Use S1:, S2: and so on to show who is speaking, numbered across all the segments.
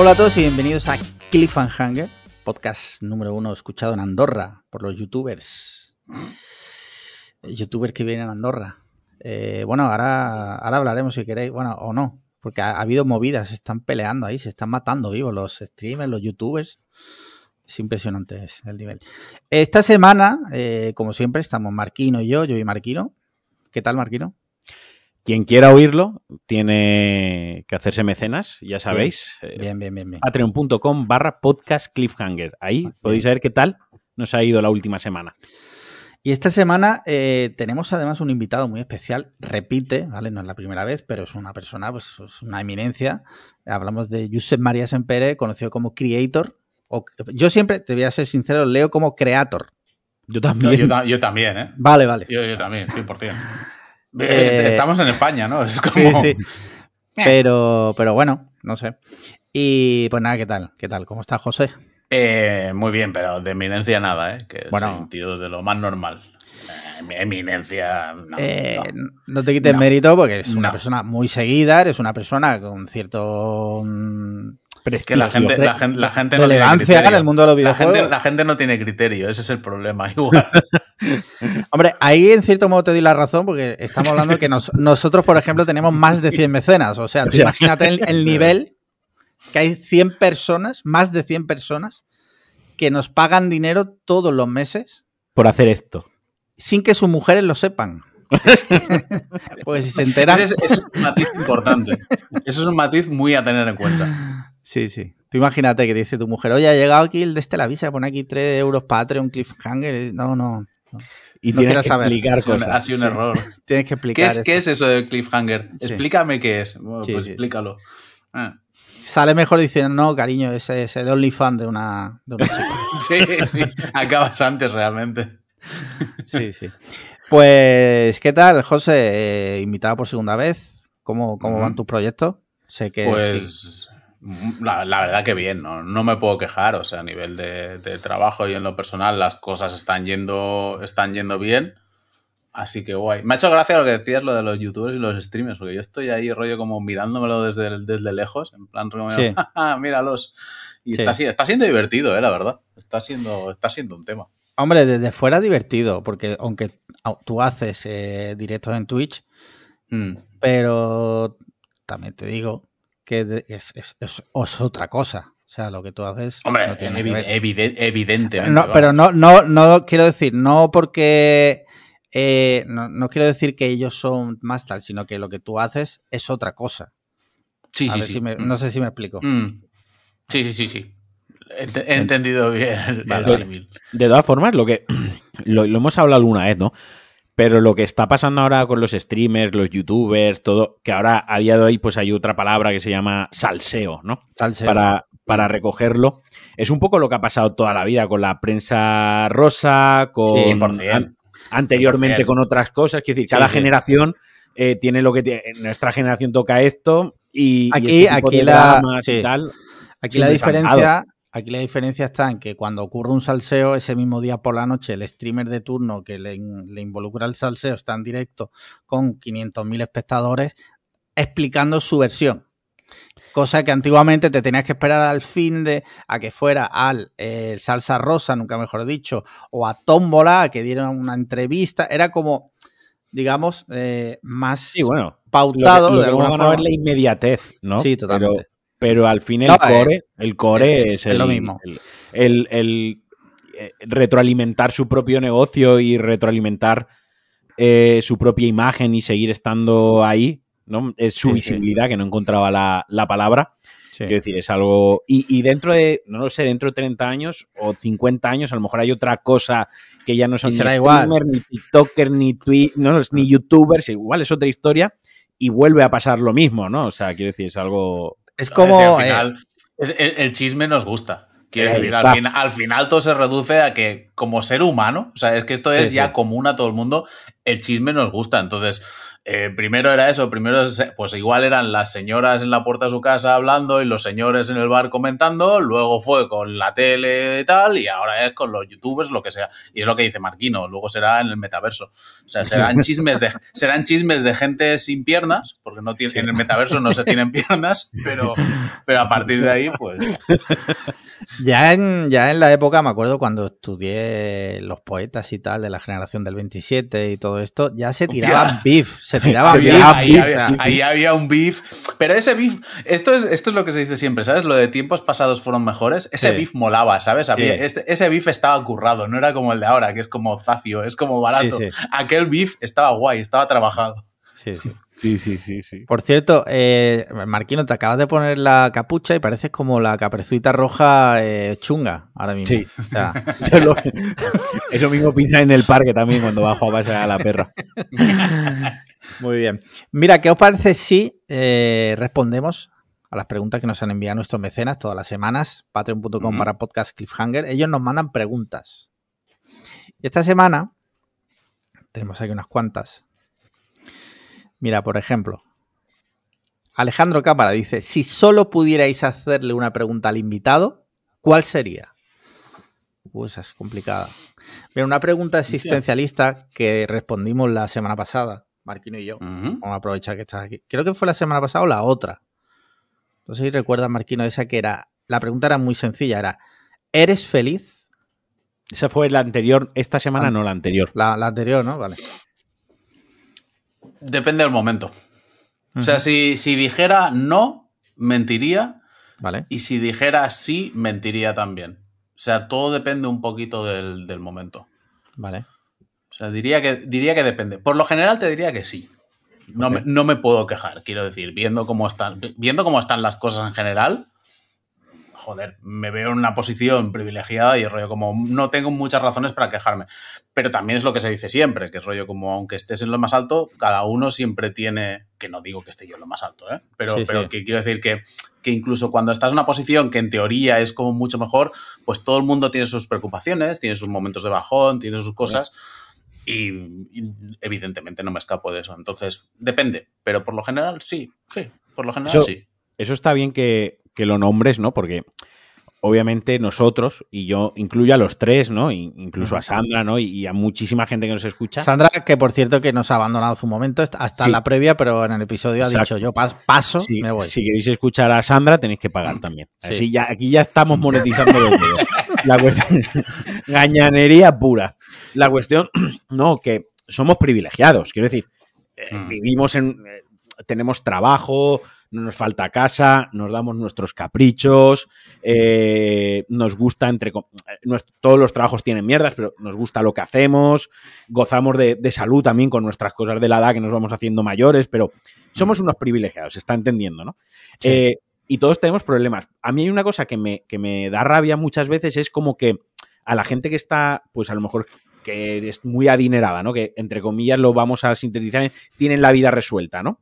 S1: Hola a todos y bienvenidos a Cliffhanger, podcast número uno escuchado en Andorra por los youtubers. Youtubers que vienen a Andorra. Eh, bueno, ahora, ahora hablaremos si queréis, bueno, o no, porque ha, ha habido movidas, se están peleando ahí, se están matando vivos los streamers, los youtubers. Es impresionante es el nivel. Esta semana, eh, como siempre, estamos Marquino y yo, yo y Marquino. ¿Qué tal, Marquino?
S2: Quien quiera oírlo tiene que hacerse mecenas, ya sabéis.
S1: Bien, bien, bien, bien.
S2: Patreon.com barra podcast cliffhanger. Ahí
S1: Bien.
S2: podéis saber qué tal nos ha ido la última semana.
S1: Y esta semana eh, tenemos además un invitado muy especial, repite, ¿vale? No es la primera vez, pero es una persona, pues es una eminencia. Hablamos de Josep María Sempere, conocido como Creator. O, yo siempre, te voy a ser sincero, leo como Creator.
S2: Yo también.
S3: yo ta- yo también, ¿eh?
S1: Vale, vale.
S3: Yo, yo también, 100%.
S1: Eh,
S3: Eh, Estamos en España, ¿no? Es como...
S1: Sí, sí. Pero, pero bueno, no sé. Y pues nada, ¿qué tal? ¿Qué tal? ¿Cómo está José?
S3: Eh, muy bien, pero de eminencia nada, ¿eh? Que
S1: Bueno.
S3: soy un tío de lo más normal. Eh, mi eminencia... No,
S1: Eh,
S3: no.
S1: no te quites
S3: No.
S1: mérito porque es una persona muy seguida, eres una persona con cierto
S3: Es que la gente, la gente, la gente no tiene
S1: relevancia
S3: criterio.
S1: en el mundo de los
S3: La
S1: videojuegos.
S3: gente, la gente no tiene criterio, ese es el problema. Igual.
S1: Hombre, ahí en cierto modo te doy la razón porque estamos hablando que nos- nosotros, por ejemplo, tenemos más de 100 mecenas. O sea, tú imagínate el, el nivel que hay 100 personas, más de 100 personas, que nos pagan dinero todos los meses
S2: Por hacer esto.
S1: sin que sus mujeres lo sepan. Es que- Porque si se enteran...
S3: Ese, es, ese es un matiz importante. Eso es un matiz muy a tener en cuenta.
S1: Sí, sí. Tú imagínate que dice tu mujer, oye, ha llegado aquí el de este la visa, pone aquí 3 euros Patreon, cliffhanger. No, no.
S2: Y
S1: No
S2: tienes que
S1: saber.
S2: explicar
S3: Ha sido un-
S2: cosas.
S3: ha sido un
S1: sí.
S3: error.
S1: Tienes que
S3: ¿Qué
S1: explicar.
S3: es,
S1: esto.
S3: ¿Qué es eso del cliffhanger?
S1: Sí.
S3: Explícame qué es. Bueno,
S1: Sí,
S3: pues
S1: sí.
S3: explícalo. Ah.
S1: Sale mejor diciendo, no, cariño, ese es el OnlyFans de una, de una chica.
S3: Sí, sí. Acabas antes realmente.
S1: Sí, sí. Pues, ¿qué tal, José? Eh, invitado por segunda vez. ¿Cómo, cómo van tus proyectos? Sé que sí.
S3: Pues la, la verdad que bien, ¿no? no me puedo quejar. O sea, a nivel de, de trabajo y en lo personal, las cosas están yendo, están yendo bien. Así que guay. Me ha hecho gracia lo que decías, lo de los youtubers y los streamers, porque yo estoy ahí rollo como mirándomelo desde, desde lejos, en plan, como,
S1: Sí.
S3: "Ah, míralos. Y
S1: Sí.
S3: está, si- está siendo divertido, eh, la verdad. Está siendo, está siendo un tema.
S1: Hombre, desde fuera divertido, porque aunque au- tú haces eh, directos en Twitch,
S3: Mm.
S1: pero también te digo que de- es, es- es- es otra cosa. O sea, lo que tú haces
S3: Hombre,
S1: no tiene
S3: evi-
S1: que ver.
S3: evide- evidentemente.
S1: No, pero no, no, no quiero decir, no porque eh, no, no quiero decir que ellos son más tal, sino que lo que tú haces es otra cosa.
S3: Sí,
S1: A
S3: sí,
S1: ver
S3: sí.
S1: si me-
S3: Mm.
S1: no sé si me explico.
S3: Mm. Sí, sí, sí, sí. Ent- He entendido bien
S1: Vale.
S3: símil.
S2: De todas formas, lo que lo, lo hemos hablado alguna vez, ¿no? Pero lo que está pasando ahora con los streamers, los youtubers, todo, que ahora a día de hoy pues hay otra palabra que se llama salseo, ¿no?
S1: Salseo.
S2: Para, para recogerlo. Es un poco lo que ha pasado toda la vida con la prensa rosa, con
S3: 100%.
S2: an- anteriormente
S3: 100%.
S2: con otras cosas. Es decir,
S3: Sí,
S2: cada
S3: sí.
S2: generación eh, tiene lo que tiene. Nuestra generación toca esto y, y
S1: Aquí-
S2: este tipo
S1: aquí
S2: de
S1: la- sí.
S2: y tal.
S1: Aquí la diferencia. Aquí la diferencia está en que cuando ocurre un salseo, ese mismo día por la noche, el streamer de turno que le, in- le involucra el salseo está en directo con 500.000 espectadores explicando su versión. Cosa que antiguamente te tenías que esperar al fin de a que fuera al eh, salsa rosa, nunca mejor dicho, o a Tómbola, a que dieran una entrevista. Era como, digamos, eh, más
S2: Sí, bueno.
S1: pautado
S2: lo que, lo
S1: de
S2: que
S1: alguna forma.
S2: la inmediatez, ¿no?
S1: Sí, totalmente.
S2: Pero, pero al fin el
S1: No, eh,
S2: core, el core
S1: eh,
S2: es,
S1: es
S2: el,
S1: lo mismo.
S2: El, el- eh, retroalimentar su propio negocio y retroalimentar eh, su propia imagen y seguir estando ahí, ¿no? Es su
S1: Sí, sí.
S2: visibilidad, que no encontraba la, la palabra.
S1: Sí.
S2: Quiero decir, es algo. Y, y dentro de, no lo sé, dentro de 30 años o 50 años, a lo mejor hay otra cosa que ya no son
S1: Y
S2: ni
S1: será igual.
S2: ni TikToker, ni tweet, no, no, ni YouTubers, igual es otra historia y vuelve a pasar lo mismo, ¿no? O sea, quiero decir, es algo.
S1: Es como.
S3: Al
S1: eh,
S3: es- el, el chisme nos gusta. Quiero decir, al, fin- al final todo se reduce a que como ser humano, o sea, es que esto es
S2: Sí,
S3: ya
S2: sí.
S3: común a todo el mundo, el chisme nos gusta. Entonces, eh, primero era eso, primero pues igual eran las señoras en la puerta de su casa hablando y los señores en el bar comentando, luego fue con la tele y tal, y ahora es con los youtubers, lo que sea. Y es lo que dice Marquino, luego será en el metaverso. O sea, serán chismes de, serán chismes de gente sin piernas, porque no tiene, en el metaverso no se tienen piernas, pero, pero a partir de ahí, pues...
S1: Ya en, ya en la época, me acuerdo cuando estudié los poetas y tal de la generación del 27 y todo esto, ya se
S3: Hostia.
S1: tiraban beef, se tiraban beef.
S3: ahí,
S1: beef,
S3: había, ahí un beef. Pero ese beef, esto es, esto es lo que se dice siempre, ¿sabes? Lo de tiempos pasados fueron mejores. Ese
S1: Sí.
S3: beef molaba, ¿sabes? Había-
S1: Sí.
S3: este- ese beef estaba currado, no era como el de ahora, que es como zafio, es como barato.
S1: Sí, sí.
S3: Aquel beef estaba guay, estaba trabajado.
S1: sí, sí.
S2: Sí, sí, sí, sí.
S1: Por cierto, eh, Marquino, te acabas de poner la capucha y pareces como la caprezuita roja eh, chunga ahora mismo.
S2: Sí.
S1: O sea,
S2: Eso, lo- eso mismo piensa en el parque también cuando bajo a pasear a la perra.
S1: Muy bien. Mira, ¿qué os parece si eh, respondemos a las preguntas que nos han enviado nuestros mecenas todas las semanas? Patreon.com para podcast Cliffhanger. Ellos nos mandan preguntas. Y esta semana tenemos aquí unas cuantas. Mira, por ejemplo, Alejandro Cámara dice: Si solo pudierais hacerle una pregunta al invitado, ¿cuál sería? Uh, esa es complicada. Mira, una pregunta existencialista que respondimos la semana pasada, Marquino y yo. Vamos a aprovechar que estás aquí. Creo que fue la semana pasada o la otra. No sé si recuerdas, Marquino, esa que era. La pregunta era muy sencilla: era ¿Eres feliz?
S2: Esa fue la anterior, esta semana no la anterior.
S1: La, la anterior, ¿no? Vale.
S3: Depende del momento. O sea, si, si dijera no, mentiría.
S1: Vale.
S3: Y si dijera sí, mentiría también. O sea, todo depende un poquito del, del momento.
S1: Vale.
S3: O sea, diría que, diría que depende. Por lo general te diría que sí. No, me, no me puedo quejar, quiero decir, viendo cómo están, viendo cómo están las cosas en general, joder, me veo en una posición privilegiada y es rollo como no tengo muchas razones para quejarme. Pero también es lo que se dice siempre, que es rollo como aunque estés en lo más alto, cada uno siempre tiene, que no digo que esté yo en lo más alto, ¿eh? pero,
S1: Sí,
S3: pero
S1: sí.
S3: que quiero decir que, que incluso cuando estás en una posición que en teoría es como mucho mejor, pues todo el mundo tiene sus preocupaciones, tiene sus momentos de bajón, tiene sus cosas. Y, y evidentemente no me escapo de eso. Entonces, depende. Pero por lo general, sí. Sí, por lo general,
S2: Eso-
S3: sí.
S2: Eso está bien que, que lo nombres, ¿no? Porque obviamente nosotros, y yo incluyo a los tres, ¿no? In- Incluso a Sandra, ¿no? Y, a muchísima gente que nos escucha.
S1: Sandra, que por cierto que nos ha abandonado hace un momento, hasta
S2: Sí.
S1: la previa, pero en el episodio ha
S2: Exacto.
S1: dicho yo pas- paso,
S2: Si,
S1: me voy.
S2: si queréis escuchar a Sandra, tenéis que pagar también.
S1: Sí.
S2: Así ya, aquí ya estamos monetizando los dedos. La cuestión. Gañanería pura. La cuestión, no, que somos privilegiados. Quiero decir, eh,
S3: Mm.
S2: vivimos en. eh, tenemos trabajo, no nos falta casa, nos damos nuestros caprichos, eh, nos gusta entre. eh, todos los trabajos tienen mierdas, pero nos gusta lo que hacemos, gozamos de, de salud también con nuestras cosas de la edad que nos vamos haciendo mayores, pero somos unos privilegiados, se está entendiendo, ¿no?
S1: Sí.
S2: Eh, y todos tenemos problemas. A mí hay una cosa que me, que me da rabia muchas veces, es como que a la gente que está, pues a lo mejor que es muy adinerada, ¿no? Que entre comillas lo vamos a sintetizar, tienen la vida resuelta, ¿no?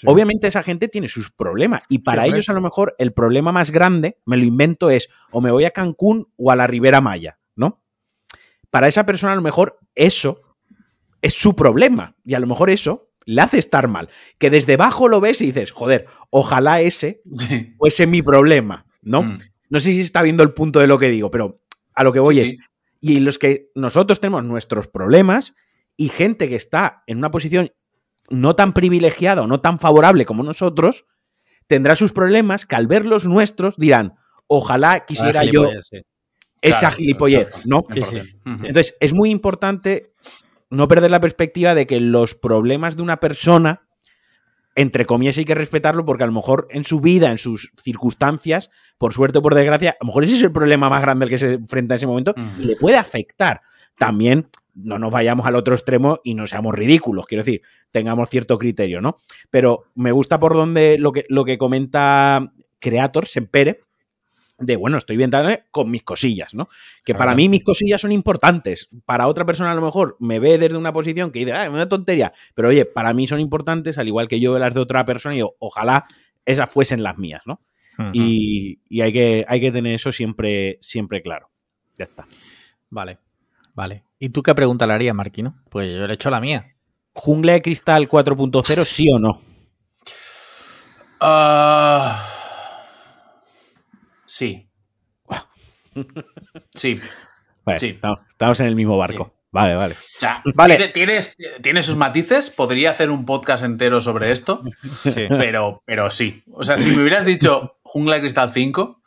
S1: Sí.
S2: Obviamente esa gente tiene sus problemas y para ellos a lo mejor el problema más grande, me lo invento, es o me voy a Cancún o a la Ribera Maya, ¿no? Para esa persona a lo mejor eso es su problema y a lo mejor eso le hace estar mal. Que desde abajo lo ves y dices, joder, ojalá ese
S3: Sí.
S2: fuese mi problema, ¿no?
S3: Mm.
S2: No sé si está viendo el punto de lo que digo, pero a lo que voy
S3: Sí,
S2: es,
S3: sí.
S2: y los que nosotros tenemos nuestros problemas y gente que está en una posición no tan privilegiada o no tan favorable como nosotros, tendrá sus problemas que al ver los nuestros dirán, ojalá quisiera yo
S1: sí.
S2: esa
S3: Claro,
S2: gilipollez. ¿no?
S1: Sí,
S3: 100%. Ujú.
S2: Entonces, es muy importante no perder la perspectiva de que los problemas de una persona, entre comillas, hay que respetarlo porque a lo mejor en su vida, en sus circunstancias, por suerte o por desgracia, a lo mejor ese es el problema más grande al que se enfrenta en ese momento y le puede afectar. También no nos vayamos al otro extremo y no seamos ridículos, quiero decir, tengamos cierto criterio, ¿no? Pero me gusta por donde lo que, lo que comenta Creator, Sempere, de bueno, estoy bien con mis cosillas, ¿no? Que para mí mis cosillas son importantes. Para otra persona a lo mejor me ve desde una posición que dice, ah, una tontería. Pero oye, para mí son importantes, al igual que yo las de otra persona y ojalá esas fuesen las mías, ¿no? Y, y hay, que, hay que tener eso siempre, siempre claro. Ya está.
S1: Vale. Vale. ¿Y tú qué pregunta le harías, Marquino? Pues yo le he hecho la mía.
S2: ¿Jungla de Cristal 4.0 sí o no?
S3: Ah, sí. Sí.
S2: Vale,
S3: Sí.
S2: Estamos, estamos en el mismo barco. Vale, vale.
S3: O sea,
S1: Vale.
S3: tiene, tienes- tiene sus matices. Podría hacer un podcast entero sobre esto,
S1: Sí.
S3: pero, pero sí. O sea, si me hubieras dicho Jungla de Cristal 5,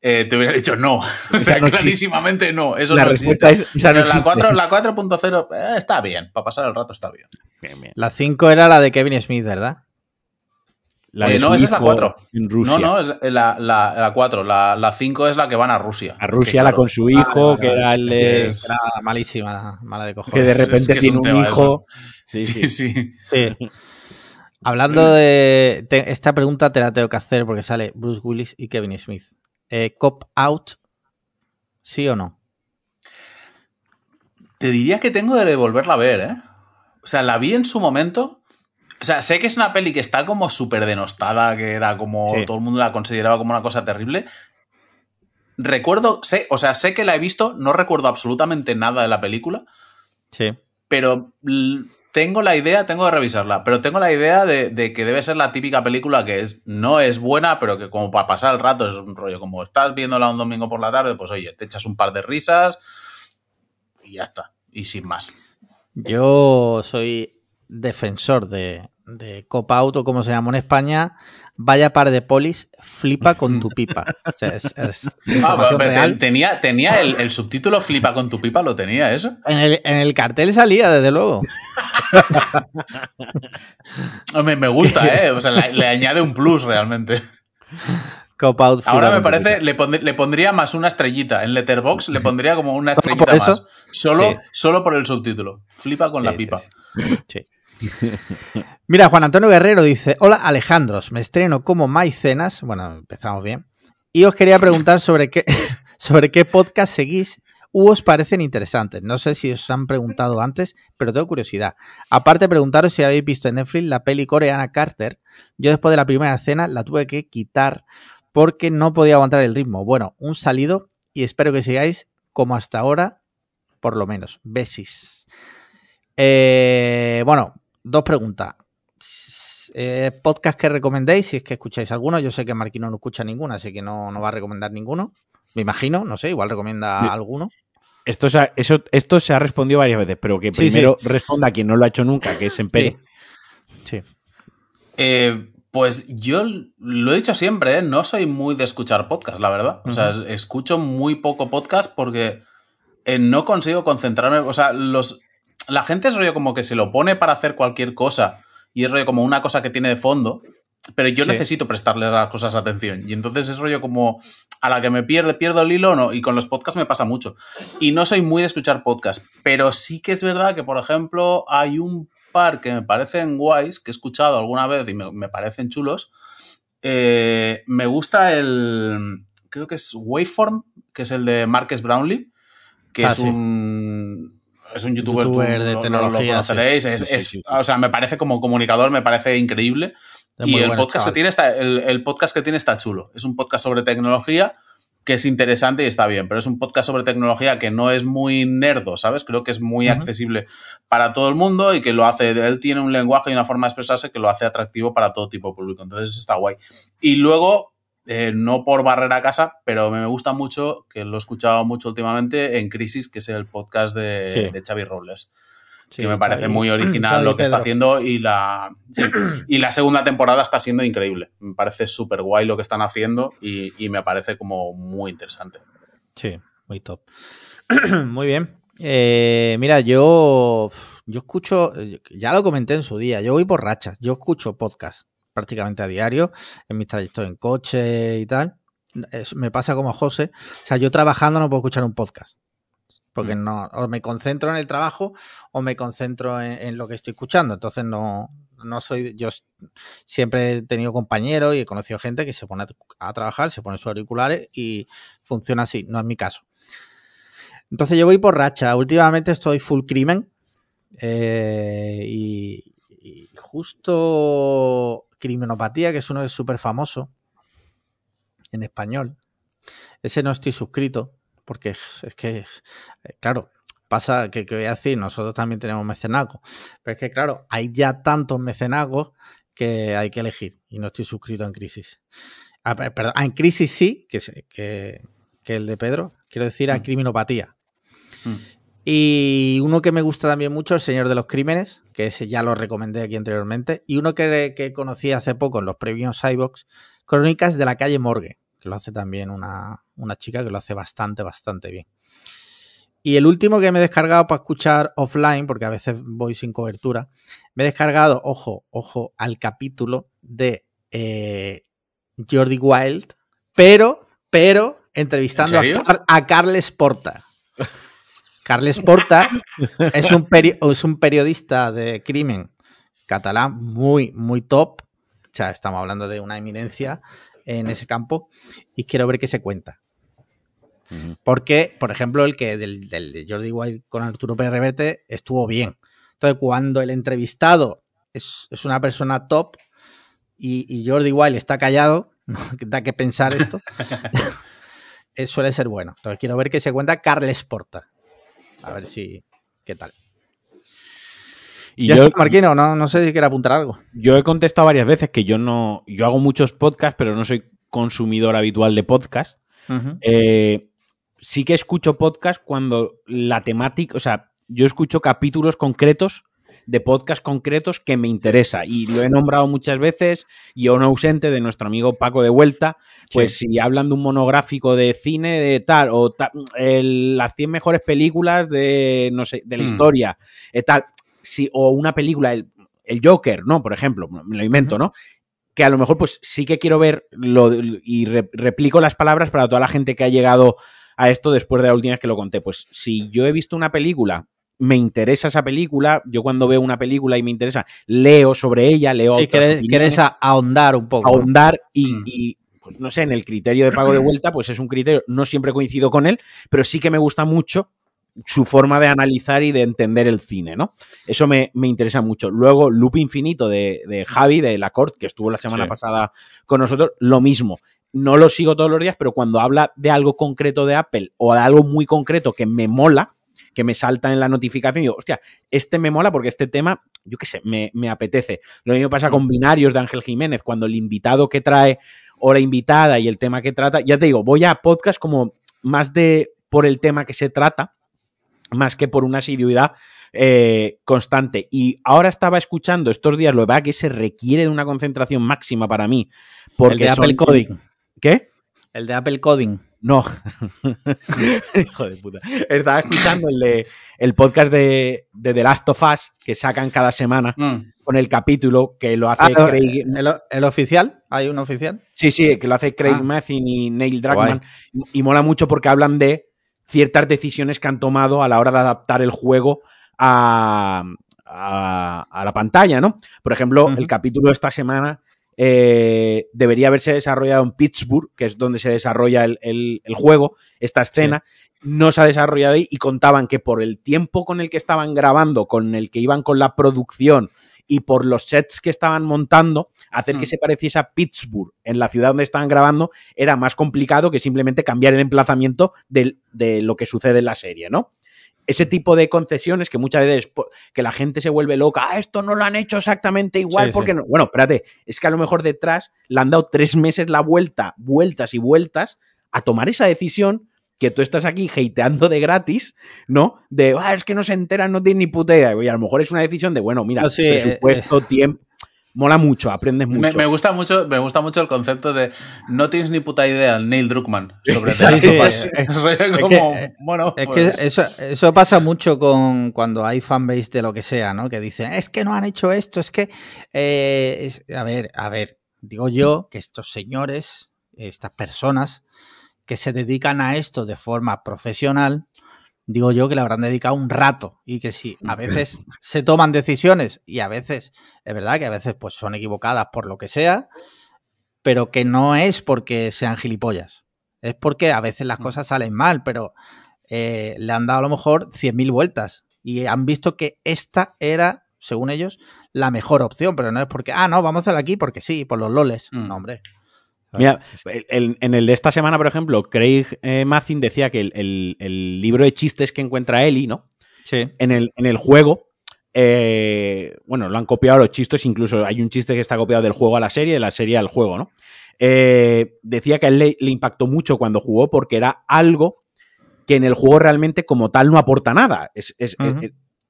S3: eh, te hubiera dicho no. O sea,
S2: no existe.
S3: clarísimamente no. Eso
S2: La
S3: no
S2: respuesta
S3: existe.
S2: es esa no
S3: la
S2: existe.
S3: 4 la 4.0 eh, está bien. Para pasar el rato está bien.
S2: Bien, bien.
S1: La 5 era la de Kevin Smith, ¿verdad?
S2: La
S3: Eh, no, esa es la
S2: hijo
S3: 4.
S2: En Rusia.
S3: No, no, es la, la, la 4. La, la 5 es la que van a Rusia.
S2: A Rusia, la
S3: claro,
S2: con su hijo, que era el
S3: es-
S1: Era malísima, mala de cojones.
S2: que de
S3: es- es
S2: repente
S3: que
S2: tiene
S3: un
S2: hijo.
S3: Sí,
S2: Sí, sí.
S3: sí.
S1: Sí. Hablando de. te- esta pregunta te la tengo que hacer porque sale Bruce Willis y Kevin Smith. Eh, ¿Cop out? ¿Sí o no?
S3: Te diría que tengo de volverla a ver, ¿eh? O sea, la vi en su momento. O sea, sé que es una peli que está como súper denostada, que era como
S1: Sí.
S3: todo el mundo la consideraba como una cosa terrible. Recuerdo, sé, o sea, sé que la he visto, no recuerdo absolutamente nada de la película,
S1: Sí.
S3: pero tengo la idea, tengo que revisarla, pero tengo la idea de, que debe ser la típica película que es, no es buena, pero que como para pasar el rato es un rollo, como estás viéndola un domingo por la tarde, pues oye, te echas un par de risas y ya está, y sin más.
S1: Yo soy defensor de, de Cop Out o como se llama en España. Vaya par de polis, flipa con tu pipa. O sea, es, es
S3: Ah,
S1: real.
S3: tenía, tenía el, el subtítulo Flipa con tu pipa, lo tenía eso.
S1: En el, en el cartel salía, desde luego.
S3: Me, me gusta, ¿eh? O sea, le, le añade un plus realmente.
S1: Cop Out.
S3: Ahora me parece, le, pondr- le pondría más una estrellita. En Letterbox le pondría como una
S1: ¿Solo
S3: estrellita más. Solo,
S1: Sí.
S3: solo por el subtítulo. Flipa con
S1: Sí,
S3: la
S1: sí,
S3: pipa.
S1: Sí. Mira, Juan Antonio Guerrero dice: Hola Alejandros, me estreno como Maicenas. Bueno, empezamos bien. Y os quería preguntar sobre qué, sobre qué podcast seguís u os parecen interesantes. No sé si os han preguntado antes, pero tengo curiosidad. Aparte, preguntaros si habéis visto en Netflix la peli coreana Carter. Yo después de la primera escena la tuve que quitar porque no podía aguantar el ritmo. Bueno, un salido y espero que sigáis como hasta ahora, por lo menos. Besis. Eh, bueno, dos preguntas. Eh, podcast que recomendéis, si es que escucháis alguno. Yo sé que Marquino no escucha ninguno, así que no, no va a recomendar ninguno. Me imagino, no sé, igual recomienda
S2: Sí.
S1: alguno.
S2: Esto se, ha, eso, esto se ha respondido varias veces, pero que
S1: Sí,
S2: primero responda quien no lo ha hecho nunca, que es en Pere.
S1: Sí.
S3: Eh, pues yo lo he dicho siempre, ¿eh? no soy muy de escuchar podcast, la verdad. O sea, escucho muy poco podcast porque eh, no consigo concentrarme. O sea, los, la gente es rollo como que se lo pone para hacer cualquier cosa y es rollo como una cosa que tiene de fondo, pero yo
S1: Sí.
S3: necesito prestarle a las cosas atención. Y entonces es rollo como a la que me pierde, pierdo el hilo, no. Y con los podcasts me pasa mucho. Y no soy muy de escuchar podcast, pero sí que es verdad que, por ejemplo, hay un par que me parecen guays, que he escuchado alguna vez y me, me parecen chulos. Eh, me gusta el, creo que es Waveform, que es el de Marques Brownlee, que
S1: Ah,
S3: es
S1: sí.
S3: un... Es un youtuber, tú
S1: de
S3: lo- lo-
S1: tecnología,
S3: Lo. Es, es- o sea, me parece como comunicador, me parece increíble.
S1: Es
S3: y el podcast,
S1: chaval.
S3: que tiene está, el, el podcast que tiene está chulo. Es un podcast sobre tecnología que es interesante y está bien, pero es un podcast sobre tecnología que no es muy nerdo, ¿sabes? Creo que es muy accesible para todo el mundo y que lo hace, él tiene un lenguaje y una forma de expresarse que lo hace atractivo para todo tipo de público. Entonces está guay. Y luego, eh, no por barrera a casa, pero me gusta mucho, que lo he escuchado mucho últimamente, en Crisis, que es el podcast de,
S1: Sí.
S3: de Xavi Robles
S1: Sí,
S3: que me parece
S1: Xavi-
S3: muy original
S1: Xavi
S3: lo que está haciendo y la, sí, y la segunda temporada está siendo increíble. Me parece súper guay lo que están haciendo y, y me parece como muy interesante.
S1: Sí, muy top. muy bien. Eh, mira, yo, yo escucho, ya lo comenté en su día, yo voy por rachas, yo escucho podcast prácticamente a diario en mis trayectos en coche y tal. Es- me pasa como a José, o sea, yo trabajando no puedo escuchar un podcast. Porque
S3: Mm.
S1: no, o me concentro en el trabajo o me concentro en, en lo que estoy escuchando. Entonces no, no soy, yo siempre he tenido compañeros y he conocido gente que se pone a, a trabajar, se pone sus auriculares y funciona así, no es mi caso. Entonces yo voy por racha. Últimamente estoy full crimen. eh, y, y justo Criminopatía, que es uno de súper famoso en español. Ese no estoy suscrito, porque es, que, eh, claro, Pasa que, que voy a decir, nosotros también tenemos mecenagos. Pero es que, claro, hay ya tantos mecenagos que hay que elegir. Y no estoy suscrito en Crisis. Ah, pe- perdón, ah, en Crisis sí, que, es- que, que el de Pedro. Quiero decir a
S3: Mm.
S1: Criminopatía.
S3: Mm.
S1: Y uno que me gusta también mucho, El Señor de los Crímenes, que ese ya lo recomendé aquí anteriormente. Y uno que, que conocí hace poco en los premios iVox, Crónicas de la calle Morgue, que lo hace también una, una chica que lo hace bastante, bastante bien. Y el último que me he descargado para escuchar offline, porque a veces voy sin cobertura, me he descargado, ojo, ojo, al capítulo de eh, Jordi Wild, pero, pero, entrevistando a Carles Porta. Carles Porta es un, peri- es un periodista de crimen catalán muy, muy top. O sea, estamos hablando de una eminencia en ese campo y quiero ver qué se cuenta. Porque, por ejemplo, el que del, del de Jordi Wild con Arturo Pérez Reverte estuvo bien. Entonces, cuando el entrevistado es, es una persona top y, y Jordi Wild está callado, da que pensar esto, suele ser bueno. Entonces, quiero ver qué se cuenta Carles Porta. A ver si. ¿Qué tal?
S2: Y
S1: ya
S2: yo,
S1: está, Marquino, no, no sé si quiere apuntar algo.
S2: yo he contestado varias veces que yo no. Yo hago muchos podcasts, pero no soy consumidor habitual de podcasts.
S1: Ujú.
S2: Eh, sí que escucho podcast cuando la temática, o sea, yo escucho capítulos concretos de podcast concretos que me interesa y lo he nombrado muchas veces y un ausente de nuestro amigo Paco de Vuelta, pues si hablan de un monográfico de cine de tal o ta- el- las 100 mejores películas de no sé, de la
S3: Mm.
S2: historia, eh, tal, si, o una película el, el Joker, ¿no? Por ejemplo, me lo invento. ¿no? que a lo mejor pues sí que quiero ver lo, y re- replico las palabras para toda la gente que ha llegado a esto después de la última vez que lo conté. Pues si yo he visto una película, me interesa esa película, yo cuando veo una película y me interesa, leo sobre ella, leo
S1: Sí,
S2: otras
S1: quieres,
S2: opiniones,
S1: quieres a- ahondar un poco.
S2: ahondar y,
S3: Mm.
S2: y, pues, no sé, en el criterio de pago de vuelta, pues es un criterio, no siempre coincido con él, pero sí que me gusta mucho su forma de analizar y de entender el cine, ¿no? Eso me, me interesa mucho. Luego, Loop Infinito de, de Javi, de La Corte, que estuvo la semana
S3: Sí.
S2: pasada con nosotros, lo mismo. No lo sigo todos los días, pero cuando habla de algo concreto de Apple o de algo muy concreto que me mola, que me salta en la notificación, digo, hostia, este me mola porque este tema, yo qué sé, me, me apetece. Lo mismo pasa con Binarios de Ángel Jiménez, cuando el invitado que trae o la invitada y el tema que trata, ya te digo, voy a podcast como más de por el tema que se trata, más que por una asiduidad eh, constante. Y ahora estaba escuchando estos días, lo que se requiere de una concentración máxima para mí. Porque
S1: el de
S2: son-
S1: Apple Coding.
S2: ¿Qué?
S1: El de Apple Coding.
S2: No. Hijo de puta. Estaba escuchando el, de, el podcast de, de The Last of Us que sacan cada semana
S3: Mm.
S2: con el capítulo que lo hace
S1: Ah,
S2: Craig.
S1: el, el oficial, hay un oficial.
S2: Sí, sí, que lo hace Craig
S1: Ah.
S2: Mazin y Neil Druckmann. Y mola mucho porque hablan de ciertas decisiones que han tomado a la hora de adaptar el juego a, a- a la pantalla, ¿no? Por ejemplo, el capítulo de esta semana eh, debería haberse desarrollado en Pittsburgh, que es donde se desarrolla el, el- el juego, esta escena. No se ha desarrollado ahí y contaban que por el tiempo con el que estaban grabando, con el que iban con la producción y por los sets que estaban montando, hacer que
S3: Mm.
S2: se pareciese a Pittsburgh en la ciudad donde estaban grabando era más complicado que simplemente cambiar el emplazamiento de, lo que sucede en la serie, ¿no? Ese tipo de concesiones que muchas veces que la gente se vuelve loca, ah, esto no lo han hecho exactamente igual,
S1: Sí,
S2: porque
S1: sí.
S2: no. Bueno, espérate, es que a lo mejor detrás le han dado tres meses la vuelta, vueltas y vueltas a tomar esa decisión que tú estás aquí hateando de gratis, ¿no? De, ah, es que no se enteran, no tienen ni puta idea. Y a lo mejor es una decisión de, bueno, mira,
S1: No, sí, eh,
S2: presupuesto, tiempo. Mola mucho, aprendes mucho.
S3: Me, me gusta mucho, me gusta mucho el concepto de no tienes ni puta idea, Neil Druckmann, sobre
S2: Sí,
S3: Us.
S1: es-
S3: Es
S1: que-
S3: bueno,
S1: Es
S3: pues,
S1: que eso, eso pasa mucho con cuando hay fanbase de lo que sea, ¿no? Que dicen, es que no han hecho esto, es que. eh, es- a ver, a ver, digo yo que estos señores, estas personas que se dedican a esto de forma profesional, digo yo que le habrán dedicado un rato y que sí, a veces se toman decisiones y a veces, es verdad que a veces pues son equivocadas por lo que sea, pero que no es porque sean gilipollas. Es porque a veces las cosas salen mal, pero eh, le han dado a lo mejor 100.000 vueltas y han visto que esta era, según ellos, la mejor opción, pero no es porque, ah, no, vamos a hacerla aquí porque sí, por los loles.
S3: Mm.
S1: No, hombre.
S2: Mira, el- el- en el de esta semana, por ejemplo, Craig eh, Mazin decía que el, libro de chistes que encuentra Eli, ¿no?
S1: Sí.
S2: en el, en juego. eh, bueno, lo han copiado los chistes, incluso hay un chiste que está copiado del juego a la serie, de la serie al juego, ¿no? Eh, decía que a él le, le impactó mucho cuando jugó porque era algo que en el juego realmente como tal no aporta nada. Es, eh,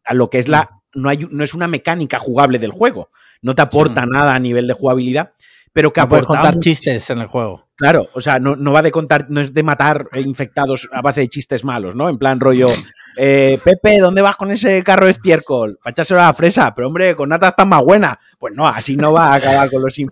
S2: a lo que es la. No, hay, no es una mecánica jugable del juego. No te aporta nada a nivel de jugabilidad, pero que
S1: No puedes contar chistes en el juego.
S2: Claro, o sea, no, no va de contar, no es de matar infectados a base de chistes malos, ¿no? En plan rollo, eh, Pepe, ¿dónde vas con ese carro de estiércol? Para echárselo a la fresa, pero hombre, con nata está más buena. Pues no, así no va a acabar con los...
S1: Muy-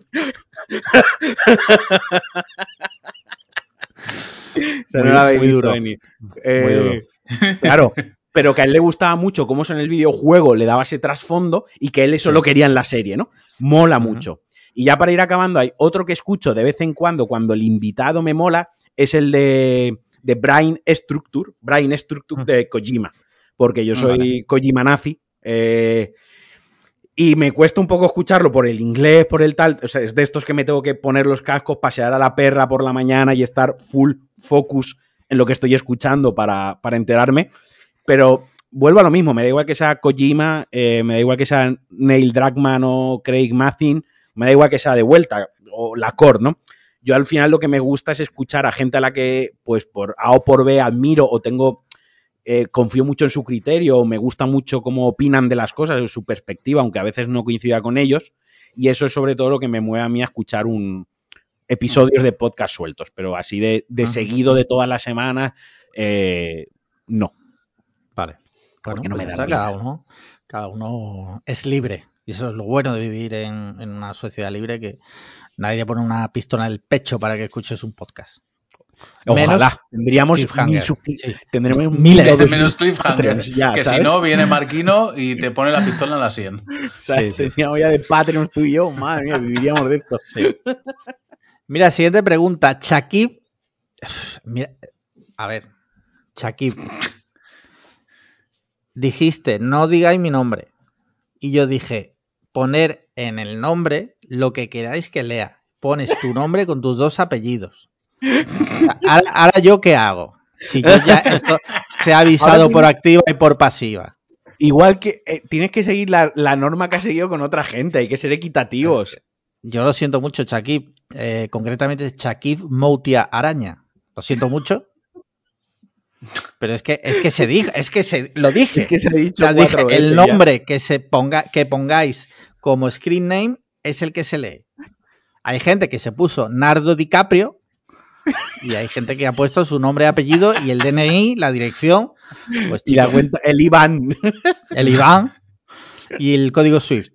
S2: no la
S1: muy duro.
S2: venir. Eh, Claro, pero que a él le gustaba mucho cómo eso en el videojuego le daba ese trasfondo y que él eso lo quería en la serie, ¿no? Mola mucho. Y ya para ir acabando, hay otro que escucho de vez en cuando cuando el invitado me mola, es el de, de Brain Structure, Brain Structure de Kojima, porque yo soy
S3: Vale.
S2: Kojima nazi. eh, y me cuesta un poco escucharlo por el inglés, por el tal. O sea, es de estos que me tengo que poner los cascos, pasear a la perra por la mañana y estar full focus en lo que estoy escuchando para, para enterarme. Pero vuelvo a lo mismo, me da igual que sea Kojima, eh, me da igual que sea Neil Druckmann o Craig Mazin, me da igual que sea de vuelta o la core, ¿no? Yo al final lo que me gusta es escuchar a gente a la que, pues por A o por B admiro o tengo, eh, confío mucho en su criterio o me gusta mucho cómo opinan de las cosas, de su perspectiva, aunque a veces no coincida con ellos. Y eso es sobre todo lo que me mueve a mí a escuchar un episodios de podcast sueltos, pero así de, seguido de todas las semanas, eh, no.
S1: Vale. Bueno,
S2: Porque no
S1: pues
S2: me
S1: ya
S2: da
S1: cada uno, cada uno es libre. Y eso es lo bueno de vivir en, en una sociedad libre, que nadie pone una pistola en el pecho para que escuches un podcast. Menos
S2: Ojalá. Tendríamos
S1: cliffhanger.
S2: mil suscri-
S1: Sí.
S2: tendremos
S1: Miles.
S2: dos
S3: Menos
S2: mil
S3: cliffhanger.
S2: Patreons ya,
S3: que
S2: ¿sabes?
S3: si no, viene Marquino y te pone la pistola en la sien.
S2: ¿Sabes?
S1: Sí, sí.
S2: Teníamos ya de Patreons tú y yo, madre mía, viviríamos de esto.
S1: Sí. Mira, siguiente pregunta. Shakib. Mira, a ver. Shakib. Dijiste, no digáis mi nombre. Y yo dije, poner en el nombre lo que queráis que lea. Pones tu nombre con tus dos apellidos. Ahora, ahora yo qué hago? Si yo ya esto se ha avisado por activa y por pasiva.
S2: Igual que eh, tienes que seguir la, la norma que has seguido con otra gente, hay que ser equitativos.
S1: Yo lo siento mucho, Shakib. Eh, concretamente, Shakib Moutia Araña. Lo siento mucho. Pero es que, es que se dijo, es que se lo dije.
S2: Es que se ha dicho
S1: O sea, dije,
S2: cuatro veces
S1: el
S2: ya.
S1: nombre que se ponga, que pongáis como screen name es el que se lee. Hay gente que se puso Nardo DiCaprio y hay gente que ha puesto su nombre y apellido y el DNI, la dirección, pues
S2: Y la cuenta, el Iván.
S1: el Iván y el código Swift.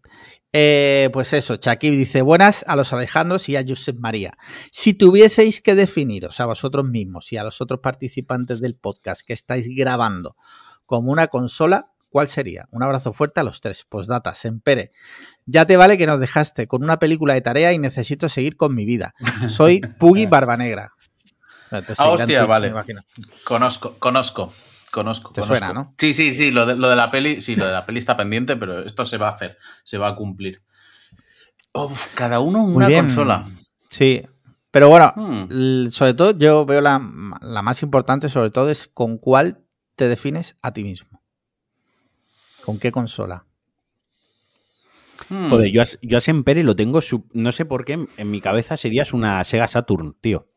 S1: Eh, pues eso, Shakib dice buenas a los Alejandros y a Josep María. Si tuvieseis que definiros a vosotros mismos y a los otros participantes del podcast que estáis grabando como una consola, ¿cuál sería? Un abrazo fuerte a los tres. Postdata, Sempere. Ya te vale que nos dejaste con una película de tarea y necesito seguir con mi vida. Soy Puggy Barbanegra.
S3: Ah, hostia,
S1: Twitch,
S3: vale. Conozco, conozco, conozco.
S1: Te
S3: conozco.
S1: suena, ¿no?
S3: Sí, sí, sí, lo de, lo de la peli, sí, lo de la peli está pendiente, pero esto se va a hacer, se va a cumplir. Uf, cada uno una consola.
S1: Sí. Pero bueno,
S3: Hmm.
S1: sobre todo yo veo la, la más importante, sobre todo, es con cuál te defines a ti mismo. ¿Con qué consola?
S3: Hmm.
S2: Joder, yo a, yo a Sempere lo tengo, sub- no sé por qué, en mi cabeza serías una Sega Saturn, tío.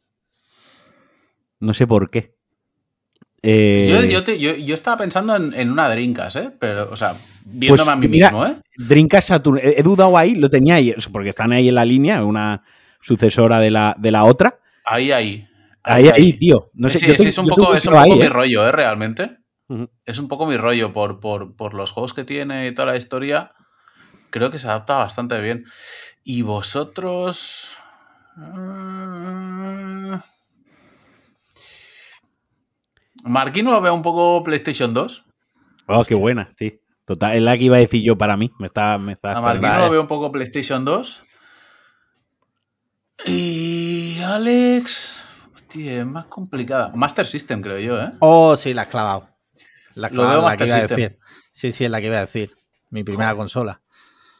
S2: No sé por qué. Eh,
S3: Yo, yo te- yo- yo estaba pensando en, en una Drinkas, ¿eh? Pero, o sea, viéndome a mí
S2: Pues, mira,
S3: mismo, ¿eh?
S2: Dreamcast Saturn, he, he dudado ahí, lo tenía ahí, porque están ahí en la línea, una sucesora de la, de la otra.
S3: Ahí, ahí.
S2: Ahí, ahí, tío. No sé,
S3: sí,
S2: yo
S3: sí,
S2: tengo-
S3: es un poco,
S2: tengo
S3: es un
S2: eso
S3: poco
S2: ahí,
S3: mi
S2: ¿eh?
S3: rollo, ¿eh? Realmente. Es un poco mi rollo por, por, por los juegos que tiene y toda la historia. Creo que se adapta bastante bien. Y vosotros. Mm, Marquino lo veo un poco PlayStation 2.
S2: Oh, qué buena, sí. Total, es la que iba a decir yo para mí. Me está, me está
S3: A. Marquino lo veo un poco PlayStation 2. Y Alex. Hostia, es más complicada. Master System, creo yo, ¿eh?
S1: Oh, sí, la has clavado. La has
S3: Lo
S1: clavado,
S3: veo
S1: la que
S3: Master
S1: iba a
S3: System.
S1: decir. Sí, sí, es la que iba a decir. Mi primera consola.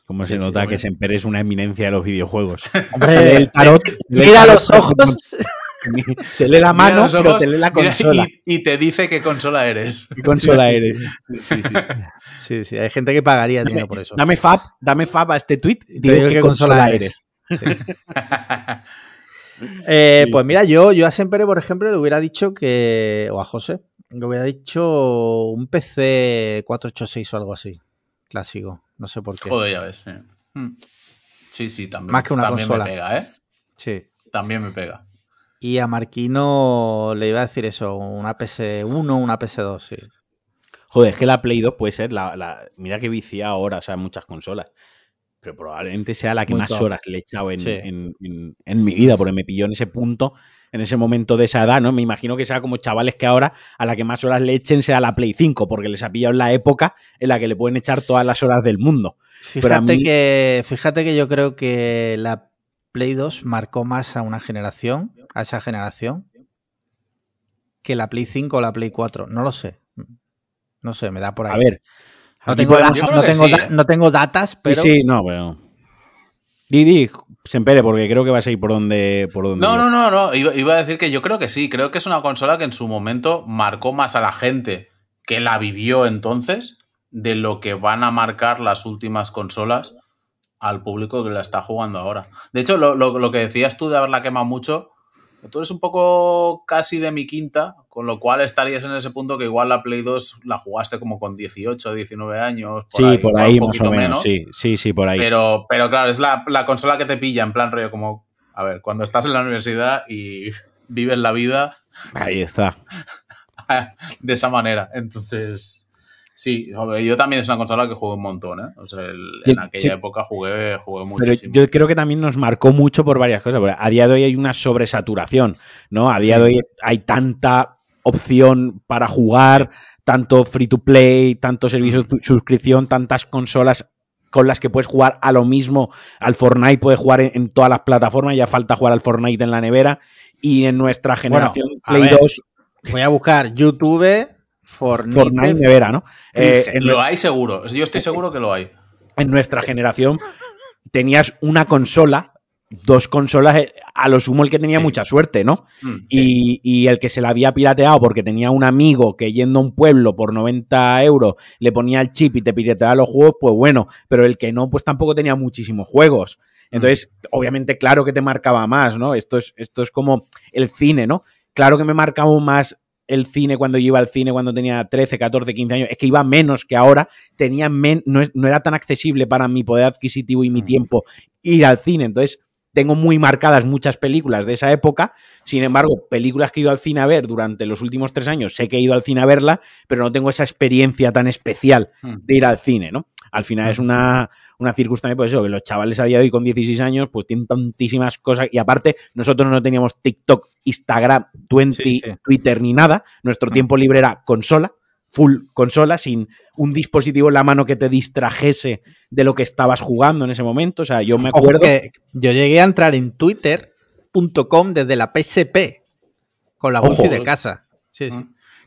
S2: Como
S1: Sí,
S2: se nota
S1: sí,
S2: que
S1: bueno.
S2: Sempere es una eminencia de los videojuegos.
S1: Hombre,
S2: el tarot.
S1: mira los ojos.
S2: te lee la mano,
S3: los
S2: pero
S3: ojos,
S2: te lee la consola.
S3: y, y te dice qué consola eres.
S2: ¿Qué consola eres?
S3: Sí, sí.
S1: Sí, sí, hay gente que pagaría dinero por eso.
S2: Dame fab, dame fab a este tweet.
S1: Te
S2: Digo qué
S1: qué
S2: consola,
S1: consola
S2: eres.
S1: Eh,
S2: Sí.
S1: Pues mira, yo, yo a Sempere, por ejemplo, le hubiera dicho que. O a José, le hubiera dicho un PC 486 o algo así. Clásico. No sé por qué.
S3: Joder, ya ves. Sí, Mm. sí, sí, también,
S1: Más que una
S3: también
S1: consola.
S3: me pega, ¿eh?
S1: Sí.
S3: También me pega.
S1: Y a Marquino le iba a decir eso, una PS1, una PS2, sí.
S2: Joder, es que la Play 2 puede ser la. la- mira que vicia ahora, o sea, en muchas consolas. Pero probablemente sea la que
S1: Muy
S2: más
S1: top.
S2: horas le he echado en,
S1: Sí.
S2: en- en- en mi vida, porque me pilló en ese punto, en ese momento de esa edad, ¿no? Me imagino que sea como chavales que ahora a la que más horas le echen sea la Play 5, porque les ha pillado en la época en la que le pueden echar todas las horas del mundo. Pero
S1: Fíjate,
S2: mí-
S1: que, fíjate que yo creo que la Play 2 marcó más a una generación, a esa generación, que la Play 5 o la Play 4. No lo sé. No sé, me da por ahí.
S2: A ver.
S1: no tengo,
S2: podemos-
S1: no, tengo
S3: sí,
S1: da-
S3: ¿eh?
S1: no tengo datas, pero
S2: Sí, sí, no, pero. Didi, se empere, porque creo que vas a ir por donde. Por donde
S3: No, no, no, no. Iba, iba a decir que yo creo que sí. Creo que es una consola que en su momento marcó más a la gente que la vivió entonces de lo que van a marcar las últimas consolas al público que la está jugando ahora. De hecho, lo, lo- lo que decías tú de haberla quemado mucho, tú eres un poco casi de mi quinta, con lo cual estarías en ese punto que igual la Play 2 la jugaste como con 18 o 19 años.
S2: sí, por ahí
S3: un
S2: más o
S3: poquito
S2: menos. Sí, sí, sí, por ahí.
S3: Pero, pero claro, es la, la consola que te pilla en plan rollo como, a ver, cuando estás en la universidad y vives la vida
S2: Ahí está.
S3: de esa manera. Entonces, sí, yo también es una consola que jugué un montón, ¿eh? O sea, el-
S2: Sí,
S3: en aquella
S2: sí.
S3: época jugué, jugué
S2: Pero
S3: muchísimo.
S2: yo creo que también nos marcó mucho por varias cosas. porque a día de hoy hay una sobresaturación, ¿no? A día de hoy hay tanta opción para jugar, tanto free to play, tanto servicios de suscripción, tantas consolas con las que puedes jugar a lo mismo. Al Fortnite puedes jugar en, en todas las plataformas, ya falta jugar al Fortnite en la nevera. Y en nuestra generación Play
S1: ver.
S2: 2,
S1: voy a buscar YouTube, Fortnite.
S2: Fortnite nevera, ¿no? Eh, en,
S3: lo hay seguro, yo estoy seguro que lo hay.
S2: en nuestra generación tenías una consola, dos consolas, eh, a lo sumo el que tenía
S3: Sí.
S2: mucha suerte, ¿no?
S3: Mm,
S2: Y, y el que se la había pirateado porque tenía un amigo que yendo a un pueblo por 90 euros le ponía el chip y te pirateaba los juegos, pues bueno, pero el que no, pues tampoco tenía muchísimos juegos. Entonces, obviamente, claro que te marcaba más, ¿no? Esto es, esto es como el cine, ¿no? Claro que me marcaba más el cine cuando yo iba al cine cuando tenía 13, 14, 15 años. Es que iba menos que ahora. Tenía men- no, es- no era tan accesible para mi poder adquisitivo y mi
S3: Mm.
S2: tiempo ir al cine. Entonces, tengo muy marcadas muchas películas de esa época. Sin embargo, películas que he ido al cine a ver durante los últimos tres años, sé que he ido al cine a verla, pero no tengo esa experiencia tan especial
S3: mm.
S2: de ir al cine, ¿no? Al final es una, una circunstancia, pues eso, que los chavales a día de hoy con 16 años, pues tienen tantísimas cosas. Y aparte, nosotros no teníamos TikTok, Instagram, 20,
S1: Sí, sí.
S2: Twitter ni nada. Nuestro tiempo libre era consola, full consola, sin un dispositivo en la mano que te distrajese de lo que estabas jugando en ese momento. O sea, yo me acuerdo.
S1: que yo llegué a entrar en twitter.com desde la PSP con la wifi de casa. Sí, sí.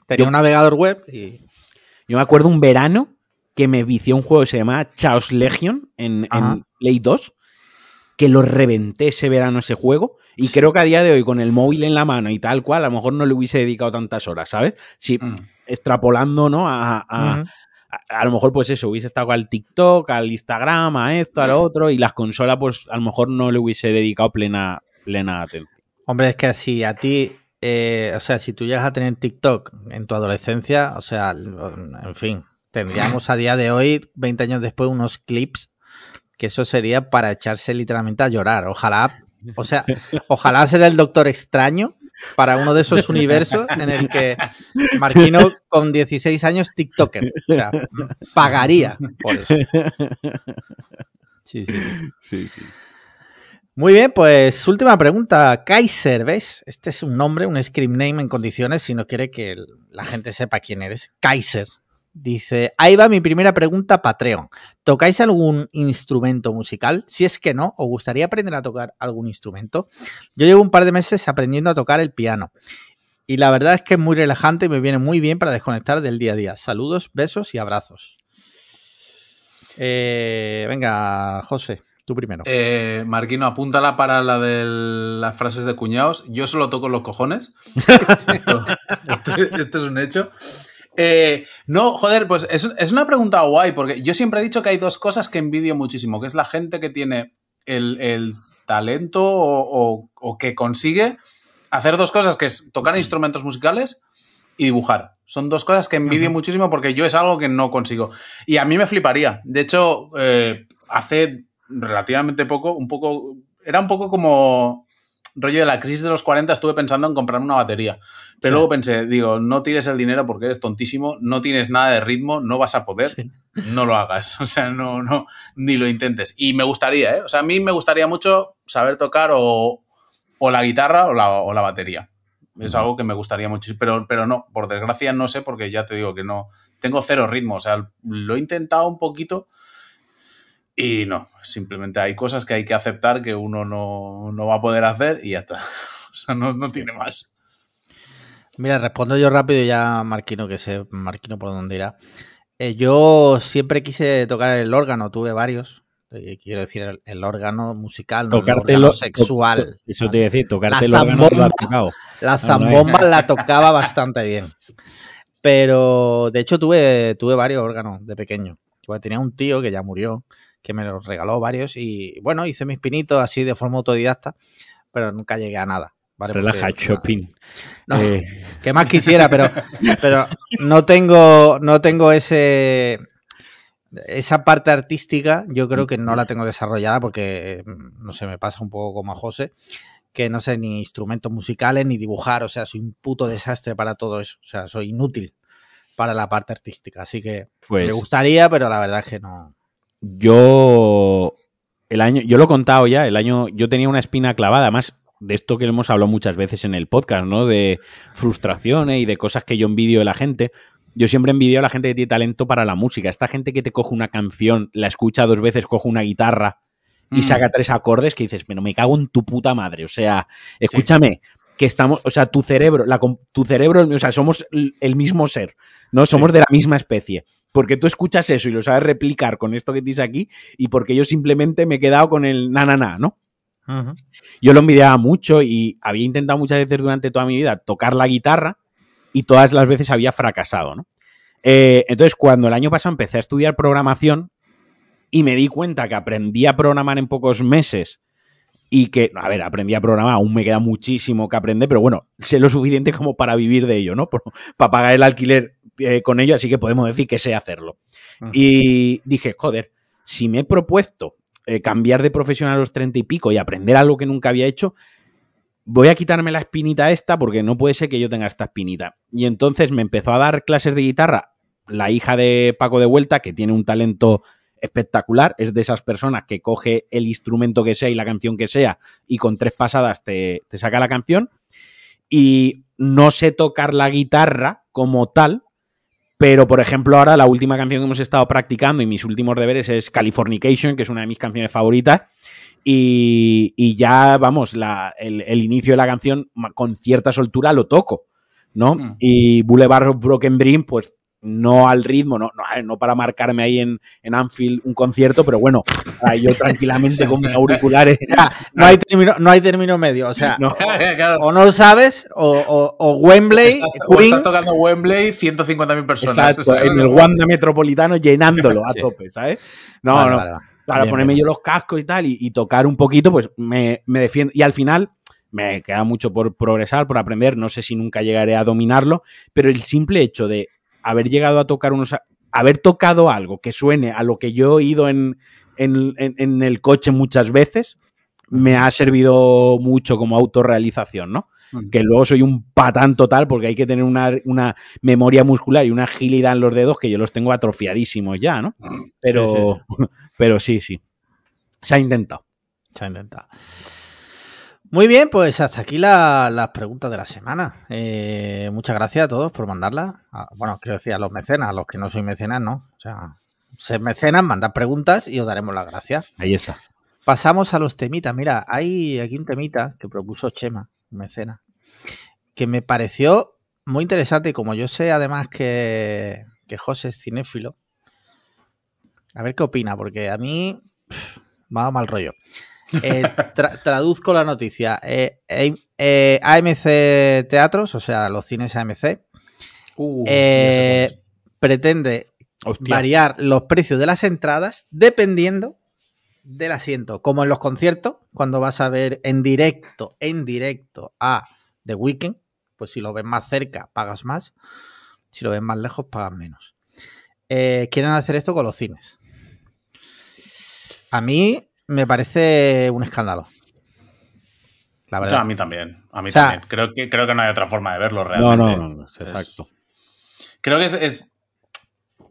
S1: Tenía
S2: Yo-
S1: un navegador web y
S2: Yo me acuerdo un verano que me vicié un juego que se llamaba Chaos Legion en. Play 2, que lo reventé ese verano ese juego. Y creo que a día de hoy, con el móvil en la mano y tal cual, a lo mejor no le hubiese dedicado tantas horas, ¿sabes? Si
S3: Mm.
S2: extrapolando, ¿no? A, a- a lo mejor, pues eso, hubiese estado al TikTok, al Instagram, a esto, a lo otro, y las consolas, pues a lo mejor no le hubiese dedicado plena, plena atención.
S1: Hombre, es que si a ti, eh, o sea, si tú llegas a tener TikTok en tu adolescencia, o sea, en fin, tendríamos a día de hoy, 20 años después, unos clips que eso sería para echarse literalmente a llorar. Ojalá, o sea, ojalá ser el Doctor Extraño para uno de esos universos en el que Marquino con 16 años TikToker, o sea, pagaría por eso. Sí, sí. Muy bien, pues última pregunta. Kaiser, ¿ves? Este es un nombre, un script name en condiciones si no quiere que la gente sepa quién eres. Kaiser. Dice, ahí va mi primera pregunta, Patreon. ¿Tocáis algún instrumento musical? Si es que no, ¿os gustaría aprender a tocar algún instrumento? Yo llevo un par de meses aprendiendo a tocar el piano. Y la verdad es que es muy relajante y me viene muy bien para desconectar del día a día. Saludos, besos y abrazos. Eh, venga, José. Tú primero.
S3: Eh, Marquino, apúntala para la de las frases de cuñados. Yo solo toco los cojones. esto, esto- esto es un hecho. Eh, no, joder, pues es, es una pregunta guay, porque yo siempre he dicho que hay dos cosas que envidio muchísimo, que es la gente que tiene el, el talento o, o- o que consigue hacer dos cosas, que es tocar instrumentos musicales y dibujar. Son dos cosas que envidio muchísimo porque yo es algo que no consigo. Y a mí me fliparía. De hecho, eh, hace relativamente poco, un poco, era un poco como rollo de la crisis de los 40, estuve pensando en comprarme una batería. Pero
S1: Sí.
S3: luego pensé, digo, no tires el dinero porque eres tontísimo, no tienes nada de ritmo, no vas a poder,
S1: Sí.
S3: no lo hagas. O sea, no, no, ni lo intentes. Y me gustaría, ¿eh? O sea, a mí me gustaría mucho saber tocar o, o la guitarra o la, o la batería. Es algo que me gustaría mucho, pero, pero no, por desgracia no sé, porque ya te digo que no, tengo cero ritmo, o sea, lo he intentado un poquito y no, simplemente hay cosas que hay que aceptar que uno no, no va a poder hacer y ya está. O sea, no, no tiene más.
S1: Mira, respondo yo rápido y ya Marquino, que sé Marquino por dónde irá. Eh, yo siempre quise tocar el órgano, tuve varios. Eh, quiero decir, el, el órgano musical, no el
S2: Tocarte
S1: órgano
S2: lo-
S1: sexual.
S2: to- Eso te iba a decir, tocarte
S1: La
S2: el órgano te lo has
S1: zambomba.
S2: tocado.
S1: La
S2: no,
S1: zambomba la tocaba bastante bien. Pero de hecho tuve, tuve varios órganos de pequeño. Tenía un tío que ya murió, que me los regaló varios y bueno, hice mis pinitos así de forma autodidacta, pero nunca llegué a nada. ¿vale?
S2: Relaja, Chopin.
S1: No,
S2: Eh,
S1: que más quisiera, pero, pero no tengo, no tengo ese esa parte artística, yo creo que no la tengo desarrollada porque, no sé, me pasa un poco como a José, que no sé ni instrumentos musicales ni dibujar, o sea, soy un puto desastre para todo eso, o sea, soy inútil para la parte artística, así que
S2: pues
S1: me gustaría, pero la verdad es que no.
S2: Yo el año, yo lo he contado ya, el año, yo tenía una espina clavada, además de esto que hemos hablado muchas veces en el podcast, ¿no? De frustraciones y de cosas que yo envidio de la gente. Yo siempre envidio a la gente que tiene talento para la música. Esta gente que te coge una canción, la escucha dos veces, coge una guitarra y
S3: Mm.
S2: saca tres acordes que dices, pero me cago en tu puta madre. O sea, escúchame, que estamos, o sea, tu cerebro, la, tu cerebro, o sea, somos el mismo ser, ¿no? Somos de la misma especie. Porque tú escuchas eso y lo sabes replicar con esto que dices aquí, y porque yo simplemente me he quedado con el na, na, na, ¿no? Yo lo envidiaba mucho y había intentado muchas veces durante toda mi vida tocar la guitarra y todas las veces había fracasado, ¿no? Eh, entonces, cuando el año pasado empecé a estudiar programación y me di cuenta que aprendí a programar en pocos meses y que, a ver, aprendí a programar, aún me queda muchísimo que aprender, pero bueno, sé lo suficiente como para vivir de ello, ¿no? Por- para pagar el alquiler eh, con ello, así que podemos decir que sé hacerlo. Y dije, joder, si me he propuesto eh, cambiar de profesión a los treinta y pico y aprender algo que nunca había hecho, voy a quitarme la espinita esta porque no puede ser que yo tenga esta espinita. Y entonces me empezó a dar clases de guitarra la hija de Paco de Vuelta, que tiene un talento espectacular, es de esas personas que coge el instrumento que sea y la canción que sea y con tres pasadas te, te saca la canción. Y no sé tocar la guitarra como tal, pero, por ejemplo, ahora la última canción que hemos estado practicando y mis últimos deberes es Californication, que es una de mis canciones favoritas. Y, y ya, vamos, la- el, el inicio de la canción con cierta soltura lo toco, ¿no?
S3: Mm.
S2: Y Boulevard of Broken Dream, pues no al ritmo, no, no, no para marcarme ahí en, en Anfield un concierto, pero bueno, yo tranquilamente con mis auriculares.
S1: No hay término, no hay término medio, o sea,
S2: No,
S3: Claro.
S1: o no sabes, o, o- o Wembley,
S3: Estás,
S1: Queen,
S3: estás tocando Wembley 150.000 personas.
S2: Exacto,
S3: o sea,
S2: en el Wanda Metropolitano llenándolo a tope, ¿sabes? No,
S1: Vale,
S2: no.
S1: vale, vale.
S2: Para
S1: Bien,
S2: ponerme
S1: bien.
S2: yo los cascos y tal y, y tocar un poquito, pues me, me defiendo. Y al final me queda mucho por progresar, por aprender. No sé si nunca llegaré a dominarlo, pero el simple hecho de haber llegado a tocar unos. haber tocado algo que suene a lo que yo he oído en, en, en- en el coche muchas veces, me ha servido mucho como autorrealización, ¿no? Que luego soy un patán total porque hay que tener una, una memoria muscular y una agilidad en los dedos que yo los tengo atrofiadísimos ya, ¿no? Pero
S1: Sí,
S2: pero sí, sí. Se ha intentado.
S1: Se ha intentado. Muy bien, pues hasta aquí la- las preguntas de la semana. Eh, muchas gracias a todos por mandarlas. Ah, bueno, quiero decir a los mecenas, a los que no soy mecenas, no. O sea, ser mecenas, mandad preguntas y os daremos las gracias.
S2: Ahí está.
S1: Pasamos a los temitas. Mira, hay aquí un temita que propuso Chema, mecena, que me pareció muy interesante y como yo sé además que, que José es cinéfilo, a ver qué opina, porque a mí pff, me mal rollo. Eh, tra- traduzco la noticia. Eh, eh, AMC Teatros, o sea, los cines AMC,
S3: Uh,
S1: pretende
S2: Hostia.
S1: variar los precios de las entradas dependiendo del asiento. Como en los conciertos, cuando vas a ver en directo, en directo a The Weeknd, pues si lo ves más cerca, pagas más. Si lo ves más lejos, pagas menos. Quieren hacer esto con los cines. A mí me parece un escándalo. La
S3: O
S1: verdad.
S3: sea, a mí también. A mí
S1: O sea-
S3: también. Creo que, creo que no hay otra forma de verlo realmente.
S2: no, no, no, exacto.
S3: Creo que es. es-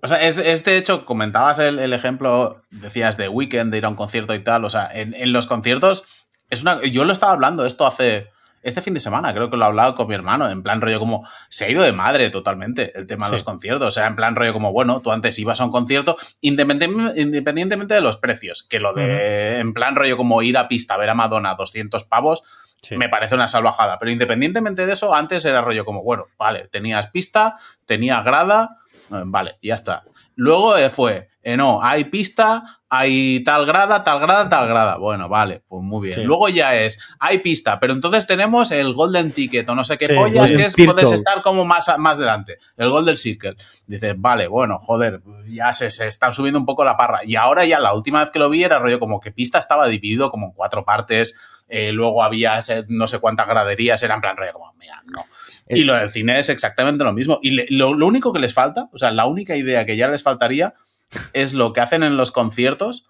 S3: o sea, es, es de hecho, comentabas el, el ejemplo, decías de weekend, de ir a un concierto y tal. O sea, en, en los conciertos, es una. Yo lo estaba hablando esto hace. Este fin de semana, creo que lo he hablado con mi hermano, en plan rollo como, se ha ido de madre totalmente el tema
S1: Sí.
S3: de los conciertos, o sea, en plan rollo como, bueno, tú antes ibas a un concierto, independientemente de los precios, que lo de, en plan rollo como ir a pista a ver a Madonna 200 pavos,
S1: Sí.
S3: me parece una salvajada. Pero independientemente de eso, antes era rollo como, bueno, vale, tenías pista, tenías grada, eh, vale, ya está. Luego eh, fue, eh, no, hay pista, hay tal grada, tal grada, tal grada. Bueno, vale, pues muy bien.
S1: Sí.
S3: Luego ya es, hay pista, pero entonces tenemos el Golden Ticket o no sé qué
S1: Sí,
S3: pollas, que es,
S2: Circle.
S3: puedes estar como más, más delante. El Golden Circle. Dices, vale, bueno, joder, ya se, se están subiendo un poco la parra. Y ahora ya la última vez que lo vi era rollo como que pista estaba dividido como en cuatro partes. eh, luego había ese- no sé cuántas graderías, era en plan rollo como, mira, no. Y lo del cine es exactamente lo mismo. Y le- lo, lo único que les falta, o sea, la única idea que ya les faltaría es lo que hacen en los conciertos,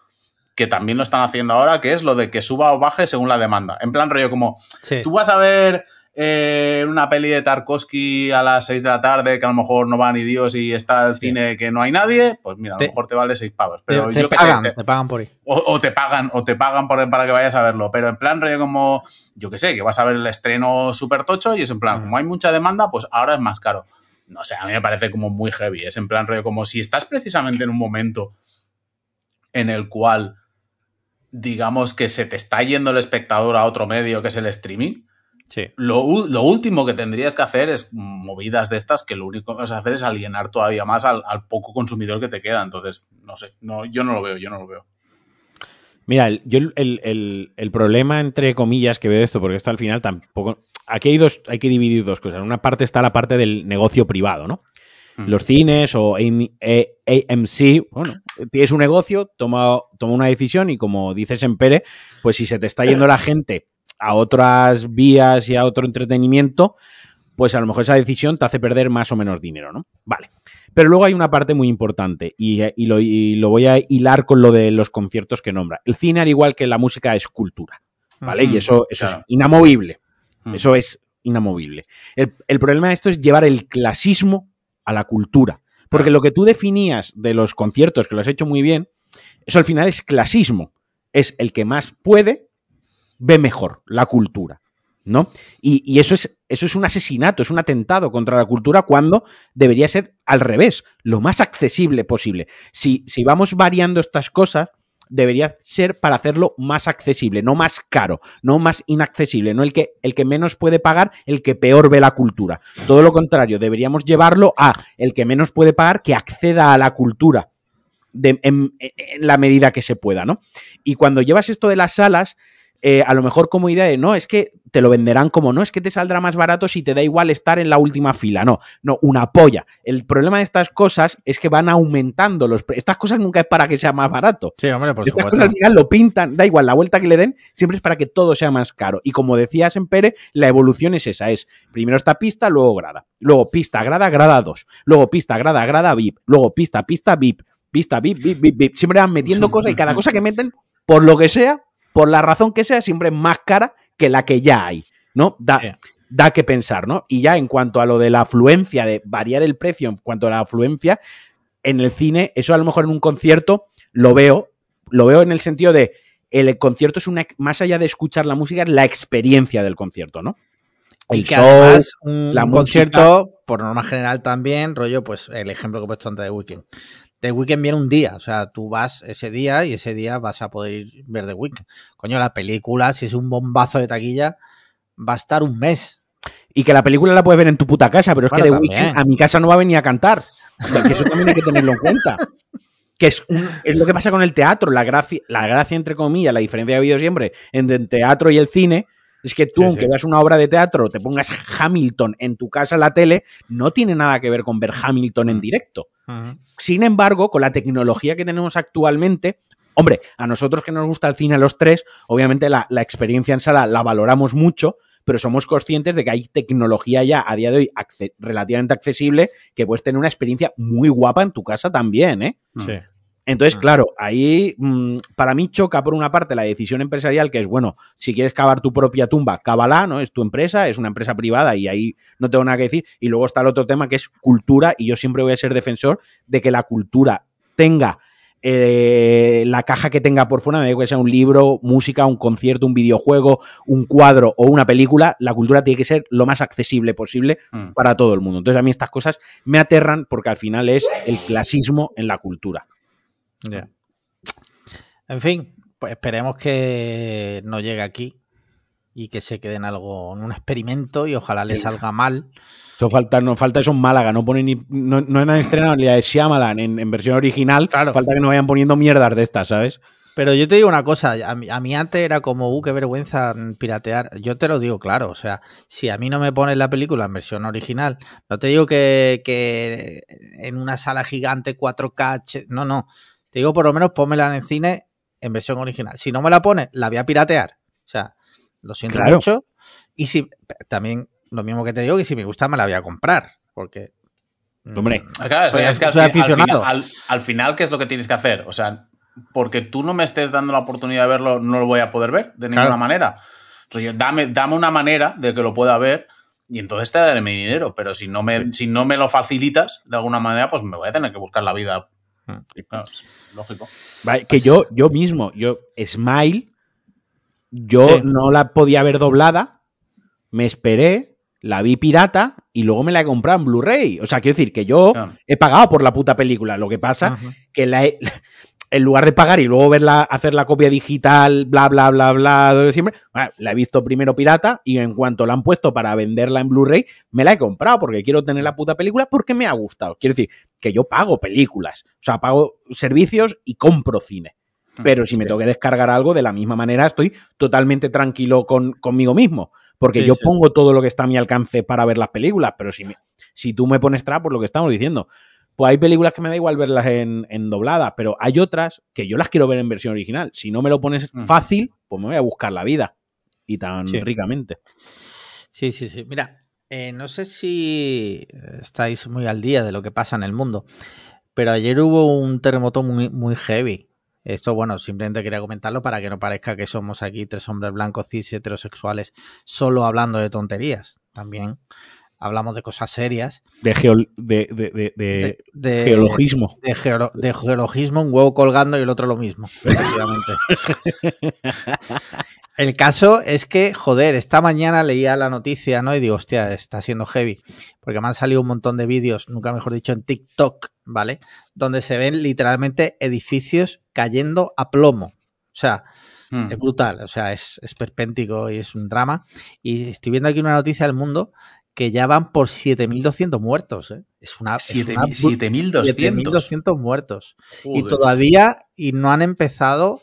S3: que también lo están haciendo ahora, que es lo de que suba o baje según la demanda. En plan rollo como,
S1: Sí.
S3: tú vas a ver eh, una peli de Tarkovsky a las 6 de la tarde, que a lo mejor no va ni Dios y está el cine que no hay nadie, pues mira, a lo
S1: Te-
S3: mejor te vale 6 pavos.
S1: Te,
S3: Pero
S1: te
S3: yo sé,
S1: pagan,
S3: te-
S1: te pagan por ahí.
S3: o, o te pagan, o te pagan por- para que vayas a verlo. Pero en plan rollo como, yo qué sé, que vas a ver el estreno súper tocho y es en plan, como hay mucha demanda, pues ahora es más caro. No sé, a mí me parece como muy heavy. Es en plan rollo como si estás precisamente en un momento en el cual, digamos que se te está yendo el espectador a otro medio que es el streaming.
S1: Sí.
S3: Lo, lo último que tendrías que hacer es movidas de estas que lo único que vas a hacer es alienar todavía más al, al poco consumidor que te queda. Entonces, no sé, no, yo no lo veo, yo no lo veo.
S2: Mira, el- yo el, el- el- problema, entre comillas, que veo esto, porque esto al final tampoco. Aquí hay dos, hay que dividir dos cosas. En una parte está la parte del negocio privado, ¿no?
S3: Mm.
S2: Los cines o AM- AMC, bueno, tienes un negocio, toma, toma una decisión y como dices en Pere, pues si se te está yendo la gente a otras vías y a otro entretenimiento, pues a lo mejor esa decisión te hace perder más o menos dinero, ¿no? Vale. Pero luego hay una parte muy importante y, y lo, y lo voy a hilar con lo de los conciertos que nombra. El cine, al igual que la música, es cultura, ¿vale?
S3: Ujú,
S2: y eso, eso
S3: claro.
S2: es inamovible.
S3: Mm.
S2: Eso es inamovible. El, el problema de esto es llevar el clasismo a la cultura. Porque lo que tú definías de los conciertos, que lo has hecho muy bien, eso al final es clasismo. Es el que más puede, ve mejor la cultura. ¿No? Y, y eso, es, eso es un asesinato, es un atentado contra la cultura cuando debería ser al revés, lo más accesible posible. Si, si vamos variando estas cosas, debería ser para hacerlo más accesible, no más caro, no más inaccesible, no el que, el que menos puede pagar, el que peor ve la cultura. Todo lo contrario, deberíamos llevarlo a el que menos puede pagar, que acceda a la cultura en, en la medida que se pueda, ¿no? Y cuando llevas esto de las salas, eh, a lo mejor como idea de no, es que te lo venderán como no, es que te saldrá más barato si te da igual estar en la última fila. No, no, una polla. El problema de estas cosas es que van aumentando los Estas cosas nunca es para que sea más barato.
S1: Sí, hombre, por
S2: Estas
S1: supuesto.
S2: cosas al final lo pintan, da igual, la vuelta que le den, siempre es para que todo sea más caro. Y como decías en Pere, la evolución es esa, es primero esta pista, luego grada. Luego pista, grada, grada 2. Luego pista, grada, grada, VIP. Luego pista, pista, VIP. Pista, VIP, VIP, VIP, VIP. Siempre van metiendo cosas y cada cosa que meten, por lo que sea, por la razón que sea, siempre es más cara que la que ya hay, ¿no? Da, da que pensar, ¿no? Y ya en cuanto a lo de la afluencia, de variar el precio en cuanto a la afluencia, en el cine, eso a lo mejor en un concierto lo veo, lo veo en el sentido de el concierto es una, más allá de escuchar la música, es la experiencia del concierto, ¿no?
S1: Y que
S2: show,
S1: además un,
S2: la
S1: un
S2: música.
S1: concierto, por norma general también, rollo, pues el ejemplo que he puesto antes de Weekend. The Weekend viene un día, o sea, tú vas ese día y ese día vas a poder ir ver The Weekend. Coño, la película, si es un bombazo de taquilla, va a estar un mes.
S2: y que la película la puedes ver en tu puta casa, pero es que de
S1: también.
S2: Weeknd a mi casa no va a venir a cantar. O sea, que eso también hay que tenerlo en cuenta. que es, un- es lo que pasa con el teatro. La gracia, la gracia, entre comillas, la diferencia que ha habido siempre entre el teatro y el cine, es que tú,
S3: Sí,
S2: aunque
S3: sí.
S2: veas una obra de teatro, te pongas Hamilton en tu casa la tele, no tiene nada que ver con ver Hamilton en
S3: Mm.
S2: directo. Sin embargo, con la tecnología que tenemos actualmente, hombre, a nosotros que nos gusta el cine a los tres, obviamente la, la experiencia en sala la valoramos mucho, pero somos conscientes de que hay tecnología ya a día de hoy acce- relativamente accesible que puedes tener una experiencia muy guapa en tu casa también, ¿eh?
S1: Sí.
S2: Entonces,
S1: Ah.
S2: claro, ahí mm, para mí choca por una parte la decisión empresarial, que es, bueno, si quieres cavar tu propia tumba, cávala, ¿no? Es tu empresa, es una empresa privada y ahí no tengo nada que decir. Y luego está el otro tema que es cultura, y yo siempre voy a ser defensor de que la cultura tenga eh, la caja que tenga por fuera, me igual que sea un libro, música, un concierto, un videojuego, un cuadro o una película, la cultura tiene que ser lo más accesible posible
S3: Mm.
S2: para todo el mundo. Entonces a mí estas cosas me aterran porque al final es el clasismo en la cultura.
S1: Ya. En fin, pues esperemos que no llegue aquí y que se quede en algo, en un experimento y ojalá le
S2: Sí.
S1: salga mal.
S2: Eso falta, no falta eso en Málaga, no ponen ni, no, no han estrenado ni la de Shyamalan en, en versión original,
S1: Claro.
S2: falta que no vayan poniendo mierdas de estas, ¿sabes?
S1: Pero yo te digo una cosa, a mí, a mí antes era como, uh, qué vergüenza mm, piratear. Yo te lo digo claro, o sea, si a mí no me pones la película en versión original, no te digo que, que en una sala gigante 4K, H- no, no. Te digo por lo menos pónmela en el cine en versión original. Si no me la pones, la voy a piratear. O sea, lo siento
S2: Claro.
S1: mucho. Y si también lo mismo que te digo, que si me gusta me la voy a comprar. Porque...
S2: Hombre.
S3: Claro,
S1: Soy-
S3: es que al,
S1: soy
S3: fin- al
S1: aficionado.
S3: final, al- al final, ¿qué es lo que tienes que hacer? O sea, porque tú no me estés dando la oportunidad de verlo, no lo voy a poder ver de ninguna
S1: Claro.
S3: manera. Entonces, yo, dame, dame una manera de que lo pueda ver y entonces te daré mi dinero. Pero si no, me, si no me lo facilitas de alguna manera, pues me voy a tener que buscar la vida.
S1: Mm.
S3: Claro, lógico.
S2: Vale, que yo, yo mismo, yo, Smile, yo
S1: Sí.
S2: no la podía ver doblada, me esperé, la vi pirata y luego me la he comprado en Blu-ray. O sea, quiero decir que yo
S3: Claro.
S2: he pagado por la puta película. Lo que pasa
S1: Ujú.
S2: que la he- en lugar de pagar y luego verla, hacer la copia digital, bla, bla, bla, bla, siempre, bueno, la he visto primero pirata y en cuanto la han puesto para venderla en Blu-ray, me la he comprado porque quiero tener la puta película porque me ha gustado. Quiero decir que yo pago películas, o sea, pago servicios y compro cine. Pero si me tengo que descargar algo, de la misma manera estoy totalmente tranquilo con, conmigo mismo. Porque
S1: Sí,
S2: yo
S1: sí,
S2: pongo todo lo que está a mi alcance para ver las películas. Pero si, me- si tú me pones trap, por lo que estamos diciendo, pues hay películas que me da igual verlas en, en doblada, pero hay otras que yo las quiero ver en versión original. Si no me lo pones
S3: Mm.
S2: fácil, pues me voy a buscar la vida. Y tan
S1: Sí.
S2: ricamente.
S1: Sí, sí, sí. Mira, eh, no sé si estáis muy al día de lo que pasa en el mundo, pero ayer hubo un terremoto muy, muy heavy. Esto, bueno, simplemente quería comentarlo para que no parezca que somos aquí tres hombres blancos, cis, heterosexuales, solo hablando de tonterías. También hablamos de cosas serias.
S2: De, geo- de, de- de- de
S1: De, de-
S2: geologismo.
S1: de, geolo- de geologismo, un huevo colgando y el otro lo mismo, efectivamente. el caso es que, joder, esta mañana leía la noticia, ¿no? Y digo, hostia, está siendo heavy. Porque me han salido un montón de vídeos, nunca mejor dicho, en TikTok, ¿vale? Donde se ven literalmente edificios cayendo a plomo. O sea,
S3: Mm.
S1: es brutal, o sea, es, es perpéntico y es un drama. Y estoy viendo aquí una noticia del mundo que ya van por 7.200 muertos, ¿eh? Es una... es
S3: Siete
S1: una
S3: mil-
S1: bru-
S3: 7.200.
S1: 7.200 muertos. Y todavía y no han empezado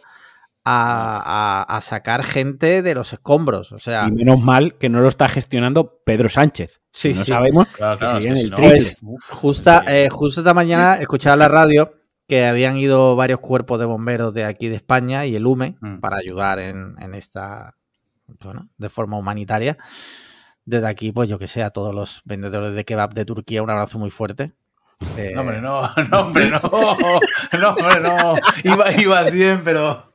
S1: a, a- a sacar gente de los escombros. O sea,
S2: Y menos mal que no lo está gestionando Pedro Sánchez.
S1: Sí,
S2: Si no
S1: sí.
S2: sabemos
S3: Claro,
S2: que
S3: si
S2: el
S3: no-.
S1: Pues, justa, eh, justo esta mañana escuchaba en la radio que habían ido varios cuerpos de bomberos de aquí de España y el UME
S3: Mm.
S1: para ayudar en, en esta, bueno, de forma humanitaria. Desde aquí, pues yo que sé, a todos los vendedores de kebab de Turquía, un abrazo muy fuerte. Eh,
S3: No, hombre, no, no, hombre, no. No, hombre, no. Iba- ibas bien, pero.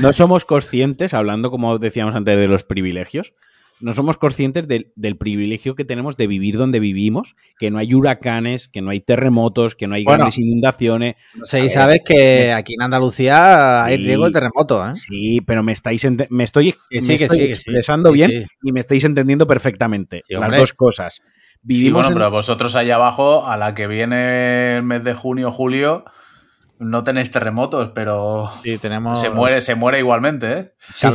S2: No somos conscientes, hablando como decíamos antes de los privilegios, no somos conscientes del, del privilegio que tenemos de vivir donde vivimos, que no hay huracanes, que no hay terremotos, que no hay
S1: Bueno.
S2: grandes inundaciones.
S1: no sé sabes que aquí en Andalucía hay riesgo de terremoto, ¿eh?
S2: Sí, pero me estáis me estoy, me
S1: sí, sí,
S2: expresando bien y me estáis entendiendo perfectamente. Las dos cosas.
S3: Sí,
S2: Vivimos
S3: bueno,
S2: en-
S3: pero vosotros allá abajo, a la que viene el mes de junio, julio, no tenéis terremotos, pero
S1: Sí, tenemos.
S3: se muere, se muere igualmente, ¿eh?
S2: Se
S3: el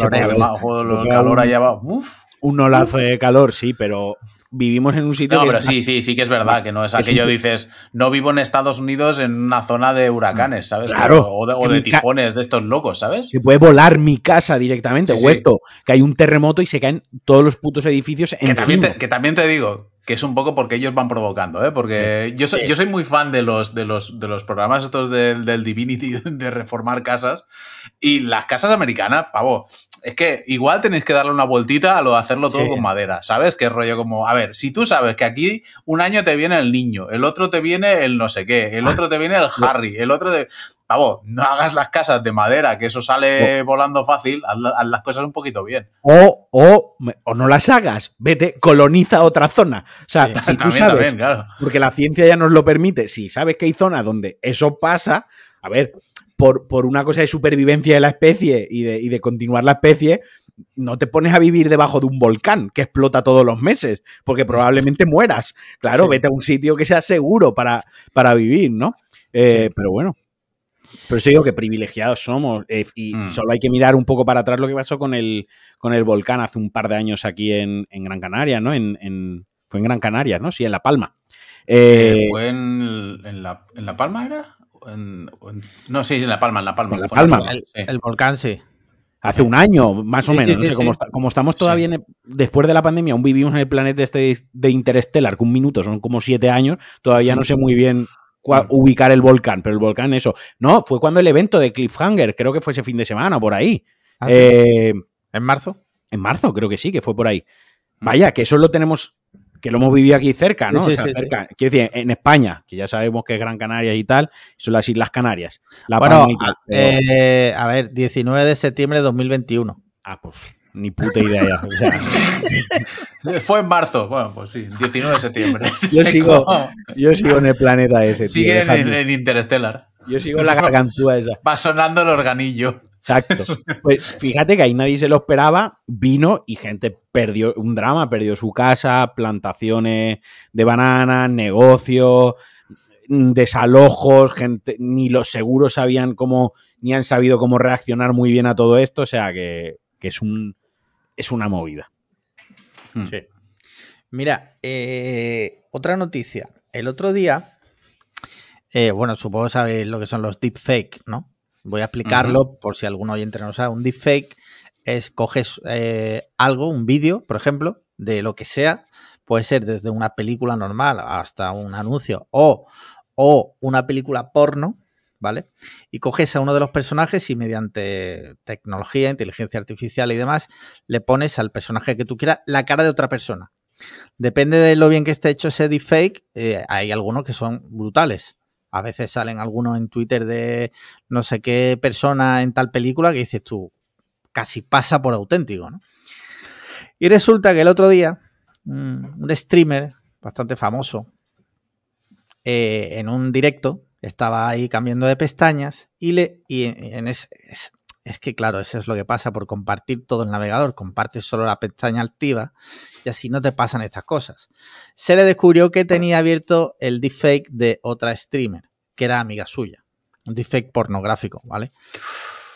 S3: calor allá abajo. Uf.
S2: Un olazo de calor, sí, pero vivimos en un sitio.
S3: No,
S2: que
S3: pero
S2: es-
S3: sí, sí, sí que es verdad, que no es
S2: Es
S3: aquello
S2: un-
S3: dices, no vivo en Estados Unidos en una zona de huracanes, ¿sabes?
S2: Claro.
S3: O de, o de tifones de estos locos, ¿sabes?
S2: que puede volar mi casa directamente.
S3: Sí,
S2: o
S3: sí.
S2: esto, que hay un terremoto y se caen todos los putos edificios
S3: Que también, te, que también te digo que es un poco porque ellos van provocando, ¿eh? Porque yo soy, yo soy muy fan de los, de los, de los programas estos del, del Divinity de reformar casas. Y las casas americanas, pavo, es que igual tenéis que darle una vueltita a lo de hacerlo todo
S1: Sí.
S3: con madera, ¿sabes? Que rollo como, a ver, si tú sabes que aquí un año te viene el niño, el otro te viene el no sé qué, el otro te viene el Harry, el otro te... Pavo, no hagas las casas de madera, que eso sale volando fácil, haz, la- haz las cosas un poquito bien.
S2: O, o, o no las hagas, vete, coloniza otra zona. O sea,
S1: Sí,
S2: si tú sabes,
S3: también, claro.
S2: porque la ciencia ya nos lo permite, si sabes que hay zonas donde eso pasa, a ver, por, por una cosa de supervivencia de la especie y de, y de continuar la especie, no te pones a vivir debajo de un volcán que explota todos los meses, porque probablemente mueras. Claro,
S1: Sí.
S2: vete a un sitio que sea seguro para, para vivir, ¿no? Eh, Pero bueno. Pero eso digo que privilegiados somos eh, y
S3: Mm.
S2: solo hay que mirar un poco para atrás lo que pasó con el, con el volcán hace un par de años aquí en, en Gran Canaria, ¿no? En, en- fue en Gran Canaria, ¿no? Sí, en La Palma. Eh,
S3: ¿Fue en, en la, en La Palma era? ¿O en- o en- no, sí, en La Palma, en La Palma.
S2: En La Palma.
S1: El,
S3: sí.
S1: el volcán sí.
S2: Hace un año, más o
S1: Sí,
S2: menos.
S1: sí,
S2: no sé,
S1: sí,
S2: como,
S1: sí.
S2: esta- como estamos todavía
S3: Sí.
S2: en- después de la pandemia, aún vivimos en el planeta este de Interstellar, que un minuto son como siete años, todavía
S3: Sí.
S2: no sé muy bien cua-
S3: Mm.
S2: ubicar el volcán, pero el volcán eso. No, fue cuando el evento de Cliffhanger, creo que fue ese fin de semana, por ahí.
S1: Ah, sí.
S2: Eh,
S1: ¿En marzo?
S2: en marzo, creo que sí, que fue por ahí. Vaya, que eso lo tenemos, que lo hemos vivido aquí cerca, ¿no?
S1: Sí,
S2: o sea,
S1: sí, sí.
S2: cerca. Quiero decir, en España, que ya sabemos que es Gran Canaria y tal, son las Islas Canarias. La
S1: bueno,
S2: pero-
S1: eh, a ver, 19 de septiembre de 2021.
S2: Ah, pues ni puta idea ya. O sea,
S3: Fue en marzo. Bueno, pues sí, 19 de septiembre.
S2: yo sigo, yo sigo en el planeta ese. tío,
S3: Sigue en,
S2: dejadme.
S3: en Interstellar.
S2: Yo sigo en la gargantúa esa.
S3: Va sonando el organillo.
S2: Exacto. Pues fíjate que ahí nadie se lo esperaba, vino y gente perdió un drama, perdió su casa, plantaciones de bananas, negocios, mm, desalojos, gente, ni los seguros sabían cómo, ni han sabido cómo reaccionar muy bien a todo esto, o sea que, que es un es una movida.
S3: Hmm.
S1: Sí. Mira, eh, otra noticia. El otro día, eh, bueno, supongo que sabéis lo que son los deepfake, ¿no? Voy a explicarlo por si algún oyente no sabe. Un deepfake es coges eh, algo, un vídeo, por ejemplo, de lo que sea, puede ser desde una película normal hasta un anuncio o, o una película porno, ¿vale? Y coges a uno de los personajes y mediante tecnología, inteligencia artificial y demás, le pones al personaje que tú quieras la cara de otra persona. Depende de lo bien que esté hecho ese deepfake, eh, hay algunos que son brutales. A veces salen algunos en Twitter de no sé qué persona en tal película que dices tú, casi pasa por auténtico, ¿no? Y resulta que el otro día, un streamer bastante famoso, eh, en un directo, estaba ahí cambiando de pestañas y le y en, en es que claro, eso es lo que pasa por compartir todo el navegador, compartes solo la pestaña activa y así no te pasan estas cosas. Se le descubrió que tenía abierto el deepfake de otra streamer, que era amiga suya, un deepfake pornográfico, ¿vale?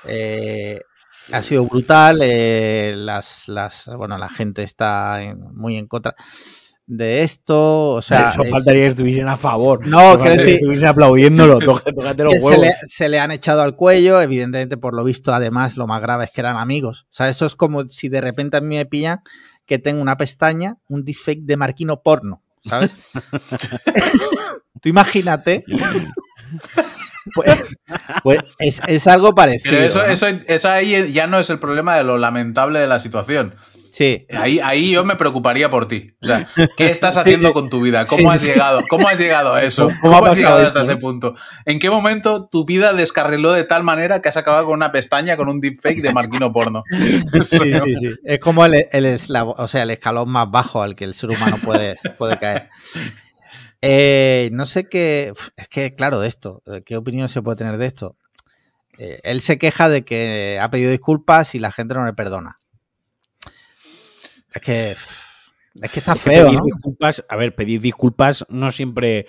S1: Eh, ha sido brutal, eh, las, las, bueno, la gente está en, muy en contra de esto, o sea...
S2: Eso
S1: es-
S2: faltaría
S1: es-
S2: que estuviesen a favor.
S1: No,
S2: Eso
S1: quiero
S2: faltaría que
S1: decir-
S2: estuviesen aplaudiéndolo. Tócate, tócate los
S1: que se
S2: huevos.
S1: le, se le han echado al cuello, evidentemente por lo visto, además lo más grave es que eran amigos. O sea, eso es como si de repente a mí me pillan que tengo una pestaña, un deepfake de Marquino porno, ¿sabes? Tú imagínate. Pues, pues es, es algo parecido.
S3: Pero eso,
S1: ¿no?
S3: eso, eso ahí ya no es el problema de lo lamentable de la situación.
S1: Sí.
S3: Ahí, ahí yo me preocuparía por ti. O sea, ¿qué estás haciendo con tu vida? ¿Cómo has llegado? ¿Cómo has llegado a eso?
S2: ¿Cómo
S3: ¿Cómo,
S2: ha
S3: has llegado
S2: esto,
S3: hasta ese punto? ¿En qué momento tu vida descarriló de tal manera que has acabado con una pestaña con un deepfake de Marquino porno?
S1: Sí, sí, sí. Es como el, el eslavo- o sea, el escalón más bajo al que el ser humano puede, puede caer. Eh, no sé qué. Es que, claro, de esto. eh, ¿Qué opinión se puede tener de esto? Eh, él se queja de que ha pedido disculpas y la gente no le perdona. Es que. Es que está
S2: Es que
S1: feo,
S2: pedir
S1: ¿no?
S2: disculpas, a ver, pedir disculpas no siempre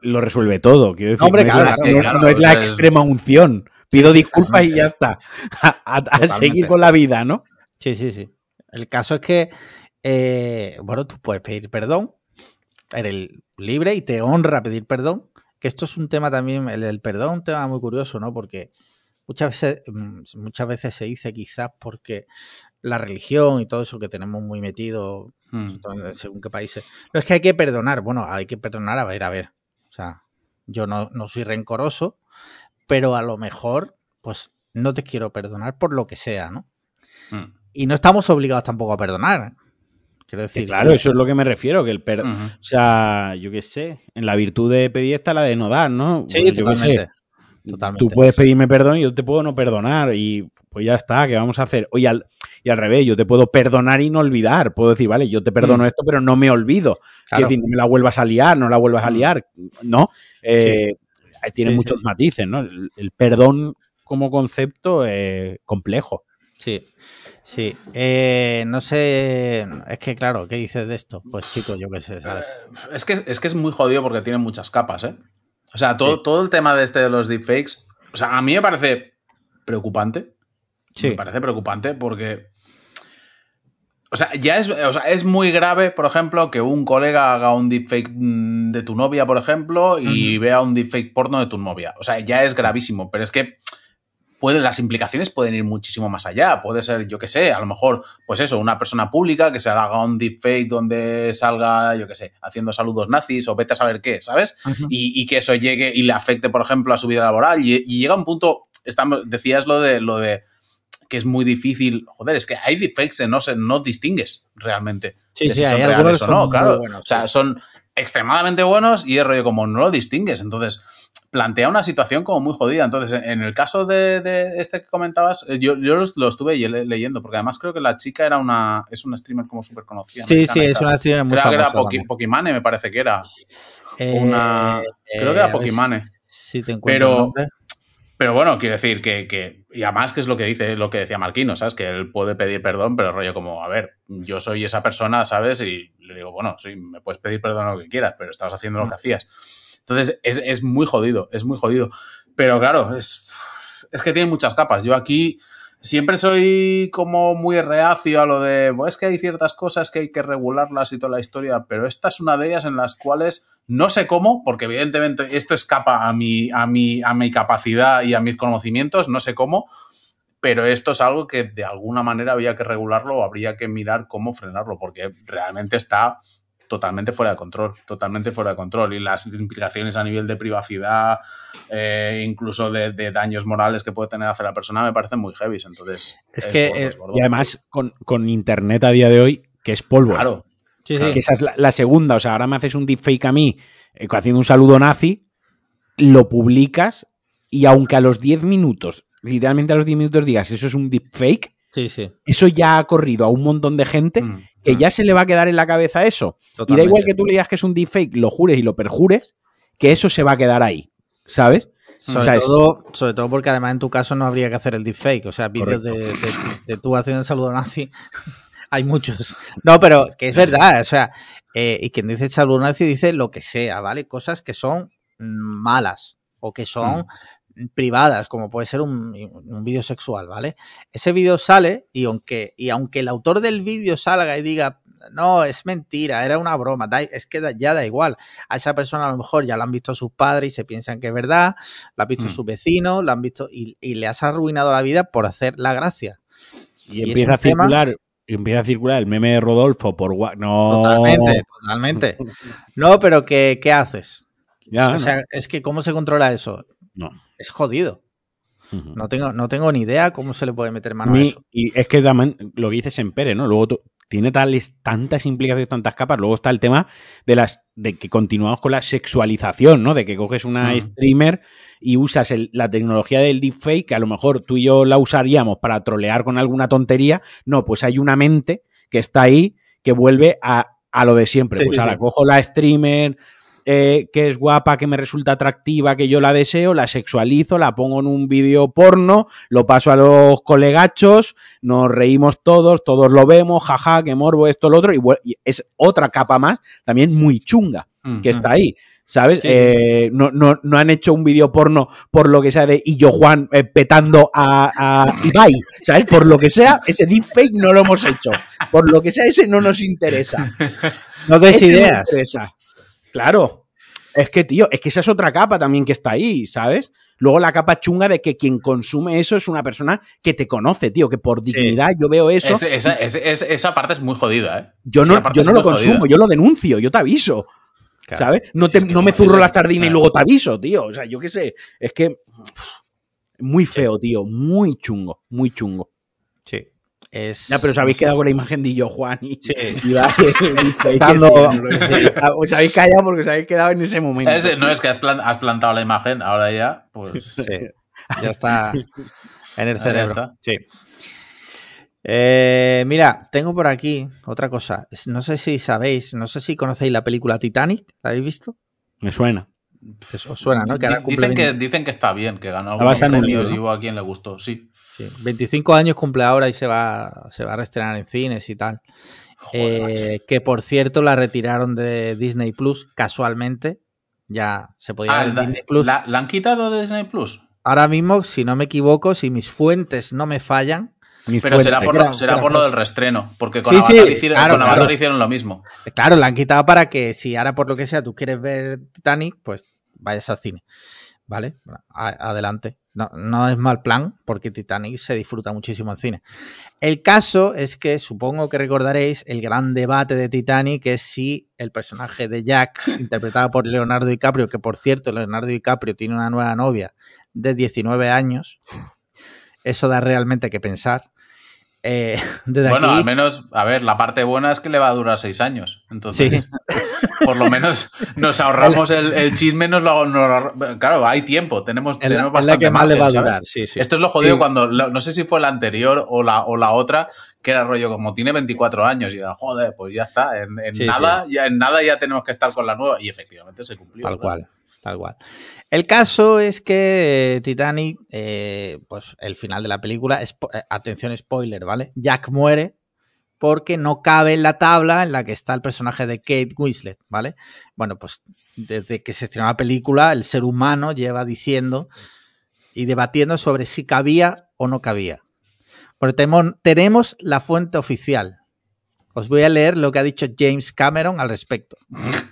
S2: lo resuelve todo. Quiero decir,
S1: No, hombre,
S2: no,
S1: claro,
S2: es, la,
S3: claro,
S2: no-
S3: claro,
S2: no es la
S3: o sea, es-
S2: extrema unción. Pido disculpas y ya está. A, a- a
S3: Totalmente.
S2: seguir con la vida, ¿no?
S1: Sí, sí, sí. El caso es que eh, bueno, tú puedes pedir perdón, eres libre y te honra pedir perdón, que esto es un tema también, el del perdón, un tema muy curioso, ¿no? Porque muchas veces, mm, muchas veces se dice quizás porque la religión y todo eso que tenemos muy metido,
S3: Mm.
S1: según qué países, no es que hay que perdonar, bueno, hay que perdonar a ver, a ver, o sea, yo no, no soy rencoroso, pero a lo mejor, pues no te quiero perdonar por lo que sea, ¿no?
S3: Mm.
S1: Y no estamos obligados tampoco a perdonar. Quiero decir,
S2: claro,
S1: sí.
S2: eso es lo que me refiero, que el per-. O sea, yo qué sé, en la virtud de pedir está la de no dar, ¿no?
S1: Sí,
S2: Pues sé,
S1: totalmente. Totalmente.
S2: Tú puedes pedirme perdón y yo te puedo no perdonar y pues ya está, ¿qué vamos a hacer? Oye, al, y al revés, yo te puedo perdonar y no olvidar. Puedo decir, vale, yo te perdono
S1: Mm.
S2: esto, pero no me olvido.
S1: Claro.
S2: Quiero decir, no me la vuelvas a liar, no la vuelvas a
S1: Mm.
S2: liar, ¿no? Eh, Tiene
S1: Sí,
S2: muchos
S1: sí.
S2: matices, ¿no? El, el perdón como concepto es complejo.
S1: Sí, sí. Eh, no sé, es que claro, ¿qué dices de esto? Pues chicos, yo qué sé, ¿sabes?
S3: Es que, es que es muy jodido porque tiene muchas capas, ¿eh? O sea, todo,
S2: Sí.
S3: todo el tema de este de los deepfakes, o sea, a mí me parece preocupante.
S1: Sí.
S3: Me parece preocupante porque. O sea, ya es, o sea, es muy grave, por ejemplo, que un colega haga un deepfake mm, de tu novia, por ejemplo, y vea un deepfake porno de tu novia. O sea, ya es gravísimo, pero es que puede, las implicaciones pueden ir muchísimo más allá. Puede ser, yo qué sé, a lo mejor, pues eso, una persona pública que se haga un deepfake donde salga, yo qué sé, haciendo saludos nazis o vete a saber qué, ¿sabes?
S1: Ujú.
S3: y, y que eso llegue y le afecte, por ejemplo, a su vida laboral. Y, y llega un punto, estamos, decías lo de lo de que es muy difícil. Joder, es que hay deepfakes que no se no distingues realmente.
S1: Sí,
S3: de
S1: sí,
S3: si son reales o no, claro.
S1: buenos,
S3: o sea, son extremadamente buenos y es rollo como no lo distingues. Entonces, plantea una situación como muy jodida. Entonces, en, el caso de, de este que comentabas, eh, yo, yo lo, lo estuve le- leyendo, porque además creo que la chica era una, es una streamer como súper conocida.
S1: Sí, sí, es una acción muy
S3: Creo que era Poki-. Pokimane, me parece que era.
S1: Eh,
S3: una- creo que era
S1: ver
S3: Pokimane.
S1: Si te encuentro
S3: Pero-. Pero bueno, quiero decir que, que- y además que es lo que dice, lo que decía Marquino, ¿sabes? Que él puede pedir perdón, pero rollo como, a ver, yo soy esa persona, ¿sabes? Y le digo, bueno, sí, me puedes pedir perdón lo que quieras, pero estabas haciendo lo que hacías. Entonces, es, es muy jodido, es muy jodido. Pero claro, es, es que tiene muchas capas. Yo aquí siempre soy como muy reacio a lo de, "Buah, es que hay ciertas cosas que hay que regularlas y toda la historia, pero esta es una de ellas en las cuales no sé cómo, porque evidentemente esto escapa a mi, a mi, a mi capacidad y a mis conocimientos, no sé cómo, pero esto es algo que de alguna manera había que regularlo o habría que mirar cómo frenarlo, porque realmente está totalmente fuera de control, totalmente fuera de control. Y las implicaciones a nivel de privacidad, eh, incluso de, de daños morales que puede tener hacia la persona, me parecen muy heavy. Entonces,
S1: Es que,
S3: gordo,
S1: eh,
S3: gordo.
S2: Y además, con, con internet a día de hoy, que es polvo.
S3: claro,
S1: Sí,
S2: Es
S1: sí.
S2: que esa es la, la segunda. O sea, ahora me haces un deepfake a mí eh, haciendo un saludo nazi, lo publicas y aunque a los 10 minutos, literalmente a los 10 minutos digas eso es un deepfake,
S1: Sí, sí.
S2: eso ya ha corrido a un montón de gente
S3: Mm,
S2: que
S3: mm.
S2: ya se le va a quedar en la cabeza eso. Y da igual que tú le digas que es un deepfake, lo jures y lo perjures, que eso se va a quedar ahí. ¿Sabes?
S1: Sobre,
S2: O sea, es-
S1: todo, sobre todo porque además en tu caso no habría que hacer el deepfake. O sea, vídeos de, de- de tú haciendo el saludo nazi. Hay muchos. No, pero que es verdad. O sea, eh, y quien dice saludo nazi dice lo que sea, ¿vale? Cosas que son malas o que son privadas, como puede ser un, un vídeo sexual, ¿vale? Ese vídeo sale y aunque, y aunque el autor del vídeo salga y diga, no, es mentira, era una broma, da- es que da- ya da igual. A esa persona a lo mejor ya la han visto sus padres y se piensan que es verdad, la han visto
S3: Hmm.
S1: sus vecinos, la han visto y, y le has arruinado la vida por hacer la gracia.
S2: Y, empieza a
S1: tema-
S2: circular. y Empieza a circular el meme de Rodolfo por No.
S1: Totalmente, totalmente. No, pero ¿qué, qué haces?
S2: Ya,
S1: o
S2: ¿no?
S1: sea, es que ¿cómo se controla eso?
S2: No.
S1: Es jodido. No tengo, no tengo ni idea cómo se le puede meter mano a eso.
S2: y es que también lo que dices en Pere, ¿no? Luego tú- tiene tales, tantas implicaciones, tantas capas. Luego está el tema de las de que continuamos con la sexualización, ¿no? De que coges una
S3: Mm.
S2: streamer y usas el- la tecnología del deepfake, que a lo mejor tú y yo la usaríamos para trolear con alguna tontería. No, pues hay una mente que está ahí que vuelve a, a lo de siempre.
S1: Sí,
S2: pues
S1: sí,
S2: ahora
S1: sí.
S2: cojo la streamer. Eh, que es guapa, que me resulta atractiva, que yo la deseo, la sexualizo, la pongo en un vídeo porno, lo paso a los colegachos, nos reímos todos, todos lo vemos, jaja, que morbo, esto, lo otro, y, es otra capa más, también muy chunga, que está ahí, ¿Sabes?
S1: Sí, sí.
S2: Eh, no, no, no han hecho un vídeo porno por lo que sea de y yo Juan eh, petando a, a Ibai, ¿sabes? Por lo que sea, ese deepfake no lo hemos hecho. Por lo que sea, ese no nos interesa.
S1: No des
S2: no
S1: ideas.
S2: Claro. Es que, tío, es que esa es otra capa también que está ahí, ¿sabes? Luego la capa chunga de que quien consume eso es una persona que te conoce, tío, que por dignidad yo veo eso.
S3: Esa, parte es muy jodida, ¿eh?
S2: yo no, yo no lo consumo,
S3: jodida.
S2: yo lo denuncio, yo te aviso.
S1: Claro.
S2: ¿Sabes? No, te-
S3: Es que
S2: no
S3: es
S2: me zurro la sardina y luego te aviso, tío. O sea, yo qué sé. Es que. Muy feo, tío. Muy chungo. Muy chungo.
S1: Sí. Es...
S2: Ya, pero os habéis quedado con la imagen de yo, Juan, y,
S1: Sí.
S2: y va- y lo sé. Os habéis callado porque os habéis quedado en ese momento.
S3: Es- no es que has, plan- has plantado la imagen, ahora ya, pues.
S1: Sí. Ya está en el cerebro. Sí. Eh, mira, tengo por aquí otra cosa. No sé si sabéis, no sé si conocéis la película Titanic. ¿La habéis visto?
S2: Me suena.
S1: Os suena, ¿no? Que ahora
S3: Di-
S1: cumple
S3: dicen, que,
S1: 20
S3: dicen que está bien, que ganó algunos premios y hubo a quien le gustó, sí.
S1: sí, 25 años cumple ahora y se va, se va a reestrenar en cines y tal.
S3: Joder.
S1: Eh, que por cierto la retiraron de Disney Plus casualmente. Ya se podía
S3: Ah,
S1: ver
S3: la,
S1: Disney Plus.
S3: la- ¿la han quitado de Disney Plus?
S1: Ahora mismo, si no me equivoco, si mis fuentes no me fallan,
S3: Pero será por, será por lo
S1: cosa.
S3: del restreno, porque con
S1: Sí,
S3: Avatar,
S1: sí,
S3: hicieron,
S1: claro,
S3: con Avatar
S1: claro.
S3: hicieron lo mismo.
S1: Claro, la han quitado para que si ahora por lo que sea tú quieres ver Titanic, pues vayas al cine. ¿Vale? A- adelante. No, no es mal plan porque Titanic se disfruta muchísimo en cine. El caso es que supongo que recordaréis el gran debate de Titanic es si el personaje de Jack, interpretado por Leonardo DiCaprio, que por cierto Leonardo DiCaprio tiene una nueva novia de 19 años, eso da realmente que pensar. Eh, desde
S3: Bueno,
S1: aquí,
S3: al menos, a ver, la parte buena es que le va a durar seis años. Entonces, por lo menos nos ahorramos el, el chisme. Nos lo, nos lo- claro, hay tiempo, tenemos,
S1: la,
S3: tenemos
S1: es la
S3: bastante
S1: que más le va a durar. Sí, sí.
S3: Esto es lo jodido cuando, lo- no sé si fue la anterior o la, o la otra, que era rollo como tiene 24 años y era, joder, pues ya está, en, en nada, Ya, en nada ya tenemos que estar con la nueva. Y efectivamente se cumplió.
S1: Tal cual, tal cual. El caso es que eh, Titanic, eh, pues el final de la película, eh, atención spoiler, ¿vale? Jack muere porque no cabe en la tabla en la que está el personaje de Kate Winslet, ¿vale? Bueno, pues desde que se estrenó la película, el ser humano lleva diciendo y debatiendo sobre si cabía o no cabía. Temo- tenemos la fuente oficial. Os voy a leer lo que ha dicho James Cameron al respecto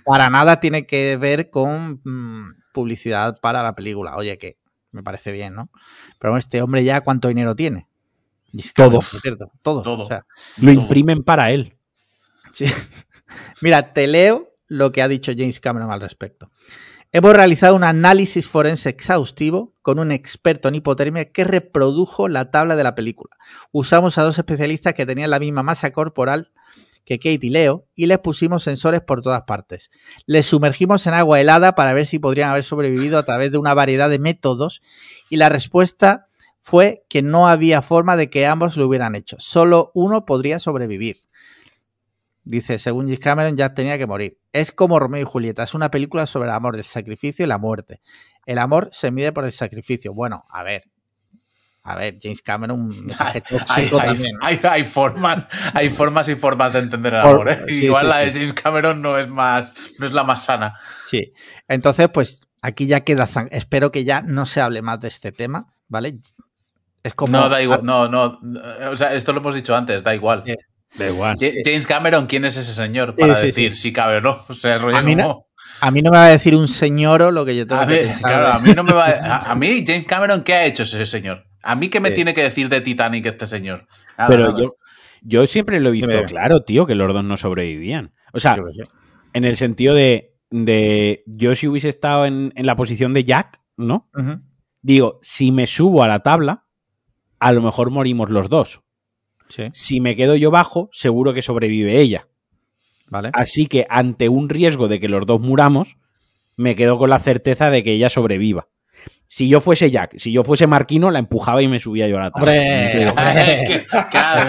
S1: para nada tiene que ver con mm, publicidad para la película. Oye, que me parece bien, ¿no? Pero este hombre ya, ¿cuánto dinero tiene? James
S2: Todo.
S1: Cierto, todo.
S3: Todo.
S1: O sea,
S2: Lo
S3: Todo.
S2: imprimen para él.
S1: sí. Mira, te leo lo que ha dicho James Cameron al respecto. Hemos realizado un análisis forense exhaustivo con un experto en hipotermia que reprodujo la tabla de la película. Usamos a dos especialistas que tenían la misma masa corporal que Kate y Leo y les pusimos sensores por todas partes. Les sumergimos en agua helada para ver si podrían haber sobrevivido a través de una variedad de métodos y la respuesta fue que no había forma de que ambos lo hubieran hecho. Solo uno podría sobrevivir. Dice, según James Cameron, Jack tenía que morir. Es como Romeo y Julieta, es una película sobre el amor, el sacrificio y la muerte. El amor se mide por el sacrificio. Bueno, a ver. A ver, James Cameron, un mensaje
S3: Hay, formas, hay formas y formas de entender el amor. ¿eh?
S1: sí,
S3: Igual
S1: sí,
S3: la de. James Cameron no es más, no es la más sana.
S1: Sí. Entonces, pues aquí ya queda. Espero que ya no se hable más de este tema, ¿vale? Es como.
S3: No, da igual, no, no. O sea, esto lo hemos dicho antes, da igual.
S2: Da igual.
S3: Ja- James Cameron, ¿quién es ese señor para
S1: sí,
S3: decir si cabe o no? O sea, rollo
S1: A mí no-
S3: como-
S1: A mí no me va a decir un señor lo que yo tengo
S3: A
S1: que
S3: mí,
S1: pensar.
S3: claro, a mí no me va a, a mí, James Cameron, ¿qué ha hecho ese señor? ¿A mí qué me
S1: Sí.
S3: tiene que decir de Titanic este señor? Nada,
S2: Pero
S3: nada.
S2: yo, yo siempre lo he visto claro, tío, que los dos no sobrevivían. O sea, en el sentido de, de yo si hubiese estado en, en la posición de Jack, ¿no? Digo, si me subo a la tabla, a lo mejor morimos los dos.
S1: Sí,
S2: Si me quedo yo bajo, seguro que sobrevive ella.
S1: vale.
S2: Así que ante un riesgo de que los dos muramos, me quedo con la certeza de que ella sobreviva. Si yo fuese Jack, si yo fuese Marquino, la empujaba y me subía yo a la tabla.
S1: Hombre,
S3: claro,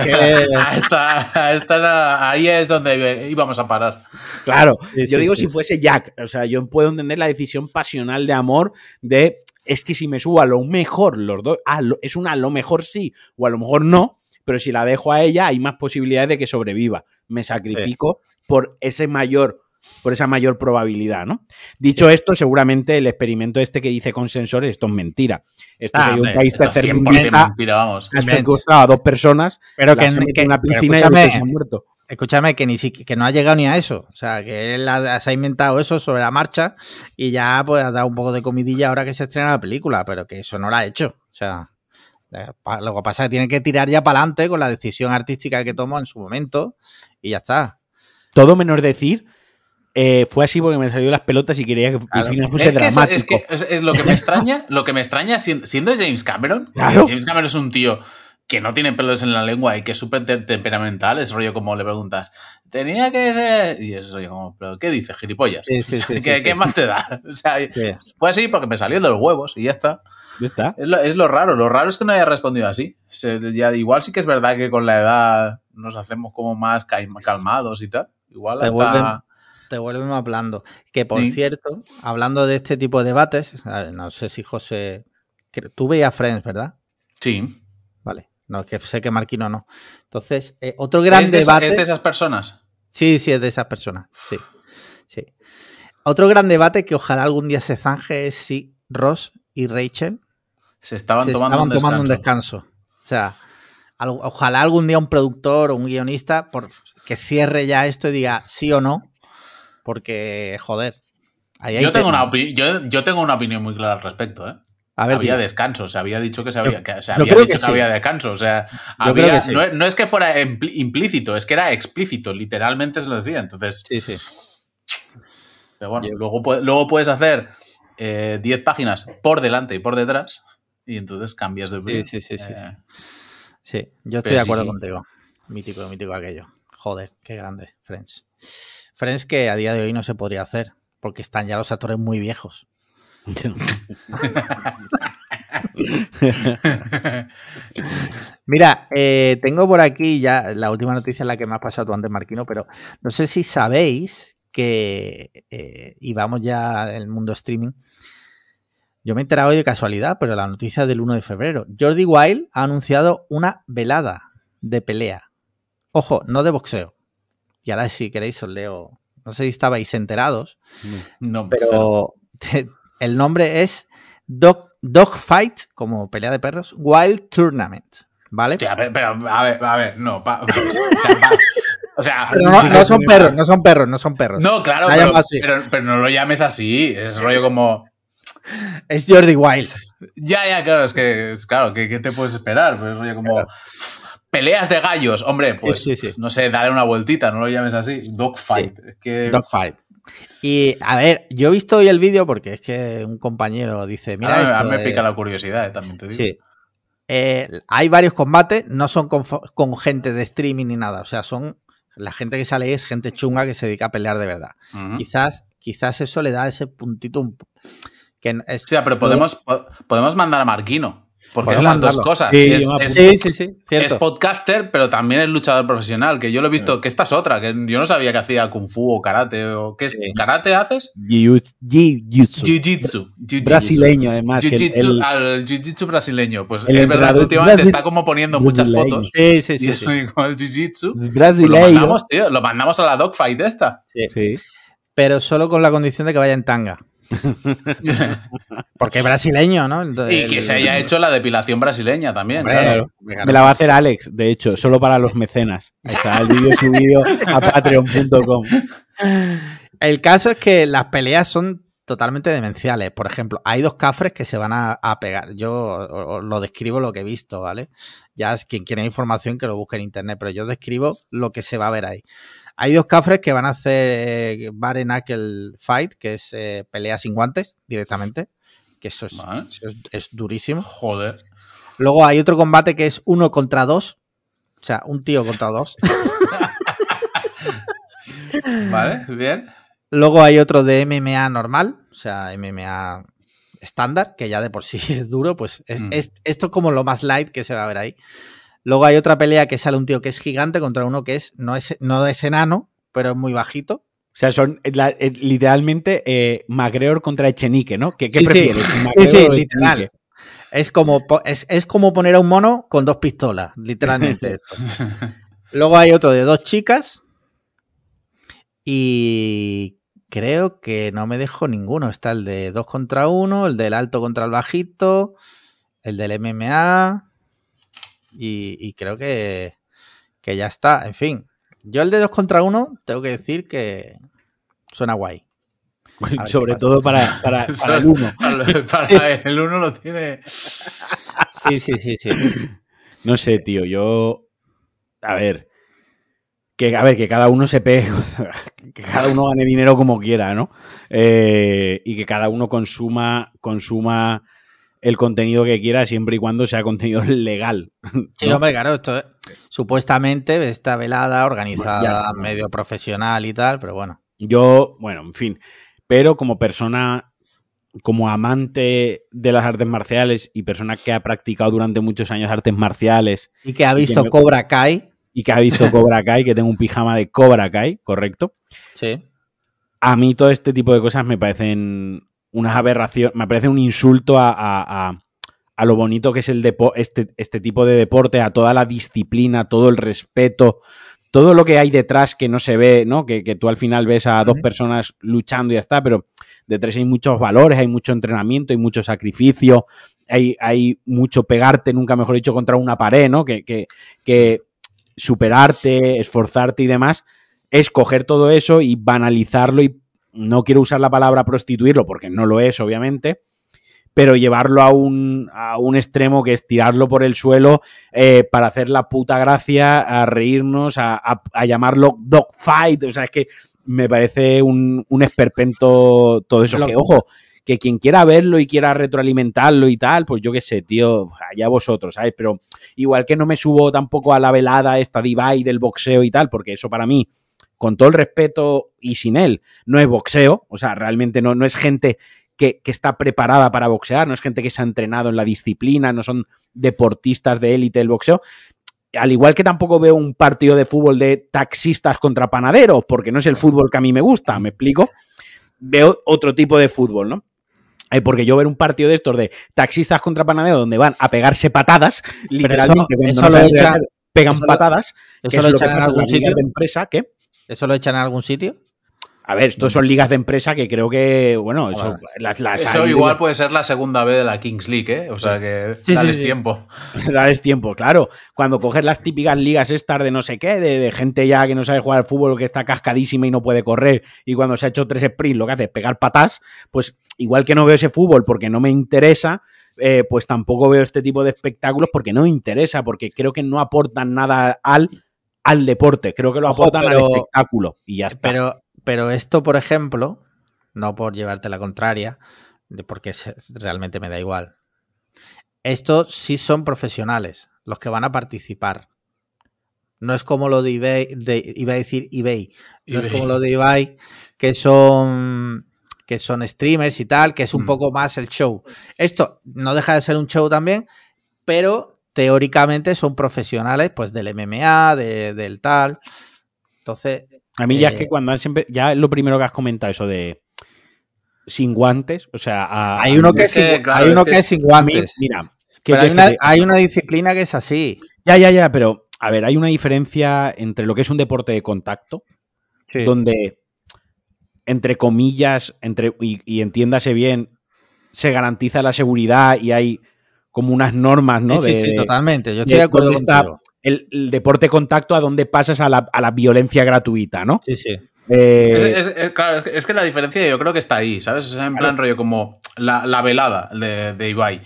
S3: ahí es donde íbamos a parar.
S2: Claro,
S1: Sí,
S2: yo
S1: sí,
S2: digo
S1: sí.
S2: si fuese Jack, o sea, yo puedo entender la decisión pasional de amor de es que si me subo a lo mejor los dos, ah, lo- es una a lo mejor sí o a lo mejor no, pero si la dejo a ella hay más posibilidades de que sobreviva. Me sacrifico por ese mayor por esa mayor probabilidad, ¿no? Dicho esto, seguramente el experimento este que dice con sensores, esto es mentira. Esto
S1: Ah,
S2: es que un país
S3: Esto es 100%
S2: tercermundista ha secuestrado a dos personas,
S1: Pero que,
S2: metido
S1: que-
S2: en una piscina y se han muerto.
S1: escúchame, que ni siquiera, que no ha llegado ni a eso. O sea, que él ha- se ha inventado eso sobre la marcha y ya pues ha dado un poco de comidilla ahora que se estrena la película, pero que eso no lo ha hecho. O sea, lo que pasa es que tiene que tirar ya para adelante con la decisión artística que tomó en su momento y ya está.
S2: Todo menos decir, eh, fue así porque me salió las pelotas y quería que
S1: Claro.
S2: el final fuese
S3: Es que, es,
S2: dramático.
S3: es que es, es lo que me extraña, lo que me extraña siendo, James Cameron.
S2: Claro.
S3: James Cameron es un tío que no tiene pelos en la lengua y que es súper te- temperamental. Es rollo como le preguntas, tenía que ser. Y es rollo como, ¿pero qué dices, gilipollas?
S1: Sí, sí, sí,
S3: ¿Qué, más te da? O sea,
S1: Sí.
S3: fue así porque me salió de los huevos y ya está.
S2: Ya está.
S3: Es lo, es lo raro. Lo raro es que no haya respondido así. Se- ya, igual sí que es verdad que con la edad nos hacemos como más calma- calmados y tal. Igual
S1: Te
S3: hasta-
S1: vuelven- te vuelve más blando. Que por
S3: Sí.
S1: cierto, hablando de este tipo de debates, no sé si José. Tú veías Friends, ¿verdad?
S3: Sí.
S1: Vale. No, que sé que Marquino no. Entonces, eh, otro gran
S3: ¿Es de, esa-
S1: debate.
S3: es de esas personas?
S1: Sí, sí, es de esas personas. Sí. sí. Otro gran debate que ojalá algún día se zanje es si Ross y Rachel
S3: Se estaban
S1: se
S3: tomando,
S1: estaban
S3: un,
S1: tomando un
S3: descanso.
S1: O sea, al- ojalá algún día un productor o un guionista por, que cierre ya esto y diga sí o no. Porque, joder. ahí
S3: Yo tengo, una yo, yo tengo una opinión muy clara al respecto, ¿eh?
S1: A ver,
S3: había
S1: dime.
S3: descanso, se había dicho que se había, que se había dicho
S1: que sí.
S3: había descanso. O sea,
S1: Yo
S3: había-
S1: creo que sí.
S3: no, es- no es que fuera implícito, es que era explícito, literalmente se lo decía. Entonces,
S1: Sí, sí.
S3: pero bueno,
S1: Yo-
S3: luego, luego puedes hacer eh, 10 páginas por delante y por detrás y entonces cambias de opinión.
S1: sí, sí, sí,
S3: Eh,
S1: Sí, yo estoy de acuerdo contigo. Mítico, mítico aquello. Joder, qué grande. Friends. Friends que a día de hoy no se podría hacer, porque están ya los actores muy viejos. Mira, eh, tengo por aquí ya la última noticia, la que me has pasado tú antes, Marquino, pero no sé si sabéis que, eh, y vamos ya al mundo streaming, yo me he enterado hoy de casualidad, pero la noticia del 1 de febrero. Jordi Wild ha anunciado una velada de pelea. Ojo, no de boxeo. Y ahora si queréis os leo, no sé si estabais enterados,
S3: no,
S1: pero el nombre es Dog, Dog Fight, como pelea de perros, Wild Tournament. ¿Vale?
S3: Hostia, pero, pero, a ver, a ver, no. pa- o sea, pa- o sea,
S1: Pero no, no son perros, no son perros, no son perros.
S3: no, claro, pero, pero no lo llames así. Es rollo como.
S1: Es Jordi Wild.
S3: Ya, ya, claro, es que, es, claro, ¿qué, te puedes esperar? Pues rollo como. Peleas de gallos, hombre, pues
S1: sí, sí.
S3: no sé, dale una vueltita, no lo llames así. Dogfight. Es que.
S1: Dogfight. Y a ver, yo he visto hoy el vídeo porque es que un compañero dice, mira
S3: me-
S1: esto.
S3: a mí me
S1: eh,
S3: pica la curiosidad, eh, también te digo.
S1: Sí. Eh, hay varios combates, no son con, gente de streaming ni nada. O sea, son. La gente que sale es gente chunga que se dedica a pelear de verdad. Quizás, quizás eso le da ese puntito. un- que es,
S3: O sea, pero podemos, po- podemos mandar a Marquino. Porque es las dos cosas.
S2: Sí,
S3: es, es-
S1: Sí, sí, sí,
S3: es podcaster, pero también es luchador profesional. Que yo lo he visto, que esta es otra, que yo no sabía que hacía kung fu o karate. o ¿Qué es?
S1: Sí.
S3: ¿Karate haces?
S2: Jiu- Jiu-Jitsu.
S3: Jiu-jitsu.
S2: Brasileño, además.
S3: Jiu-jitsu,
S2: el-
S3: al jiu-jitsu brasileño. Pues
S2: el
S3: es verdad que últimamente está como poniendo muchas
S2: brasileño.
S3: fotos.
S1: Sí, sí,
S3: Y
S1: sí. sí.
S3: con el jiu-jitsu.
S2: es
S3: Pues lo
S2: brasileño.
S3: mandamos, tío. Lo mandamos a la dogfight esta.
S1: Sí.
S2: Sí.
S1: Pero solo con la condición de que vaya en tanga. Porque es brasileño, ¿no?
S3: Y que
S1: el-
S3: se haya hecho la depilación brasileña también.
S1: Hombre,
S3: claro.
S2: Me la va a hacer Alex, de hecho, solo para los mecenas. Ahí está el vídeo subido a patreon.com.
S1: El caso es que las peleas son totalmente demenciales. Por ejemplo, hay dos cafres que se van a, a pegar. Yo o- o lo describo lo que he visto, ¿vale? Ya es quien quiera información que lo busque en internet, pero yo describo lo que se va a ver ahí. Hay dos cafres que van a hacer eh, bare knuckle fight, que es eh, pelea sin guantes directamente, que eso es,
S3: Vale.
S1: eso es- es durísimo.
S3: Joder.
S1: Luego hay otro combate que es uno contra dos, o sea, un tío contra dos.
S3: Vale, bien.
S1: Luego hay otro de MMA normal, o sea, MMA estándar, que ya de por sí es duro, pues es,
S3: Mm.
S1: es- esto es como lo más light que se va a ver ahí. Luego hay otra pelea que sale un tío que es gigante contra uno que es no es, no es enano, pero es muy bajito.
S2: O sea, son eh, la- eh, literalmente eh, McGregor contra Echenique, ¿no? ¿Qué, qué
S1: Sí, sí.
S2: prefieres?
S1: Sí,
S2: ¿McGregor
S1: sí, literal. Es como, es, es como poner a un mono con dos pistolas, literalmente esto. Luego hay otro de dos chicas. Y creo que no me dejo ninguno. Está el de 2 contra 1, el del alto contra el bajito, el del MMA. Y, y creo que, que ya está. En fin, yo el de 2 contra 1 tengo que decir que suena guay.
S2: Sobre todo para, para, para el 1.
S3: Para el 1 lo tiene.
S1: Sí, sí, sí, sí.
S2: No sé, tío, yo. A ver. Que, a ver, que cada uno se pegue, que cada uno gane dinero como quiera, ¿no? Eh, y que cada uno consuma, consuma el contenido que quiera siempre y cuando sea contenido legal.
S1: Sí, hombre, claro, esto es- supuestamente esta velada organizada
S2: Ya.
S1: medio profesional y tal, pero bueno.
S2: Yo, bueno, en fin. Pero como persona, como amante de las artes marciales y persona que ha practicado durante muchos años artes marciales
S1: Y que ha
S2: que
S1: visto
S2: me-
S1: Cobra Kai.
S2: y que ha visto Cobra Kai, que tengo un pijama de Cobra Kai, correcto.
S1: Sí.
S2: A mí todo este tipo de cosas me parecen unas aberraciones, me parece un insulto a, a- a- a lo bonito que es el depo este, este tipo de deporte, a toda la disciplina, todo el respeto, todo lo que hay detrás que no se ve, ¿no? Que, que tú al final ves a dos personas luchando y ya está, pero detrás hay muchos valores, hay mucho entrenamiento, hay mucho sacrificio, hay, hay mucho pegarte, nunca mejor dicho, contra una pared, ¿no? Que, que, que superarte, esforzarte y demás, es coger todo eso y banalizarlo y no quiero usar la palabra prostituirlo porque no lo es, obviamente, pero llevarlo a un, a un extremo que es tirarlo por el suelo eh, para hacer la puta gracia, a reírnos, a, a- a llamarlo dogfight. O sea, es que me parece un, un esperpento todo eso.
S1: Lo-
S2: Que, ojo, que quien quiera verlo y quiera retroalimentarlo y tal, pues yo qué sé, tío, allá vosotros, ¿sabes? Pero igual que no me subo tampoco a la velada esta divide del boxeo y tal, porque eso para mí, con todo el respeto y sin él, no es boxeo, o sea, realmente no, no es gente que, que está preparada para boxear, no es gente que se ha entrenado en la disciplina, no son deportistas de élite del boxeo. Al igual que tampoco veo un partido de fútbol de taxistas contra panaderos, porque no es el fútbol que a mí me gusta, ¿me explico? Veo otro tipo de fútbol, ¿no? Eh, porque yo ver un partido de estos de taxistas contra panaderos donde van a pegarse patadas, literalmente, cuando
S1: eso
S2: no
S1: lo echan-
S2: regatear, pegan
S1: eso
S2: patadas, que
S1: ¿Eso
S2: es
S1: lo
S2: lo que
S1: echan en
S2: pasa en
S1: algún sitio?
S2: de empresa, ¿qué?
S1: ¿Eso lo echan en algún sitio?
S2: A ver, estos son ligas de empresa que creo que, bueno, eso, las, las
S3: Eso
S2: hay-
S3: igual puede ser la segunda vez de la Kings League, ¿eh? O sea que
S1: Sí,
S3: dales
S1: sí.
S3: tiempo.
S2: Darles tiempo, claro. Cuando coges las típicas ligas estas de no sé qué, de, de gente ya que no sabe jugar al fútbol, que está cascadísima y no puede correr, y cuando se ha hecho tres sprints lo que hace es pegar patas, pues igual que no veo ese fútbol porque no me interesa, eh, pues tampoco veo este tipo de espectáculos porque no me interesa, porque creo que no aportan nada al, al deporte, creo que lo
S1: Ojo,
S2: aportan
S1: pero-
S2: al espectáculo y ya está.
S1: Pero, pero esto, por ejemplo, no por llevarte la contraria, porque realmente me da igual. Estos sí son profesionales, los que van a participar. No es como lo de eBay, de- iba a decir eBay, no es como lo de eBay, que son que son streamers y tal, que es un
S3: Mm.
S1: poco más el show. Esto no deja de ser un show también, pero teóricamente son profesionales pues del MMA, de- del tal. Entonces,
S2: A mí ya
S1: Eh,
S2: es que cuando han siempre, ya es lo primero que has comentado, eso de sin guantes, o sea, a-
S1: hay uno que es, sin,
S3: claro,
S1: hay uno
S3: que es-
S1: sin
S2: mí,
S1: guantes.
S2: mira, ¿qué
S1: pero hay una,
S2: que te-
S1: hay una disciplina que es así.
S2: Ya, ya, ya, pero a ver, hay una diferencia entre lo que es un deporte de contacto, donde, entre comillas, entre, y, y entiéndase bien, se garantiza la seguridad y hay como unas normas, ¿no?
S1: Sí, sí,
S2: de,
S1: sí, totalmente. Yo estoy de acuerdo
S2: dónde está el, el deporte contacto a donde pasas a la, a la violencia gratuita, ¿no?
S1: Sí, sí.
S2: Eh,
S3: Es, es- es- claro, es que, es que la diferencia yo creo que está ahí, ¿sabes? O sea, en plan rollo como la, la velada de, de Ibai.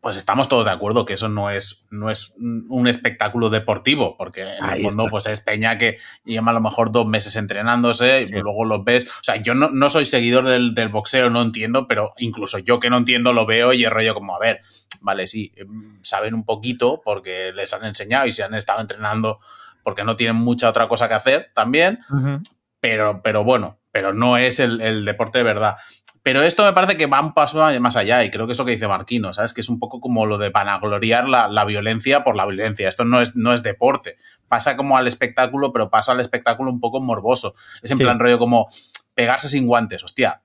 S3: Pues estamos todos de acuerdo que eso no es, no es un espectáculo deportivo, porque en
S2: Ahí
S3: el fondo
S2: está.
S3: pues es Peña que lleva a lo mejor dos meses entrenándose y luego los ves. O sea, yo no, no soy seguidor del, del boxeo, no entiendo, pero incluso yo que no entiendo lo veo y es rollo como, a ver, vale, sí, em, saben un poquito porque les han enseñado y se han estado entrenando porque no tienen mucha otra cosa que hacer también, pero, pero bueno, pero no es el, el deporte de verdad. Pero esto me parece que va un paso más allá y creo que es lo que dice Marquino, ¿sabes? Que es un poco como lo de vanagloriar la, la violencia por la violencia. Esto no es, no es deporte. Pasa como al espectáculo, pero pasa al espectáculo un poco morboso. Es en
S1: Sí.
S3: plan rollo como pegarse sin guantes. Hostia,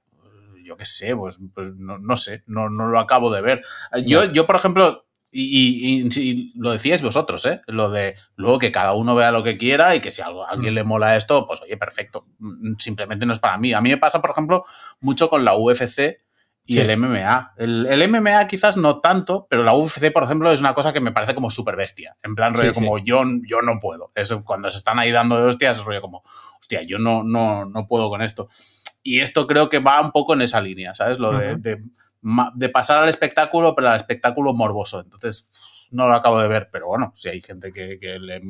S3: yo qué sé, pues, pues no, no sé, no, no lo acabo de ver. Yo, yo, por ejemplo, Y, y- y lo decíais vosotros, ¿eh? Lo de luego que cada uno vea lo que quiera y que si a alguien le mola esto, pues oye, perfecto. Mm, Simplemente no es para mí. A mí me pasa, por ejemplo, mucho con la UFC y
S1: Sí.
S3: el MMA. El, el MMA quizás no tanto, pero la UFC, por ejemplo, es una cosa que me parece como súper bestia. En plan, rollo
S1: Sí,
S3: como yo, yo no puedo. Es cuando se están ahí dando de hostias, es rollo como, hostia, yo no, no, no puedo con esto. Y esto creo que va un poco en esa línea, ¿sabes? Lo de, de pasar al espectáculo, pero al espectáculo morboso. Entonces, no lo acabo de ver, pero bueno, si hay gente que, que le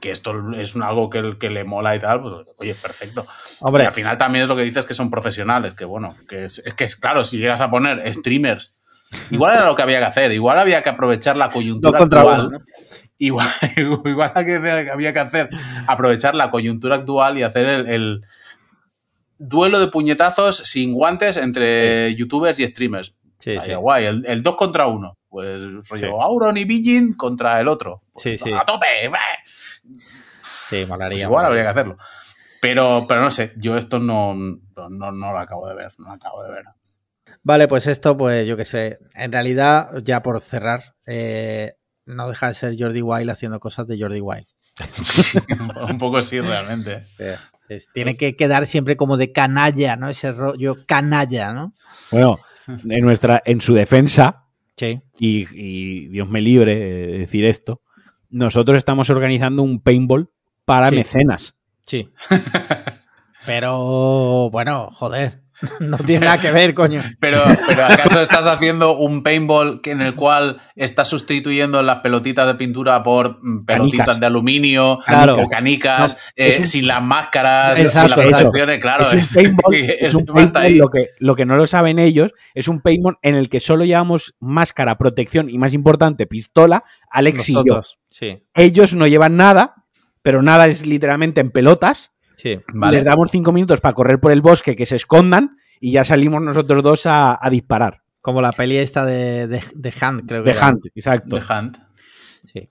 S3: que esto es un algo que, que le mola y tal, pues oye, perfecto.
S1: Hombre,
S3: Y al final también es lo que dices que son profesionales, que bueno, que es, es que es claro, si llegas a poner streamers, igual era lo que había que hacer, igual había que aprovechar la coyuntura
S1: contra
S3: actual.
S1: uno, ¿no?
S3: Igual, igual que había que hacer, aprovechar la coyuntura actual y hacer el, el duelo de puñetazos sin guantes entre youtubers y streamers.
S1: Sí, sí.
S3: guay, el, el dos contra uno. Pues rollo. Auron y Bijin contra el otro. Pues,
S1: Sí, sí.
S3: A tope, ¡bah!
S1: Sí, molaría.
S3: Pues igual habría que hacerlo. Pero, pero no sé, yo esto no, no, no lo acabo de ver, no lo acabo de ver.
S1: Vale, pues esto, pues yo qué sé. En realidad, ya por cerrar, eh, no deja de ser Jordi Wild haciendo cosas de Jordi Wild.
S3: Un poco sí, realmente.
S1: Es- tiene que quedar siempre como de canalla, ¿no? Ese rollo canalla, ¿no?
S2: Bueno, en, nuestra, en su defensa,
S1: Sí.
S2: y, y Dios me libre de decir esto, nosotros estamos organizando un paintball para
S1: Sí.
S2: mecenas.
S1: Sí. Pero, bueno, joder. No tiene nada que ver, coño.
S3: Pero, pero ¿acaso estás haciendo un paintball que- en el cual estás sustituyendo las pelotitas de pintura por mm, pelotitas
S2: Canicas.
S3: de aluminio
S1: Claro.
S3: o canicas,
S2: No,
S3: eh,
S2: un-
S3: sin las máscaras,
S2: Exacto,
S3: sin las protecciones? Claro,
S2: es un paintball, es un paintball, lo, que, lo que no lo saben ellos, es un paintball en el que solo llevamos máscara, protección y, más importante, pistola, Alex y yo.
S1: Nosotros. Sí,
S2: Ellos no llevan nada, pero nada es literalmente en pelotas.
S1: Sí.
S3: Vale.
S2: Les damos cinco minutos para correr por el bosque, que se escondan, y ya salimos nosotros dos a, a disparar.
S1: Como la peli esta de, de, de Hunt, creo que
S2: De
S1: era.
S2: Hunt, exacto.
S3: The Hunt.
S1: Sí.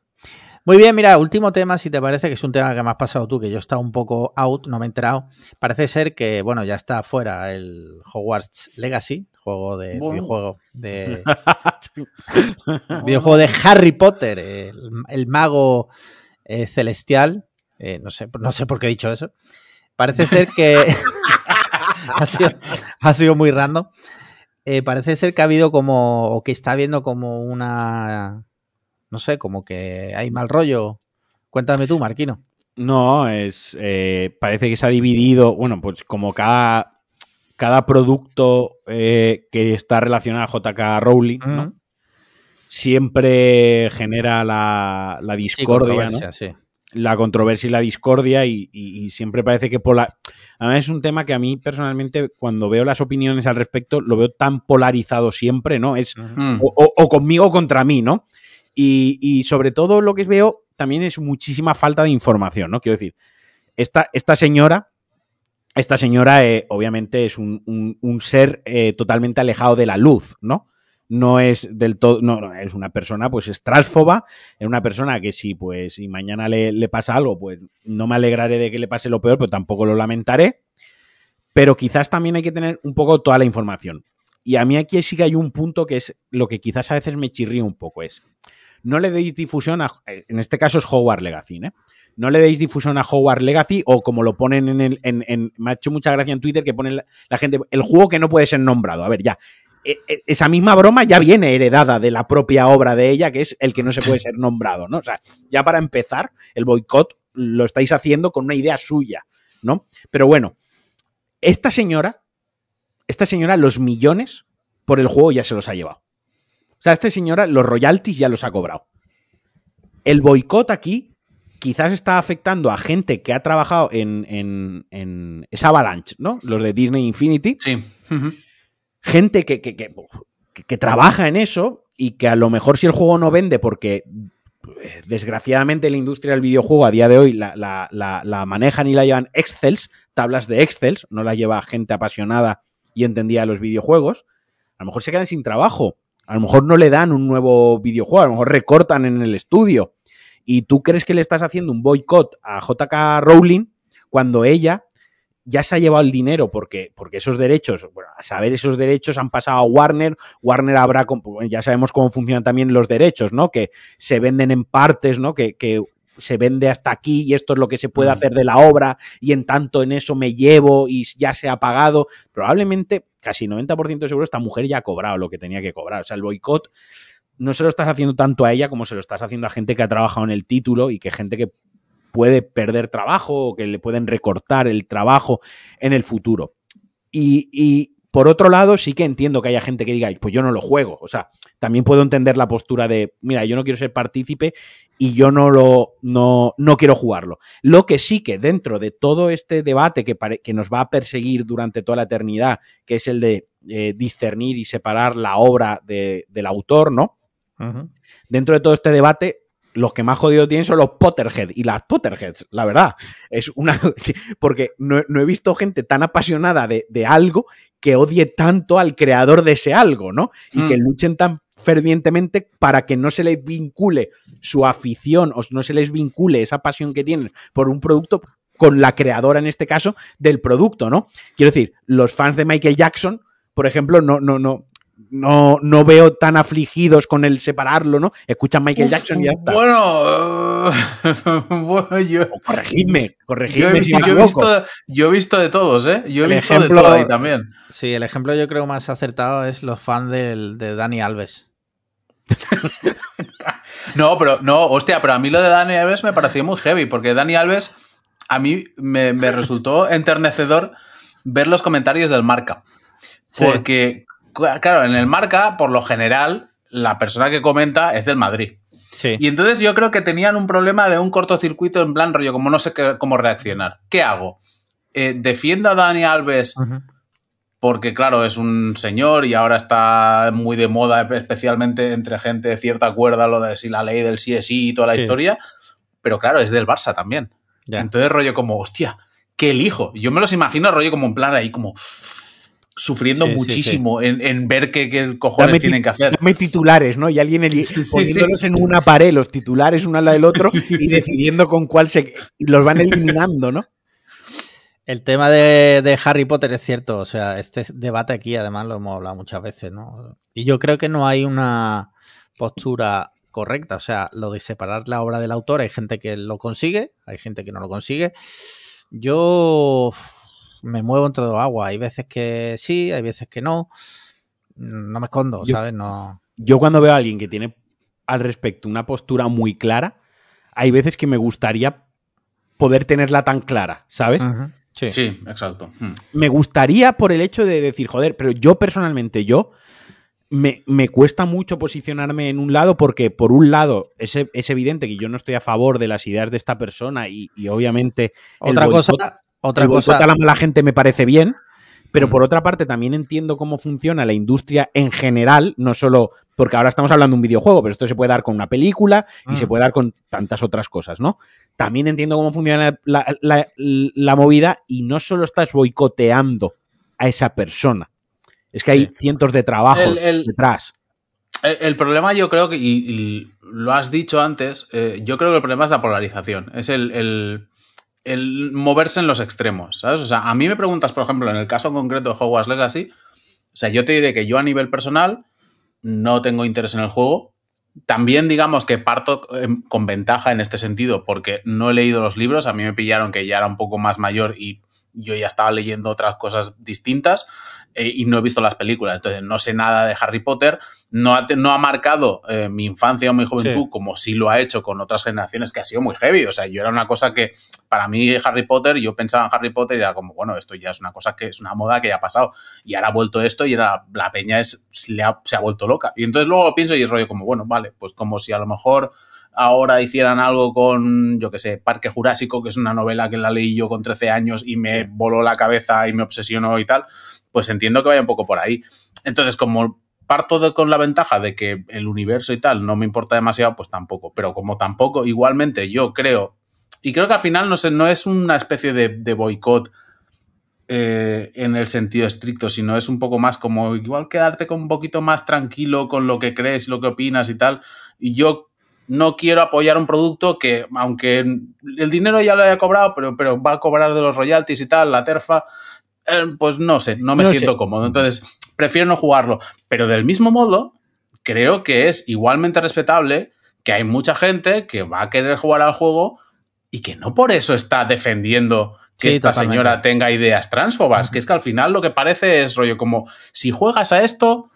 S1: Muy bien, mira, último tema, si te parece, que es un tema que me has pasado tú, que yo estaba un poco out, no me he enterado. Parece ser que, bueno, ya está fuera el Hogwarts Legacy, juego de
S3: Bueno.
S1: videojuego de videojuego de Harry Potter, el, el mago eh, celestial. Eh, no sé, no sé por qué he dicho eso. Parece ser que ha, sido, ha sido muy random. Eh, parece ser que ha habido como, o que está habiendo como una, no sé, como que hay mal rollo. Cuéntame tú, Marquino.
S2: No, es. eh, parece que se ha dividido. Bueno, pues como cada, cada producto eh, que está relacionado a JK Rowling, siempre genera la, la
S1: Sí,
S2: discordia, ¿no?
S1: sí.
S2: La controversia y la discordia y, y- y siempre parece que pola... Además es un tema que a mí personalmente cuando veo las opiniones al respecto lo veo tan polarizado siempre, ¿no? Es
S3: Mm.
S2: o, o- o conmigo o contra mí, ¿no? Y, y sobre todo lo que veo también es muchísima falta de información, ¿no? Quiero decir, esta, esta señora, esta señora eh, obviamente es un, un- un ser eh, totalmente alejado de la luz, ¿no? No es del todo, no, no, es una persona pues es transfoba, es una persona que si pues si mañana le, le pasa algo, pues no me alegraré de que le pase lo peor, pero tampoco lo lamentaré. Pero quizás también hay que tener un poco toda la información. Y a mí aquí sí que hay un punto que es lo que quizás a veces me chirría un poco, es no le deis difusión a, en este caso es Hogwarts Legacy, ¿eh? No le deis difusión a Hogwarts Legacy o como lo ponen en el, en, en- me ha hecho mucha gracia en Twitter que ponen la, gente, el juego que no puede ser nombrado. A ver, ya, esa misma broma ya viene heredada de la propia obra de ella, que es el que no se puede ser nombrado, ¿no? O sea, ya para empezar, el boicot lo estáis haciendo con una idea suya, ¿no? Pero bueno, esta señora, esta señora, los millones por el juego ya se los ha llevado. O sea, esta señora, los royalties ya los ha cobrado. El boicot aquí quizás está afectando a gente que ha trabajado en, en, en esa Avalanche, ¿no? Los de Disney Infinity
S3: Sí.
S2: Gente que, que- que- que- trabaja en eso y que a lo mejor si el juego no vende porque eh, desgraciadamente la industria del videojuego a día de hoy la, la- la- la manejan y la llevan Excels, tablas de Excels, no la lleva gente apasionada y entendida de los videojuegos, a lo mejor se quedan sin trabajo, a lo mejor no le dan un nuevo videojuego, a lo mejor recortan en el estudio. Y tú crees que le estás haciendo un boicot a JK Rowling cuando ella ya se ha llevado el dinero porque, porque esos derechos, bueno, a saber esos derechos han pasado a Warner, Warner habrá, ya sabemos cómo funcionan también los derechos, ¿no? Que se venden en partes, ¿no? Que, que se vende hasta aquí y esto es lo que se puede hacer de la obra y en tanto en eso me llevo y ya se ha pagado. Probablemente casi 90% seguro esta mujer ya ha cobrado lo que tenía que cobrar. O sea, el boicot no se lo estás haciendo tanto a ella como se lo estás haciendo a gente que ha trabajado en el título y que gente que puede perder trabajo o que le pueden recortar el trabajo en el futuro. Y, y, por otro lado, sí que entiendo que haya gente que diga, pues yo no lo juego. O sea, también puedo entender la postura de, mira, yo no quiero ser partícipe y yo no lo no, no quiero jugarlo. Lo que sí que dentro de todo este debate que, que nos va a perseguir durante toda la eternidad, que es el de eh, discernir y separar la obra de, del autor, ¿no? Uh -huh. Dentro de todo este debate, los que más jodido tienen son los Potterheads y las Potterheads, la verdad. Es una. Porque no, no he visto gente tan apasionada de, de, algo que odie tanto al creador de ese algo, ¿no? Y mm. que luchen tan fervientemente para que no se les vincule su afición o no se les vincule esa pasión que tienen por un producto con la creadora, en este caso, del producto, ¿no? Quiero decir, los fans de Michael Jackson, por ejemplo, no, no, no, no, no veo tan afligidos con el separarlo, ¿no? Escuchan Michael Uf, Jackson y ya está.
S3: Bueno, uh, bueno yo.
S2: O corregidme, corregidme.
S3: Yo he,
S2: si
S3: yo, he visto, yo he visto de todos, ¿eh? Yo he
S1: el
S3: visto
S1: ejemplo,
S3: de todo ahí también.
S1: Sí, el ejemplo yo creo más acertado es los fans del, de Dani Alves.
S3: no, pero, no, hostia, pero a mí lo de Dani Alves me pareció muy heavy, porque Dani Alves a mí me, me resultó enternecedor ver los comentarios del marca. Porque, sí. Claro, en el marca, por lo general, la persona que comenta es del Madrid.
S1: Sí.
S3: Y entonces yo creo que tenían un problema de un cortocircuito en plan rollo, como no sé qué, cómo reaccionar. ¿Qué hago? Eh, ¿Defiendo a Dani Alves? Uh -huh porque claro, es un señor y ahora está muy de moda, especialmente entre gente de cierta cuerda, lo de si la ley del sí es sí y toda la sí. historia, pero claro, es del Barça también. Ya. Entonces rollo como, hostia, ¿qué elijo? Yo me los imagino rollo como en plan ahí como sufriendo sí, muchísimo sí, en, en, ver qué, qué cojones dame tienen que hacer.
S2: Dame titulares, ¿no? Y alguien el, poniéndolos en una pared, los titulares uno al lado del otro y decidiendo con cuál se los van eliminando, ¿no?
S1: El tema de, de, Harry Potter es cierto, o sea, este debate aquí además lo hemos hablado muchas veces, ¿no? Y yo creo que no hay una postura correcta, o sea, lo de separar la obra del autor, hay gente que lo consigue, hay gente que no lo consigue. Yo me muevo entre dos aguas, hay veces que sí, hay veces que no, no me escondo,
S2: yo,
S1: ¿sabes? No...
S2: Yo cuando veo a alguien que tiene al respecto una postura muy clara, hay veces que me gustaría poder tenerla tan clara, ¿sabes? Uh -huh.
S3: Sí. sí, exacto.
S2: Hmm. Me gustaría por el hecho de decir, joder, pero yo personalmente, yo, me, me, cuesta mucho posicionarme en un lado porque, por un lado, es, es, evidente que yo no estoy a favor de las ideas de esta persona y, y obviamente.
S1: Otra
S2: boicot,
S1: cosa. Otra
S2: el
S1: cosa.
S2: a la mala gente me parece bien, pero por otra parte también entiendo cómo funciona la industria en general, no solo porque ahora estamos hablando de un videojuego, pero esto se puede dar con una película y mm. se puede dar con tantas otras cosas, ¿no? También entiendo cómo funciona la, la, la, la movida y no solo estás boicoteando a esa persona, es que hay sí. cientos de trabajos el, el, detrás.
S3: El, el, problema yo creo que, y, y lo has dicho antes, eh, yo creo que el problema es la polarización, es el el moverse en los extremos, ¿sabes? O sea, a mí me preguntas, por ejemplo, en el caso concreto de Hogwarts Legacy, o sea, yo te diré que yo a nivel personal no tengo interés en el juego. También digamos que parto con ventaja en este sentido porque no he leído los libros, a mí me pillaron que ya era un poco más mayor y yo ya estaba leyendo otras cosas distintas eh, y no he visto las películas, entonces no sé nada de Harry Potter, no ha, no ha marcado eh, mi infancia o mi juventud sí. como sí lo ha hecho con otras generaciones que ha sido muy heavy, o sea, yo era una cosa que para mí Harry Potter, yo pensaba en Harry Potter y era como, bueno, esto ya es una cosa que es una moda que ya ha pasado y ahora ha vuelto esto y era, la peña es, se, ha, se ha vuelto loca. Y entonces luego pienso y es rollo como, bueno, vale, pues como si a lo mejor ahora hicieran algo con, yo que sé, Parque Jurásico, que es una novela que la leí yo con 13 años y me voló la cabeza y me obsesionó y tal, pues entiendo que vaya un poco por ahí. Entonces, como parto de, con la ventaja de que el universo y tal no me importa demasiado, pues tampoco. Pero como tampoco, igualmente yo creo, y creo que al final no, sé, no es una especie de, boicot eh, en el sentido estricto, sino es un poco más como igual quedarte con un poquito más tranquilo con lo que crees lo que opinas y tal. Y yo no quiero apoyar un producto que, aunque el dinero ya lo haya cobrado, pero, pero va a cobrar de los royalties y tal, la terfa, eh, pues no sé, no me
S2: No
S3: siento
S2: sé.
S3: cómodo. Entonces, prefiero no jugarlo. Pero del mismo modo, creo que es igualmente respetable que hay mucha gente que va a querer jugar al juego y que no por eso está defendiendo que
S1: Sí,
S3: esta
S1: totalmente.
S3: señora tenga ideas transfobas, que es que al final lo que parece es rollo como si juegas a esto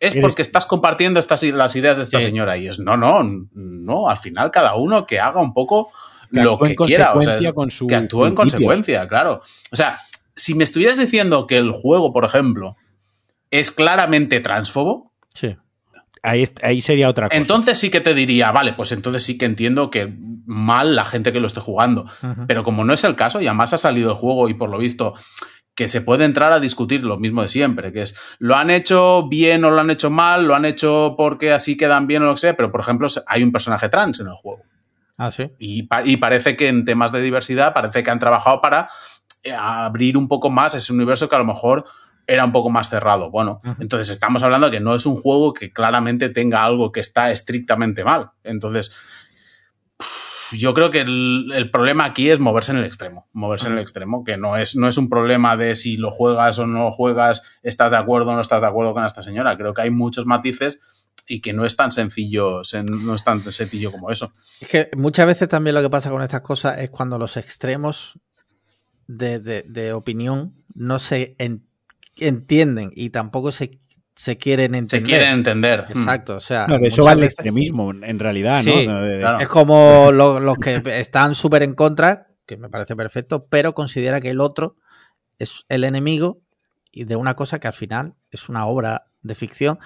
S3: es porque estás compartiendo estas las ideas de esta
S1: Sí.
S3: señora y es no, no, no, al final cada uno que haga un poco
S2: Que
S3: lo que quiera, o sea, es-
S2: con
S3: que actúe en consecuencia, claro. O sea, si me estuvieras diciendo que el juego, por ejemplo, es claramente transfobo,
S1: Sí.
S2: Ahí, ahí sería otra cosa.
S3: entonces sí que te diría, vale, pues entonces sí que entiendo que mal la gente que lo esté jugando. Pero como no es el caso, y además ha salido el juego y por lo visto que se puede entrar a discutir lo mismo de siempre, que es, lo han hecho bien o lo han hecho mal, lo han hecho porque así quedan bien o lo que sea, pero por ejemplo hay un personaje trans en el juego.
S1: Ah, sí.
S3: Y, pa- y parece que en temas de diversidad, parece que han trabajado para abrir un poco más ese universo que a lo mejor era un poco más cerrado. Bueno, entonces estamos hablando de que no es un juego que claramente tenga algo que está estrictamente mal. Entonces, yo creo que el, el problema aquí es moverse en el extremo. Moverse en el extremo, que no es, no es un problema de si lo juegas o no lo juegas, estás de acuerdo o no estás de acuerdo con esta señora. Creo que hay muchos matices y que no es tan sencillo, sen- no es tan sencillo como eso.
S1: Es que muchas veces también lo que pasa con estas cosas es cuando los extremos de, de- de opinión no se en- entienden y tampoco se, se quieren
S3: Se
S1: entender.
S3: quieren entender. Mm.
S1: Exacto, o sea,
S2: No, que eso va al extremismo, en realidad,
S1: Sí,
S2: ¿no? De- de-
S3: claro.
S1: Es como lo- los que están súper en contra, que me parece perfecto, pero considera que el otro es el enemigo y de una cosa que al final es una obra de ficción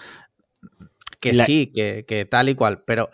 S1: que
S2: La-
S1: sí, que, que tal y cual, pero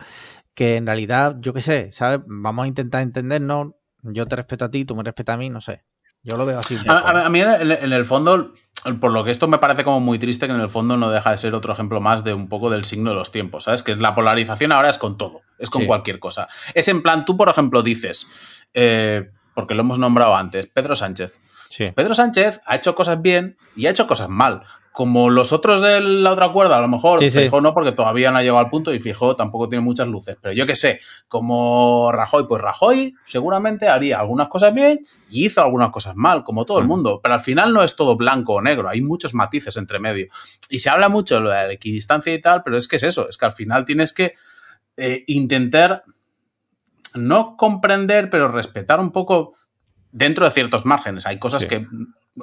S1: que en realidad, yo qué sé, ¿sabes? Vamos a intentar entendernos, yo te respeto a ti, tú me respetas a mí, no sé. Yo lo veo así.
S3: A,
S1: poco.
S3: a- a mí en el, en el fondo, por lo que esto me parece como muy triste, que en el fondo no deja de ser otro ejemplo más de un poco del signo de los tiempos, ¿sabes? Que la polarización ahora es con todo, es con
S1: Sí.
S3: cualquier cosa. Es en plan, tú por ejemplo dices, eh, porque lo hemos nombrado antes, Pedro Sánchez.
S1: Sí.
S3: Pedro Sánchez ha hecho cosas bien y ha hecho cosas mal. Como los otros de la otra cuerda, a lo mejor,
S1: Sí, sí.
S3: Feijóo no, porque todavía no ha llegado al punto y Fijo tampoco tiene muchas luces. Pero yo qué sé, como Rajoy, pues Rajoy seguramente haría algunas cosas bien y hizo algunas cosas mal, como todo el
S1: Ujú.
S3: mundo. Pero al final no es todo blanco o negro, hay muchos matices entre medio. Y se habla mucho de lo de la equidistancia y tal, pero es que es eso, es que al final tienes que eh, intentar no comprender, pero respetar un poco dentro de ciertos márgenes. Hay cosas
S2: Sí.
S3: que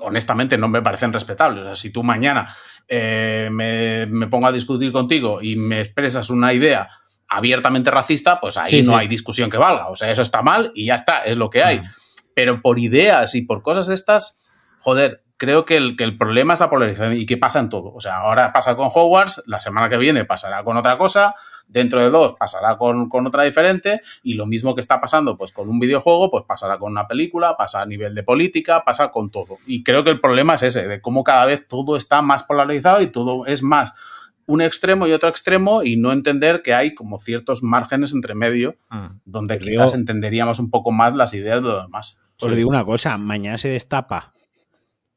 S3: honestamente no me parecen respetables. O sea, si tú mañana eh, me, me pongo a discutir contigo y me expresas una idea abiertamente racista, pues ahí
S1: Sí,
S3: no
S1: sí.
S3: hay discusión que valga. O sea, eso está mal y ya está, es lo que hay. Pero por ideas y por cosas de estas, joder, creo que el, que el problema es la polarización y que pasa en todo. O sea, ahora pasa con Hogwarts, la semana que viene pasará con otra cosa, dentro de dos pasará con, con otra diferente y lo mismo que está pasando pues con un videojuego, pues pasará con una película, pasa a nivel de política, pasa con todo. Y creo que el problema es ese, de cómo cada vez todo está más polarizado y todo es más un extremo y otro extremo y no entender que hay como ciertos márgenes entre medio
S1: Mm.
S3: donde quizás
S2: digo-
S3: entenderíamos un poco más las ideas de los demás.
S2: Os
S3: Sí.
S2: digo una cosa, mañana se destapa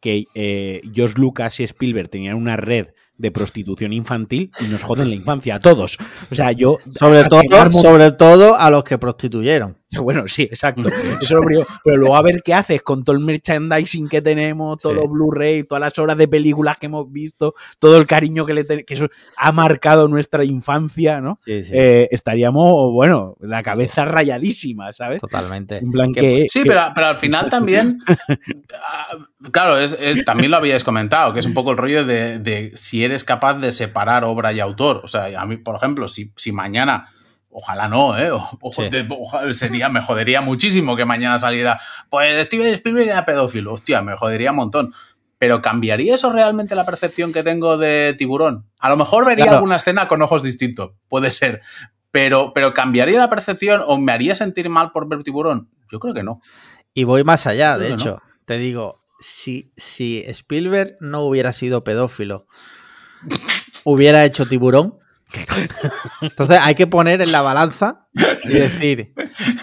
S2: que eh, George Lucas y Spielberg tenían una red de prostitución infantil y nos joden la infancia a todos. O sea, yo...
S1: Sobre todo, sobre todo a los que prostituyeron.
S2: Bueno, sí, exacto. Eso es lo primero. Pero luego a ver qué haces con todo el merchandising que tenemos, todos
S1: Sí.
S2: los Blu-ray, todas las horas de películas que hemos visto, todo el cariño que le ten- que eso ha marcado nuestra infancia, ¿no?
S1: Sí, sí.
S2: Eh, estaríamos, bueno, la cabeza rayadísima, ¿sabes?
S1: Totalmente.
S2: En plan
S1: Que-
S2: que...
S3: Sí,
S2: que-
S3: pero, pero al final también, ah, claro, es, es- también lo habíais comentado, que es un poco el rollo de, de si eres capaz de separar obra y autor. O sea, a mí, por ejemplo, si, si mañana, ojalá no, ¿eh? O-
S1: Sí.
S3: ojalá- sería, me jodería muchísimo que mañana saliera, pues Steven Spielberg era pedófilo, hostia, me jodería un montón. Pero ¿cambiaría eso realmente la percepción que tengo de tiburón? A lo mejor vería
S1: Claro.
S3: alguna escena con ojos distintos, puede ser. Pero, pero ¿cambiaría la percepción o me haría sentir mal por ver tiburón? Yo creo que no.
S1: Y voy más allá, de hecho. Te digo, si, si Spielberg no hubiera sido pedófilo, hubiera hecho tiburón. Entonces hay que poner en la balanza y decir,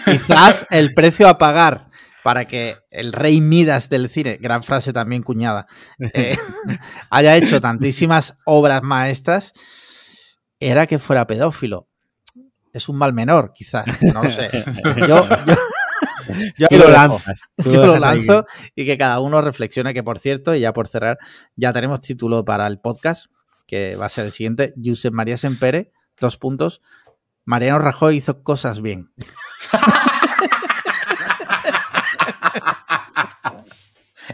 S1: quizás el precio a pagar para que el rey Midas del cine, gran frase también cuñada, eh, haya hecho tantísimas obras maestras, era que fuera pedófilo. es un mal menor, quizás. No lo sé. Yo, yo, yo
S2: Tú
S1: lo
S2: lanzas.
S1: Yo lanzo y que cada uno reflexione que, por cierto, y ya por cerrar, ya tenemos título para el podcast, que va a ser el siguiente, Josep María Sempere, dos puntos, Mariano Rajoy hizo cosas bien.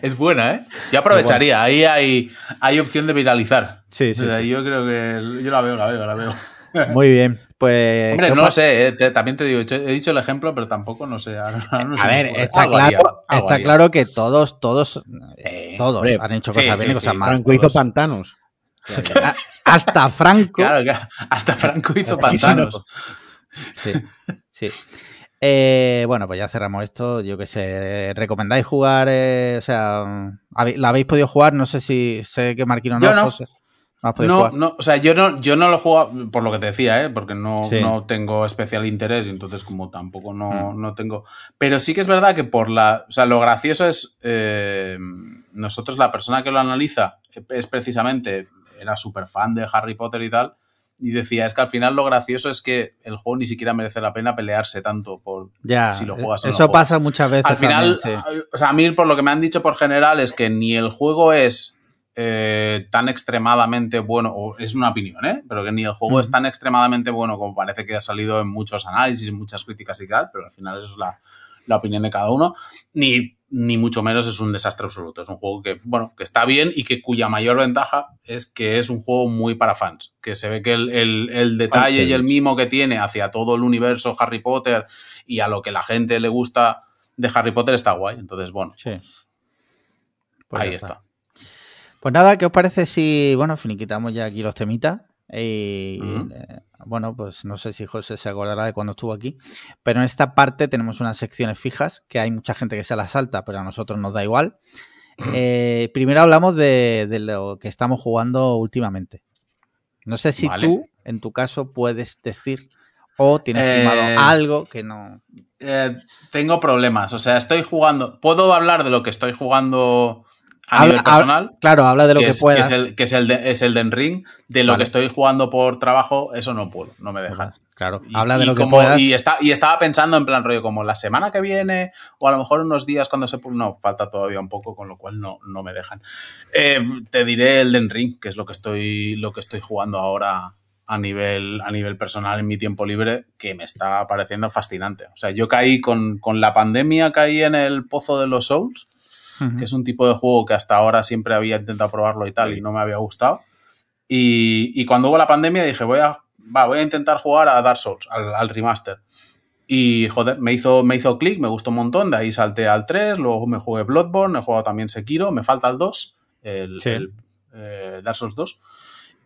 S3: Es buena, ¿eh? Yo aprovecharía. Ahí hay, hay opción de viralizar.
S1: Sí,
S3: O sea, Yo creo que. Yo la veo, la veo, la veo.
S1: Muy bien, pues...
S3: Hombre,
S1: ¿qué
S3: no lo sé, eh, te- también te digo, he dicho el ejemplo, pero tampoco no sé. ahora- no
S1: A
S3: me
S1: ver, está claro,
S3: haría,
S1: está claro que todos, todos,
S3: Eh,
S1: todos
S2: hombre,
S1: han hecho
S3: sí,
S1: cosas
S3: sí,
S1: bien y
S3: sí,
S1: cosas mal.
S2: Franco hizo
S1: todos. Hasta Franco.
S3: Claro. Hasta Franco hizo
S2: Hasta
S3: pantanos.
S1: Sí, sí. Eh, bueno, pues ya cerramos esto. Yo que sé, ¿recomendáis jugar? eh, o sea, ¿habe- ¿la habéis podido jugar? No sé si sé que Marquino no,
S3: no.
S1: José. ¿No
S3: No,
S1: jugar?
S3: no, o sea, yo no, yo no lo juego por lo que te decía, ¿eh? porque no,
S1: Sí.
S3: no tengo especial interés y entonces como tampoco no,
S1: Mm.
S3: no tengo... Pero sí que es verdad que por la... O sea, lo gracioso es... eh, nosotros, la persona que lo analiza es precisamente... Era súper fan de Harry Potter y tal. Y decía, es que al final lo gracioso es que el juego ni siquiera merece la pena pelearse tanto por...
S1: Ya,
S3: si lo juegas o no
S1: eso
S3: juegas.
S1: pasa muchas veces.
S3: Al final,
S1: también, sí.
S3: o sea, a mí por lo que me han dicho por general es que ni el juego es eh, tan extremadamente bueno, o es una opinión, ¿eh? Pero que ni el juego es tan extremadamente bueno como parece que ha salido en muchos análisis, muchas críticas y tal, pero al final eso es la, la opinión de cada uno, ni, ni mucho menos es un desastre absoluto. Es un juego que, bueno, que está bien y que cuya mayor ventaja es que es un juego muy para fans, que se ve que el, el- el detalle y el mimo que tiene hacia todo el universo Harry Potter y a lo que la gente le gusta de Harry Potter está guay. Entonces, bueno,
S1: Sí. Pues
S3: ahí
S1: ya
S3: está.
S1: Pues nada, ¿qué os parece si, bueno, finiquitamos ya aquí los temitas? Y
S3: Ujú.
S1: eh, bueno, pues no sé si José se acordará de cuando estuvo aquí, pero en esta parte tenemos unas secciones fijas que hay mucha gente que se las salta, pero a nosotros nos da igual. Eh, primero hablamos de, de lo que estamos jugando últimamente. No sé si
S3: Vale.
S1: tú, en tu caso, puedes decir o tienes
S3: Eh,
S1: firmado algo que no.
S3: Eh, tengo problemas. O sea, estoy jugando. Puedo hablar de lo que estoy jugando a
S1: Habla-
S3: nivel personal.
S1: Claro, habla de lo que,
S3: es,
S1: puedas.
S3: es el, que es el, de, es el Den Ring. De lo
S1: Vale.
S3: que estoy jugando por trabajo, eso no puedo, no me dejan.
S1: Claro,
S3: Y-
S1: habla de
S3: y
S1: lo que
S3: como-
S1: puedas.
S3: Y, está, y estaba pensando en plan rollo como la semana que viene o a lo mejor unos días cuando se... No, falta todavía un poco, con lo cual no, no me dejan. Eh, te diré el Den Ring, que es lo que estoy, lo que estoy jugando ahora a nivel, a nivel personal en mi tiempo libre, que me está pareciendo fascinante. O sea, yo caí con, con la pandemia, caí en el pozo de los Souls, Que es un tipo de juego que hasta ahora siempre había intentado probarlo y tal, y no me había gustado. Y, y cuando hubo la pandemia dije, voy a, va, voy a intentar jugar a Dark Souls, al, al remaster. Y joder, me hizo, me hizo clic, me gustó un montón, de ahí salté al 3, luego me jugué Bloodborne, he jugado también Sekiro, me falta el 2, el,
S1: Sí.
S3: el, eh, Dark Souls 2.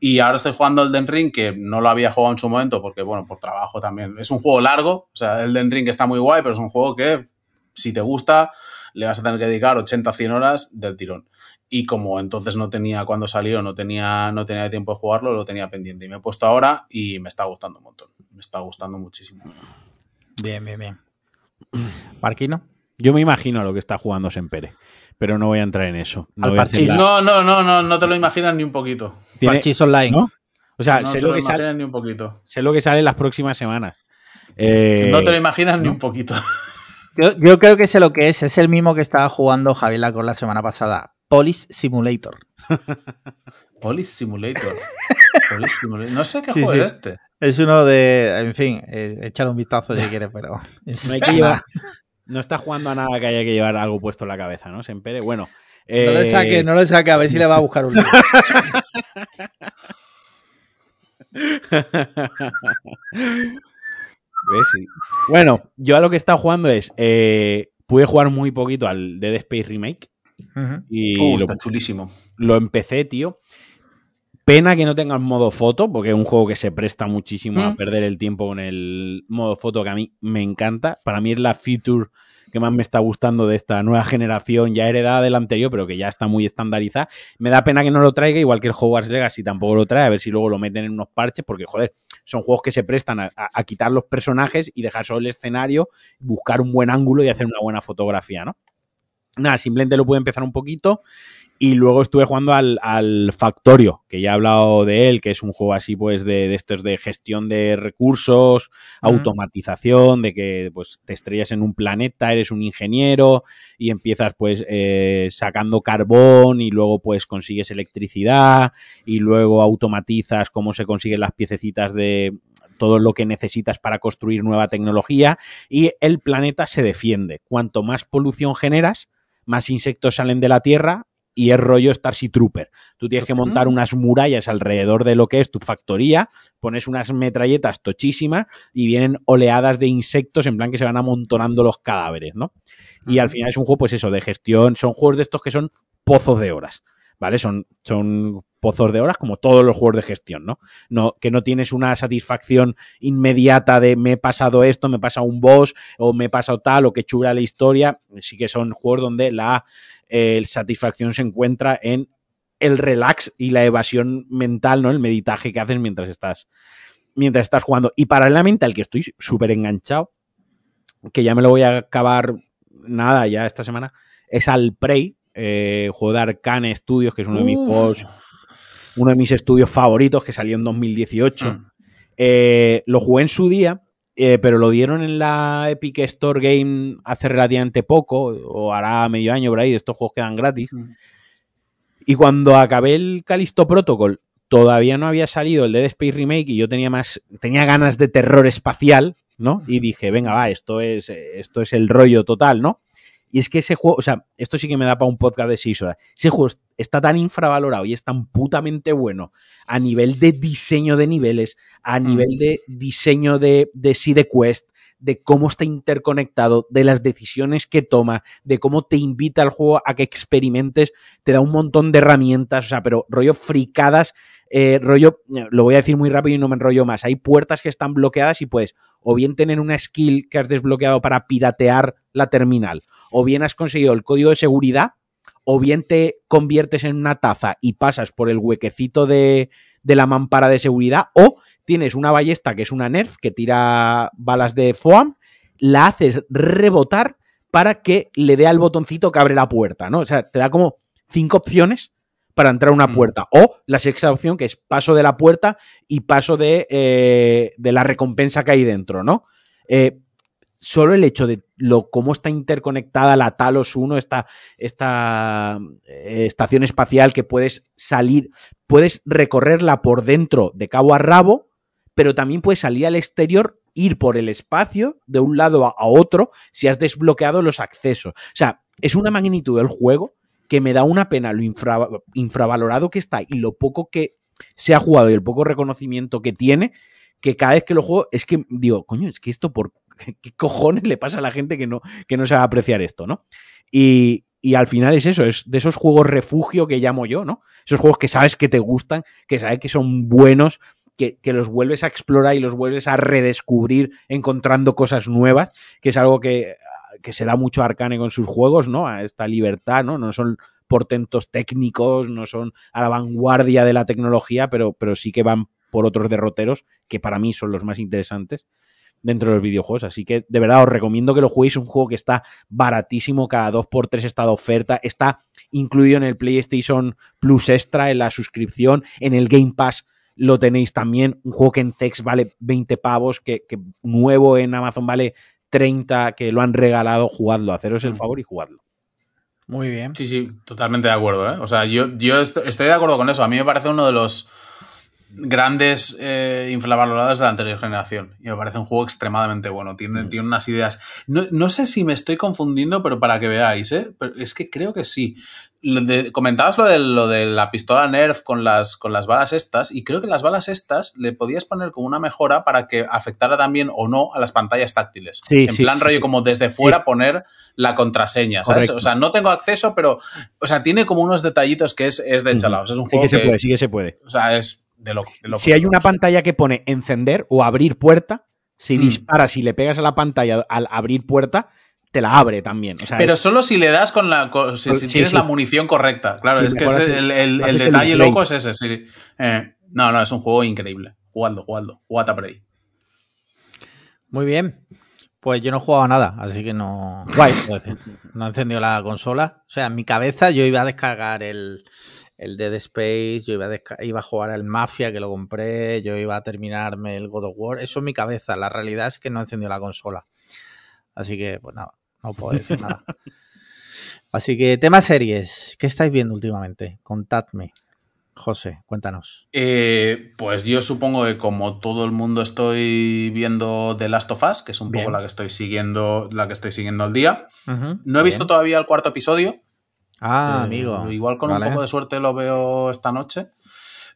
S3: Y ahora estoy jugando el Den Ring, que no lo había jugado en su momento, porque bueno, por trabajo también. Es un juego largo, o sea, el Den Ring está muy guay, pero es un juego que, si te gusta, le vas a tener que dedicar 80 100 horas del tirón. Y como entonces no tenía, cuando salió, no tenía, no tenía tiempo de jugarlo, lo tenía pendiente. Y me he puesto ahora y me está gustando un montón. Me está gustando muchísimo.
S1: Bien, bien, bien. Marquino.
S2: Yo me imagino lo que está jugando Sempere, pero no voy a entrar en eso. No
S1: Al parchís.
S2: la-
S3: No, no, no, no, no te lo imaginas ni un poquito.
S2: Tiene-
S1: Parchís online.
S2: ¿no? O sea,
S3: No
S2: sé,
S3: te
S2: lo
S3: lo
S2: que sale,
S3: ni un poquito.
S2: sé lo que sale las próximas semanas. Eh,
S3: No te lo imaginas ni un poquito.
S1: Yo, yo creo que sé lo que es. Es el mismo que estaba jugando Javier Lacor la semana pasada. Police Simulator.
S3: Police Simulator. Police Simulator. No sé qué
S1: Sí,
S3: juego
S1: sí.
S3: es este.
S1: Es uno de. En fin, eh, échale un vistazo si quieres, pero. es
S2: no, hay que llevar- no está jugando a nada que haya que llevar algo puesto en la cabeza, ¿no? Sempere. Bueno.
S1: No le
S2: eh,
S1: saque, no le saque, a ver si le va a buscar un libro.
S2: ¿Ves? Sí. Bueno, yo a lo que he estado jugando es. eh, pude jugar muy poquito al Dead Space Remake. Y
S3: Uh,
S2: lo,
S3: está chulísimo.
S2: lo empecé, tío. Pena que no tenga el modo foto, porque es un juego que se presta muchísimo a perder el tiempo con el modo foto que a mí me encanta. Para mí es la feature que más me está gustando de esta nueva generación, ya heredada del anterior, pero que ya está muy estandarizada. Me da pena que no lo traiga, igual que el Hogwarts Legacy tampoco lo trae, a ver si luego lo meten en unos parches, porque joder, son juegos que se prestan a, quitar los personajes y dejar solo el escenario, buscar un buen ángulo y hacer una buena fotografía, ¿no? nada, simplemente lo pude empezar un poquito. Y luego estuve jugando al, al, Factorio, que ya he hablado de él, que es un juego así, pues, de, de estos de gestión de recursos, uh -huh. automatización, de que pues te estrellas en un planeta, eres un ingeniero y empiezas pues eh, sacando carbón y luego pues consigues electricidad y luego automatizas cómo se consiguen las piececitas de todo lo que necesitas para construir nueva tecnología y el planeta se defiende. Cuanto más polución generas, más insectos salen de la Tierra y es rollo Starship Trooper. Tú tienes que montar unas murallas alrededor de lo que es tu factoría, pones unas metralletas tochísimas y vienen oleadas de insectos en plan que se van amontonando los cadáveres, ¿no? Y al final es un juego, pues eso, de gestión. Son juegos de estos que son pozos de horas. ¿Vale? Son, son pozos de horas como todos los juegos de gestión, ¿no? ¿no? Que no tienes una satisfacción inmediata de me he pasado esto, me he pasado un boss, o me he pasado tal, o que chula la historia. Sí que son juegos donde la eh, satisfacción se encuentra en el relax y la evasión mental, ¿no? El meditaje que haces mientras estás, mientras estás jugando. Y paralelamente al que estoy súper enganchado, que ya me lo voy a acabar nada ya esta semana, es al Prey, eh, juego de Arcane Studios, que es uno de mis uh. juegos, uno de mis estudios favoritos, que salió en 2018. Mm. Eh, lo jugué en su día, eh, pero lo dieron en la Epic Store Game hace relativamente poco, o hará medio año por ahí, de estos juegos quedan gratis. Mm. Y cuando acabé el Callisto Protocol, todavía no había salido el Dead Space Remake y yo tenía más, tenía ganas de terror espacial, ¿no? Y dije, venga, va, esto es, esto es el rollo total, ¿no? Y es que ese juego, o sea, esto sí que me da para un podcast de 6 horas. Ese juego está tan infravalorado y es tan putamente bueno a nivel de diseño de niveles, a mm. nivel de diseño de, de sí de quest, de cómo está interconectado, de las decisiones que toma, de cómo te invita al juego a que experimentes, te da un montón de herramientas, o sea, pero rollo fricadas, eh, rollo, lo voy a decir muy rápido y no me enrollo más, hay puertas que están bloqueadas y puedes o bien tener una skill que has desbloqueado para piratear la terminal, o bien has conseguido el código de seguridad, o bien te conviertes en una taza y pasas por el huequecito de, de la mampara de seguridad, o tienes una ballesta que es una Nerf que tira balas de foam, la haces rebotar para que le dé al botoncito que abre la puerta, ¿no? O sea, te da como cinco opciones para entrar a una puerta. Mm. O la sexta opción, que es paso de la puerta y paso de, eh, de la recompensa que hay dentro, ¿no? Eh, solo el hecho de lo cómo está interconectada la Talos 1, esta, esta eh, estación espacial que puedes salir, puedes recorrerla por dentro de cabo a rabo, pero también puedes salir al exterior, ir por el espacio de un lado a, a otro si has desbloqueado los accesos. O sea, es una magnitud del juego que me da una pena lo infra, infravalorado que está y lo poco que se ha jugado y el poco reconocimiento que tiene, que cada vez que lo juego es que digo, coño, es que esto por qué cojones le pasa a la gente que no, que no sabe apreciar esto, ¿no? Y, y al final es eso, es de esos juegos refugio que llamo yo, ¿no? Esos juegos que sabes que te gustan, que sabes que son buenos, que, que, los vuelves a explorar y los vuelves a redescubrir encontrando cosas nuevas, que es algo que, que se da mucho Arcane con sus juegos, ¿no? A esta libertad, ¿no? No son portentos técnicos, no son a la vanguardia de la tecnología, pero, pero sí que van por otros derroteros que para mí son los más interesantes dentro de los videojuegos. Así que de verdad os recomiendo que lo juguéis. Un juego que está baratísimo, cada 2x3 está de oferta. Está incluido en el PlayStation Plus Extra, en la suscripción, en el Game Pass lo tenéis también. Un juego que en Zex vale 20 pavos, que, que nuevo en Amazon vale 30, que lo han regalado. Jugadlo, haceros el favor y jugadlo.
S1: Muy bien.
S3: Sí, sí, totalmente de acuerdo. ¿eh? O sea, yo, yo estoy de acuerdo con eso. A mí me parece uno de los grandes eh, infravalorados de la anterior generación. Y me parece un juego extremadamente bueno. Tiene, mm. tiene unas ideas. No, no, sé si me estoy confundiendo, pero para que veáis, ¿eh? Pero es que creo que sí. Lo de, comentabas lo de, lo de la pistola Nerf con las, con las balas estas, y creo que las balas estas le podías poner como una mejora para que afectara también o no a las pantallas táctiles.
S2: Sí,
S3: en
S2: sí,
S3: plan
S2: sí,
S3: rollo como desde fuera poner la contraseña, ¿sabes?
S2: Correcto.
S3: O sea, no tengo acceso, pero, o sea, tiene como unos detallitos que es, es de chalaos. Es un
S2: sí
S3: juego
S2: que se
S3: que,
S2: puede, sí que se puede.
S3: o sea, es de. De
S2: Si hay una pantalla que pone encender o abrir puerta, si
S3: Mm.
S2: disparas y le pegas a la pantalla al abrir puerta, te la abre también. O sea,
S3: Pero
S2: es-
S3: solo si le das con la. con- si, si
S2: Sí,
S3: tienes
S2: sí.
S3: la munición correcta. Claro,
S2: Sí,
S3: es que
S2: el-
S3: el, el-
S2: haces
S3: el
S2: el
S3: detalle loco es ese, sí. sí. Eh, no, no, es un juego increíble. Jugadlo, jugadlo. Jugad a Prey.
S1: Muy bien. Pues yo no he jugado a nada, así que no.
S2: Guay.
S1: No he encendido la consola. O sea, en mi cabeza yo iba a descargar el, el Dead Space, yo iba a, iba a jugar al Mafia que lo compré, yo iba a terminarme el God of War. Eso en mi cabeza. La realidad es que no he encendido la consola. Así que, pues nada, no puedo decir nada. Así que, tema series. ¿Qué estáis viendo últimamente? Contadme. José, cuéntanos.
S3: Eh, pues yo supongo que como todo el mundo estoy viendo The Last of Us, que es un
S1: Bien.
S3: poco la que estoy siguiendo, la que estoy siguiendo al día. No he visto todavía el cuarto episodio.
S1: Ah,
S3: Eh,
S1: amigo.
S3: Igual con
S1: Vale.
S3: un poco de suerte lo veo esta noche.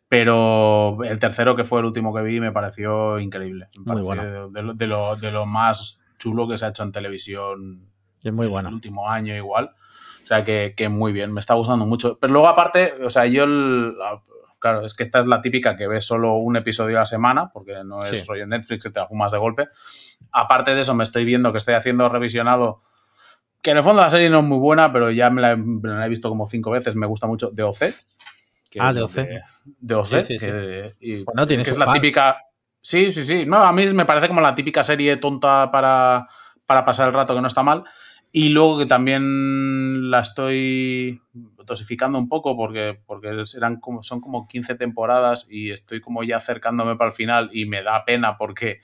S3: Pero el tercero, que fue el último que vi, me pareció increíble. Me
S1: Muy
S3: pareció de, lo, de, lo, de lo más chulo que se ha hecho en televisión
S1: Es muy
S3: el
S1: bueno.
S3: último año igual. O sea que, que muy bien, me está gustando mucho. Pero luego aparte, o sea, yo, el- la- claro, es que esta es la típica que ves solo un episodio a la semana, porque no es
S1: Sí.
S3: rollo Netflix que te la fumas de golpe. Aparte de eso, me estoy viendo que estoy haciendo revisionado, que en el fondo la serie no es muy buena, pero ya me la, he- me la he visto como cinco veces, me gusta mucho, de OC. que
S1: Ah, DOC.
S3: de OC,
S1: Sí, sí, sí.
S3: que- y-
S1: Bueno, tiene
S3: que es la
S1: fans.
S3: típica... Sí, sí, sí. No, a mí me parece como la típica serie tonta para, para pasar el rato que no está mal. Y luego que también la estoy dosificando un poco porque, porque serán como, son como 15 temporadas y estoy como ya acercándome para el final y me da pena porque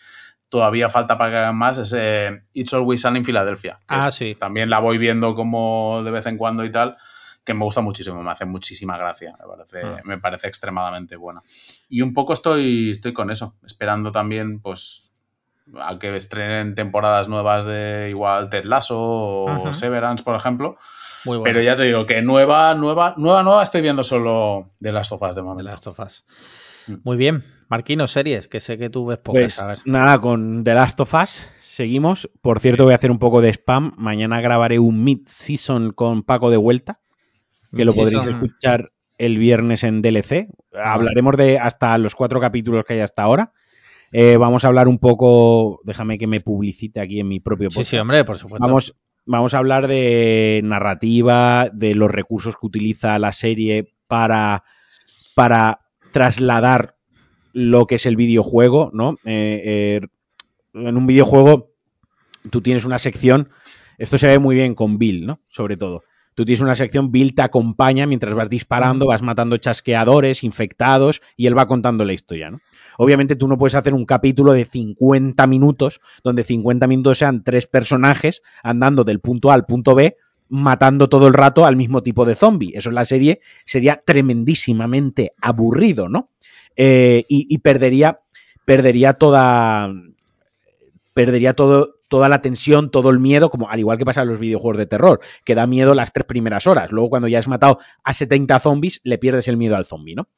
S3: todavía falta para que hagan más. Es eh, It's Always Sunny en Filadelfia. que
S1: Ah,
S3: es-
S1: sí.
S3: También la voy viendo como de vez en cuando y tal, que me gusta muchísimo, me hace muchísima gracia. Me parece,
S1: Ah.
S3: me parece extremadamente buena. Y un poco estoy, estoy con eso, esperando también, pues, a que estrenen temporadas nuevas de igual Ted Lasso o
S1: Ujú.
S3: Severance, por ejemplo.
S1: Muy bueno.
S3: Pero ya te digo que nueva, nueva, nueva, nueva estoy viendo solo de las sofás de
S1: de
S3: momento.
S1: Last of Us.
S3: Mm.
S1: Muy bien. Marquino, series, que sé que tú ves pocas.
S2: Pues
S1: a ver.
S2: nada, con The Last of Us seguimos. Por cierto, voy a hacer un poco de spam. Mañana grabaré un mid-season con Paco de vuelta, que lo podréis escuchar el viernes en DLC. Hablaremos de hasta los cuatro capítulos que hay hasta ahora. Eh, vamos a hablar un poco, déjame que me publicite aquí en mi propio
S1: Sí,
S2: podcast.
S1: sí, hombre, por supuesto.
S2: Vamos, vamos a hablar de narrativa, de los recursos que utiliza la serie para, para trasladar lo que es el videojuego, ¿no? Eh, eh, en un videojuego tú tienes una sección, esto se ve muy bien con Bill, ¿no? Sobre todo. Tú tienes una sección, Bill te acompaña mientras vas disparando, vas matando chasqueadores, infectados, y él va contando la historia, ¿no? Obviamente tú no puedes hacer un capítulo de 50 minutos, donde 50 minutos sean tres personajes andando del punto A al punto B, matando todo el rato al mismo tipo de zombie. Eso en la serie sería tremendísimamente aburrido, ¿no? Eh, y, y perdería, perdería toda. Perdería todo, toda la tensión, todo el miedo, como al igual que pasa en los videojuegos de terror, que da miedo las tres primeras horas. Luego, cuando ya has matado a 70 zombies, le pierdes el miedo al zombie, ¿no?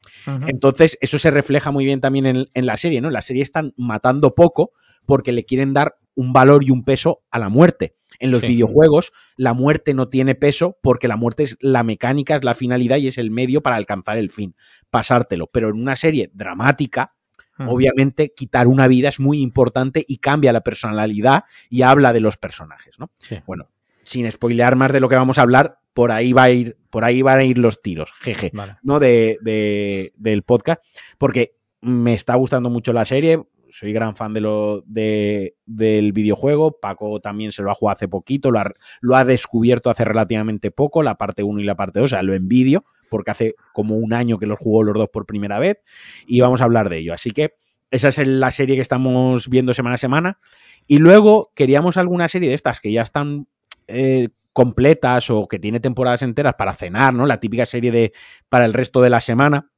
S2: Entonces, eso se refleja muy bien también en, en la serie, ¿no? En la serie están matando poco porque le quieren dar un valor y un peso a la muerte. En los
S1: Sí.
S2: videojuegos, la muerte no tiene peso porque la muerte es la mecánica, es la finalidad y es el medio para alcanzar el fin, pasártelo. Pero en una serie dramática, obviamente, quitar una vida es muy importante y cambia la personalidad y habla de los personajes, ¿no?
S1: Sí.
S2: Bueno, sin spoilear más de lo que vamos a hablar, por ahí va a ir, por ahí van a ir los tiros, jeje.
S1: Vale.
S2: ¿no? De, de- del podcast, porque me está gustando mucho la serie. Soy gran fan de lo, de, del videojuego. Paco también se lo ha jugado hace poquito, lo ha, lo ha descubierto hace relativamente poco, la parte 1 y la parte 2. O sea, lo envidio, porque hace como un año que los jugó los dos por primera vez. Y vamos a hablar de ello. Así que esa es la serie que estamos viendo semana a semana. Y luego queríamos alguna serie de estas que ya están eh, completas o que tiene temporadas enteras para cenar, ¿no? La típica serie de para el resto de la semana.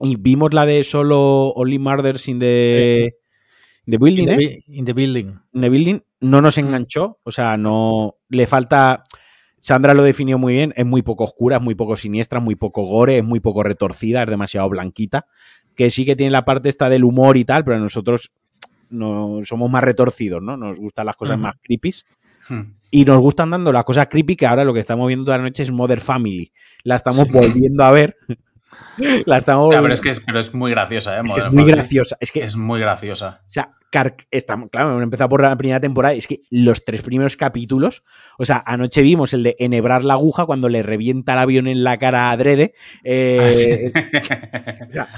S2: Y vimos la de solo Only Murders in the, the Building,
S1: In the, bi- in the building.
S2: In the Building. No nos enganchó, o sea, no le falta. Sandra lo definió muy bien, es muy poco oscura, es muy poco siniestra, es muy poco gore, es muy poco retorcida, es demasiado blanquita. Que sí que tiene la parte esta del humor y tal, pero nosotros no somos más retorcidos, ¿no? Nos gustan las cosas más creepy.
S3: Hmm.
S2: Y nos gustan dando las cosas creepy que ahora lo que estamos viendo toda la noche es Mother Family. La estamos volviendo a ver. la estamos
S3: pero, es que es, pero es muy graciosa, ¿eh?
S2: Es que es
S3: Modern
S2: muy graciosa. Es que,
S3: Es muy graciosa.
S2: o sea, Car- estamos, claro, hemos empezado por la primera temporada. y Es que los tres primeros capítulos, o sea, anoche vimos el de enhebrar la aguja cuando le revienta el avión en la cara a Drede. eh,
S3: Ah, sí.
S2: o sea,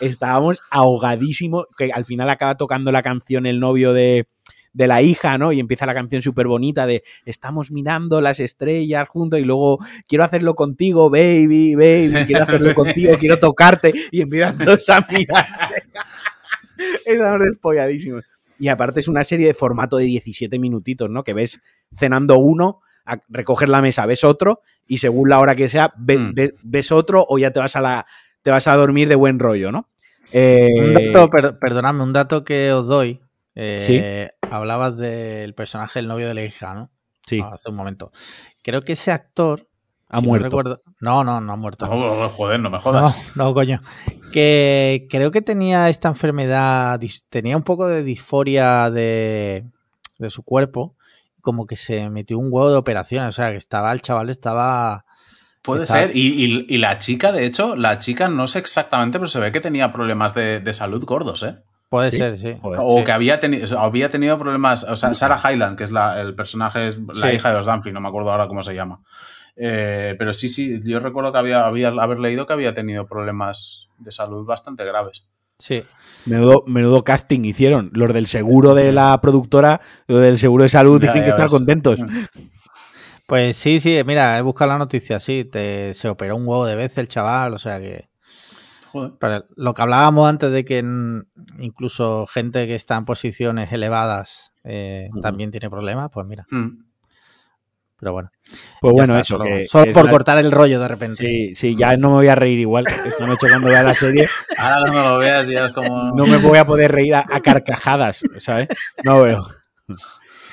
S2: estábamos ahogadísimos. Que al final acaba tocando la canción el novio de, de la hija, ¿no? Y empieza la canción súper bonita de estamos mirando las estrellas juntos y luego quiero hacerlo contigo, baby, baby, quiero hacerlo contigo, quiero tocarte y empiezan todos a mirarse. Estamos despolladísimos. Y aparte es una serie de formato de 17 minutitos, ¿no? Que ves cenando uno, a recoger la mesa, ves otro, y según la hora que sea, ve-
S3: Mm.
S2: ve- ves otro o ya te vas a la te vas a dormir de buen rollo, ¿no? Eh,
S1: Un dato, per- perdonadme, un dato que os doy. eh,
S2: Sí.
S1: Hablabas del personaje del novio de la hija, ¿no?
S2: sí,
S1: Hace un momento. Creo que ese actor.
S2: ha
S1: si no
S2: muerto.
S1: recuerdo- no, no, no ha muerto.
S3: No, joder, no me
S1: No,
S3: jodas.
S1: no, coño. Que creo que tenía esta enfermedad, dis- tenía un poco de disforia de, de su cuerpo, como que se metió un huevo de operaciones, o sea, que estaba, el chaval estaba...
S3: Puede
S1: Está-
S3: ser. Y, y- y la chica, de hecho, la chica no sé exactamente, pero se ve que tenía problemas de, de salud gordos, ¿eh?
S1: Puede
S2: ¿Sí?
S1: ser, sí.
S2: Joder.
S3: O
S1: Sí.
S3: que había, teni- había tenido problemas. O sea, Sarah Hyland, que es la, el personaje, es la
S1: Sí.
S3: hija de los Dunphy, no me acuerdo ahora cómo se llama. Eh, pero sí, sí, yo recuerdo que había, había haber leído que había tenido problemas de salud bastante graves.
S1: Sí.
S2: Menudo, menudo casting hicieron. Los del seguro de la productora, los del seguro de salud
S3: Ya,
S2: tienen que estar contentos.
S1: Pues sí, sí, mira, he buscado la noticia, sí, te- se operó un huevo de veces el chaval, o sea que...
S3: Joder.
S1: Lo que hablábamos antes de que incluso gente que está en posiciones elevadas eh, también tiene problemas, pues mira,
S3: Mm.
S1: pero bueno.
S2: Pues bueno,
S1: está,
S2: eso.
S1: solo,
S2: que
S1: solo
S2: es
S1: por
S2: una-
S1: cortar el rollo de repente.
S2: Sí, sí, ya no me voy a reír igual. Esta noche cuando vea la serie
S3: Ahora cuando lo veas ya es como...
S2: no me voy a poder reír a, a carcajadas, ¿sabes? No veo.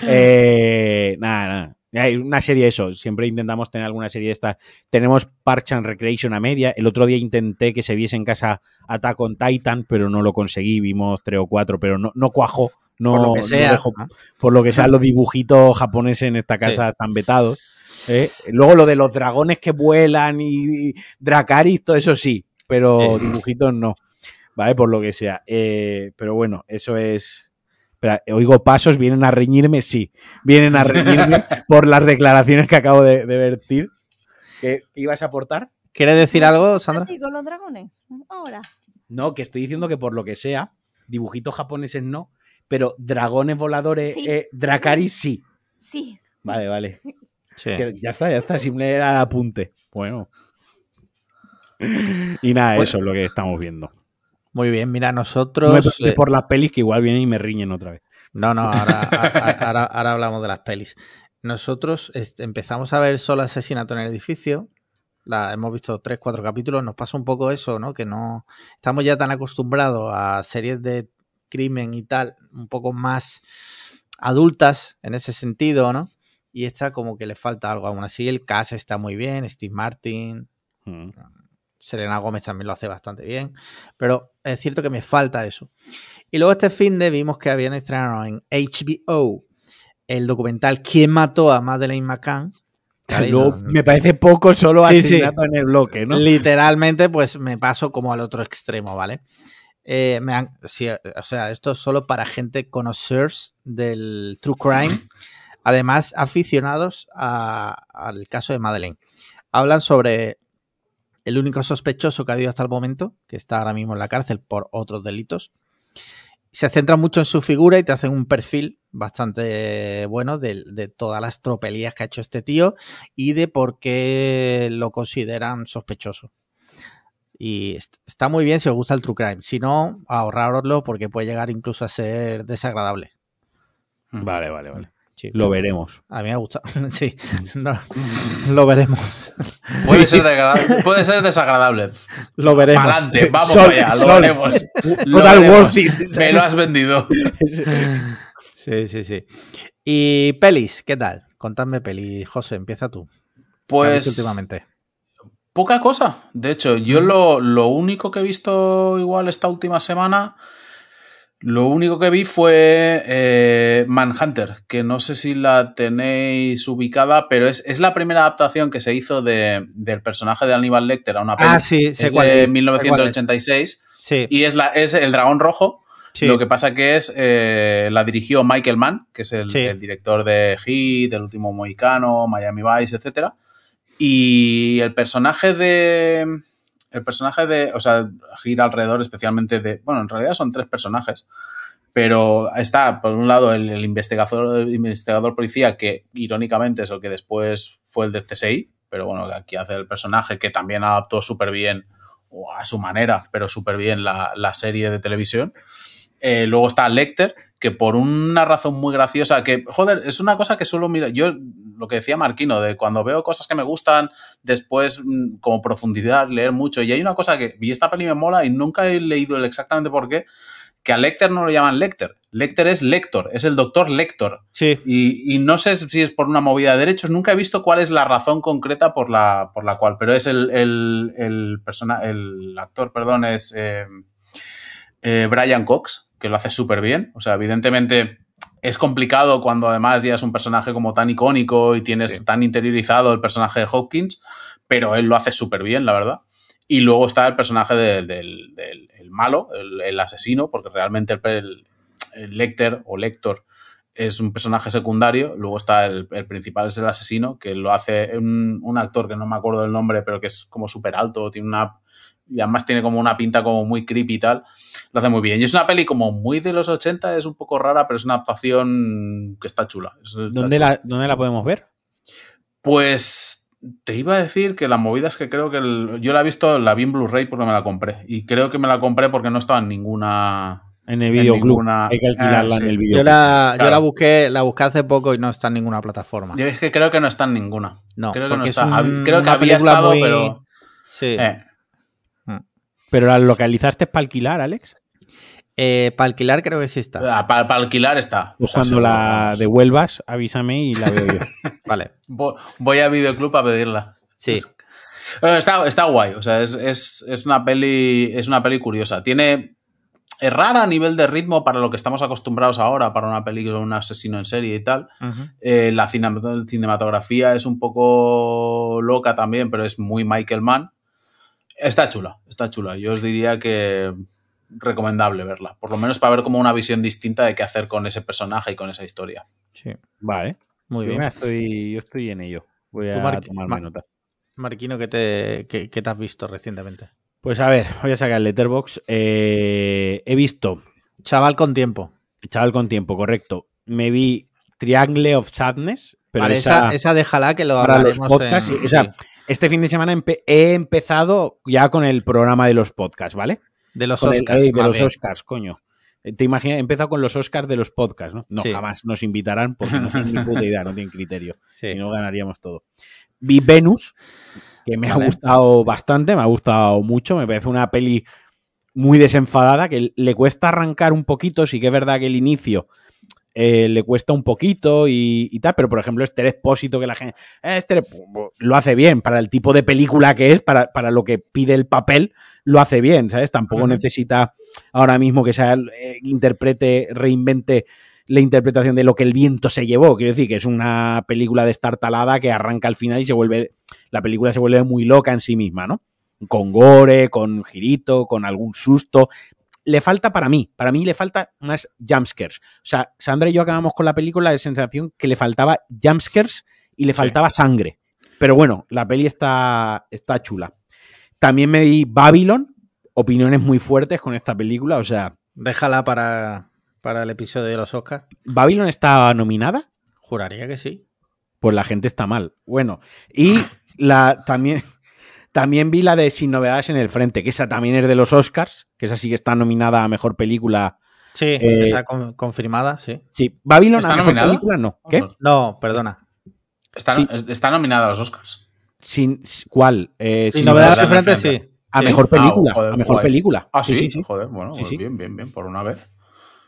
S2: Eh, nada, nada. Hay una serie de eso. Siempre intentamos tener alguna serie de estas. Tenemos Parks and Recreation a media. El otro día intenté que se viese en casa Attack on Titan, pero no lo conseguí. Vimos tres o cuatro, pero no, no cuajó. No,
S1: por lo que
S2: no
S1: sea.
S2: por lo que sea, los dibujitos japoneses en esta casa están vetados. ¿eh? Luego lo de los dragones que vuelan y, y Dracaris, todo eso sí, pero
S1: Sí.
S2: dibujitos no. ¿Vale? Por lo que sea. Eh, pero bueno, eso es. Espera, oigo pasos, vienen a reñirme, sí. Vienen a reñirme por las declaraciones que acabo de, de vertir. ¿Qué, ibas a aportar?
S1: ¿Quieres decir algo, Sandra?
S4: ¿A ti con los dragones? Ahora.
S2: No, que estoy diciendo que por lo que sea, dibujitos japoneses no, pero dragones voladores,
S4: Sí.
S2: eh, Dracaris sí.
S4: Sí.
S2: Vale, vale.
S1: Sí.
S2: Ya está, ya está, simple era el apunte. Bueno. Y nada,
S1: Bueno.
S2: eso es lo que estamos viendo.
S1: Muy bien, mira,
S2: No me
S1: nosotros...
S2: preocupes
S1: eh,
S2: por las pelis que igual vienen y me riñen otra vez.
S1: No, no, ahora, hablamos de las pelis. Nosotros este, empezamos a ver solo asesinato en el edificio. La, hemos visto tres, cuatro capítulos. Nos pasa un poco eso, ¿no? Que no estamos ya tan acostumbrados a series de crimen y tal, un poco más adultas en ese sentido, ¿no? Y esta como que le falta algo. Aún así, el cast está muy bien. Steve Martin,
S2: Mm.
S1: Selena Gómez también lo hace bastante bien, pero es cierto que me falta eso. Y luego este fin de vimos que habían estrenado en HBO el documental ¿Quién mató a Madeleine McCann?
S2: Me parece poco solo
S1: Sí, sí.
S2: asesinato en el bloque, ¿no?
S1: Literalmente, pues me paso como al otro extremo, ¿vale? Eh, me han- sí, o sea, esto es solo para gente conocers del true crime, además aficionados a- al caso de Madeleine. Hablan sobre el único sospechoso que ha habido hasta el momento, que está ahora mismo en la cárcel por otros delitos. Se centran mucho en su figura y te hacen un perfil bastante bueno de, de todas las tropelías que ha hecho este tío y de por qué lo consideran sospechoso. Y est- está muy bien si os gusta el true crime. Si no, ahorrároslo porque puede llegar incluso a ser desagradable.
S2: Vale, vale, vale.
S1: Sí,
S2: Lo veremos.
S1: A mí me gusta. sí, no, lo veremos.
S3: Puede ser, degra- puede ser desagradable.
S1: Lo veremos.
S3: Adelante, vamos
S2: Sol-
S3: allá, lo
S2: sol.
S3: veremos. Lo
S2: Total
S3: veremos. Me lo has vendido.
S1: Sí, sí, sí. Y pelis, ¿qué tal? Contadme pelis. José, empieza tú. ¿Qué has visto
S3: Pues
S1: últimamente.
S3: poca cosa. De hecho, yo lo, lo único que he visto igual esta última semana, lo único que vi fue eh, Manhunter, que no sé si la tenéis ubicada, pero es, es la primera adaptación que se hizo de- del personaje de Aníbal Lecter a una peli.
S1: Ah, sí,
S3: es de
S1: es, sé cuál es.
S3: 1986
S1: Sí,
S3: y es, la, es el dragón rojo.
S1: sí.
S3: Lo que pasa que es, eh, la dirigió Michael Mann, que es el director de Hit, El último Mohicano, Miami Vice, etc. Y el personaje de. El personaje de. O sea, gira alrededor especialmente de. Bueno, en realidad son tres personajes. Pero está, por un lado, el, investigador, el investigador policía, que irónicamente es el que después fue el del CSI, pero bueno, aquí hace el personaje que también adaptó súper bien, o a su manera, pero súper bien la, la serie de televisión. Eh, luego está Lecter, que por una razón muy graciosa, que, joder, es una cosa que suelo mirar. Yo, lo que decía Marquino, de cuando veo cosas que me gustan, después, mm, como profundidad, leer mucho. Y hay una cosa que vi esta peli me mola y nunca he leído el exactamente por qué, que a Lecter no lo llaman Lecter. Lecter es Lector, es el doctor Lector.
S1: Sí.
S3: Y, y no sé si es por una movida de derechos, nunca he visto cuál es la razón concreta por la, por la cual, pero es el, el, el, persona, el actor, perdón, es eh, eh, Brian Cox, que lo hace súper bien. O sea, evidentemente es complicado cuando además ya es un personaje como tan icónico y tienes
S2: Sí.
S3: tan interiorizado el personaje de Hopkins, pero él lo hace súper bien, la verdad. Y luego está el personaje de- del, del- el malo, el, el asesino, porque realmente el, el- el Lecter o Lector es un personaje secundario. Luego está el, el principal, es el asesino, que lo hace un, un actor que no me acuerdo del nombre, pero que es como súper alto, tiene una. Y además tiene como una pinta como muy creepy y tal. Lo hace muy bien. Y es una peli como muy de los 80, es un poco rara, pero es una adaptación que está chula. Está
S2: ¿Dónde
S3: chula.
S2: la, ¿Dónde la podemos ver?
S3: Pues te iba a decir que la movida es que creo que el- yo la he visto, la vi en Blu-ray porque me la compré. Y creo que me la compré porque no estaba en ninguna.
S2: En el videoclub. Hay que alquilarla
S3: Ah,
S2: en el
S1: Yo
S2: videoclub.
S1: la, yo la busqué, la busqué hace poco y no está en ninguna plataforma.
S3: Yo es que creo que no está en ninguna.
S1: No,
S3: creo que no está.
S1: es un-
S3: Hab- creo que había estado,
S1: muy-
S3: pero.
S1: Sí.
S3: eh,
S2: Pero la localizaste para alquilar, Alex.
S1: Eh, para alquilar creo que sí está.
S3: para, para alquilar está.
S2: Pues
S3: O sea,
S2: cuando
S3: seguro,
S2: la
S3: vamos.
S2: devuelvas, avísame y la veo yo.
S1: Vale.
S3: Vo- Voy a Videoclub a pedirla.
S1: Sí.
S3: Bueno, está, está guay, o sea, es, es- es una peli, es una peli curiosa. Tiene. Es rara a nivel de ritmo para lo que estamos acostumbrados ahora, para una película, un asesino en serie y tal. Eh, la cine- cinematografía es un poco loca también, pero es muy Michael Mann. Está chula, está chula. Yo os diría que recomendable verla, por lo menos para ver como una visión distinta de qué hacer con ese personaje y con esa historia.
S1: Sí.
S2: Vale.
S1: Muy
S2: Yo,
S1: bien.
S2: estoy, yo estoy en ello. Voy a
S1: Marqui-
S2: tomarme
S1: Ma-
S2: nota.
S1: Marquino, ¿qué te, qué, qué te has visto recientemente?
S2: Pues a ver, voy a sacar el Letterbox. he visto,
S1: Chaval con tiempo.
S2: chaval con tiempo, correcto. Me vi Triangle of Sadness, pero
S1: Vale,
S2: esa,
S1: esa, déjala que lo
S2: para los podcasts,
S1: en-
S2: sí, o sea,
S1: sí.
S2: Este fin de semana empe- he empezado ya con el programa de los podcasts, ¿vale?
S1: de los
S2: Con el-
S1: Oscars.
S2: de los. Oscars, coño. Te imaginas, he empezado con los Oscars de los podcasts, ¿no? No,
S1: Sí.
S2: jamás nos invitarán porque no tienen ni puta idea, no tienen criterio.
S1: Sí.
S2: y no ganaríamos todo. Vi Venus, que me ha gustado bastante, me ha gustado mucho, me parece una peli muy desenfadada, que le cuesta arrancar un poquito, sí que es verdad que el inicio eh, le cuesta un poquito y, y tal, pero por ejemplo este expósito que la gente eh, Esther lo hace bien para el tipo de película que es, para, para lo que pide el papel, lo hace bien, ¿sabes? Tampoco necesita ahora mismo que sea eh, interprete, reinvente la interpretación de lo que el viento se llevó. Quiero decir que es una película destartalada que arranca al final y se vuelve. La película se vuelve muy loca en sí misma, ¿no? Con gore, con girito, con algún susto. Le falta para mí, para mí le falta más jumpscares. O sea, Sandra y yo acabamos con la película de sensación que le faltaba jumpscares y le faltaba sangre. Pero bueno, la peli está, está chula. También me di Babylon, opiniones muy fuertes con esta película. O sea,
S1: Déjala para, para el episodio de los Oscars.
S2: Babylon está nominada.
S1: Juraría que sí.
S2: pues la gente está mal. Bueno, y la también, también vi la de Sin Novedades en el Frente, que esa también es de los Oscars, que esa sí que está nominada a Mejor Película.
S1: Sí,
S2: Eh,
S1: esa con- confirmada, sí.
S2: Sí, Babylon
S3: ¿Está
S2: a Mejor
S3: nominada?
S2: Película no. ¿Qué?
S1: No, perdona.
S3: Está,
S2: Sí.
S3: está nominada a los Oscars.
S2: Sin, ¿Cuál? Eh,
S1: Sin
S2: Sin
S1: novedades
S3: novedades
S1: de
S3: en
S1: frente,
S3: frente.
S1: sí.
S2: A
S1: Sí.
S2: Mejor
S3: Ah,
S2: Película.
S3: joder,
S2: a Mejor
S3: guay.
S2: Película.
S3: Ah, sí,
S2: sí, sí.
S3: joder, bueno,
S2: Sí,
S3: pues
S2: sí.
S3: bien, bien, bien, por una vez.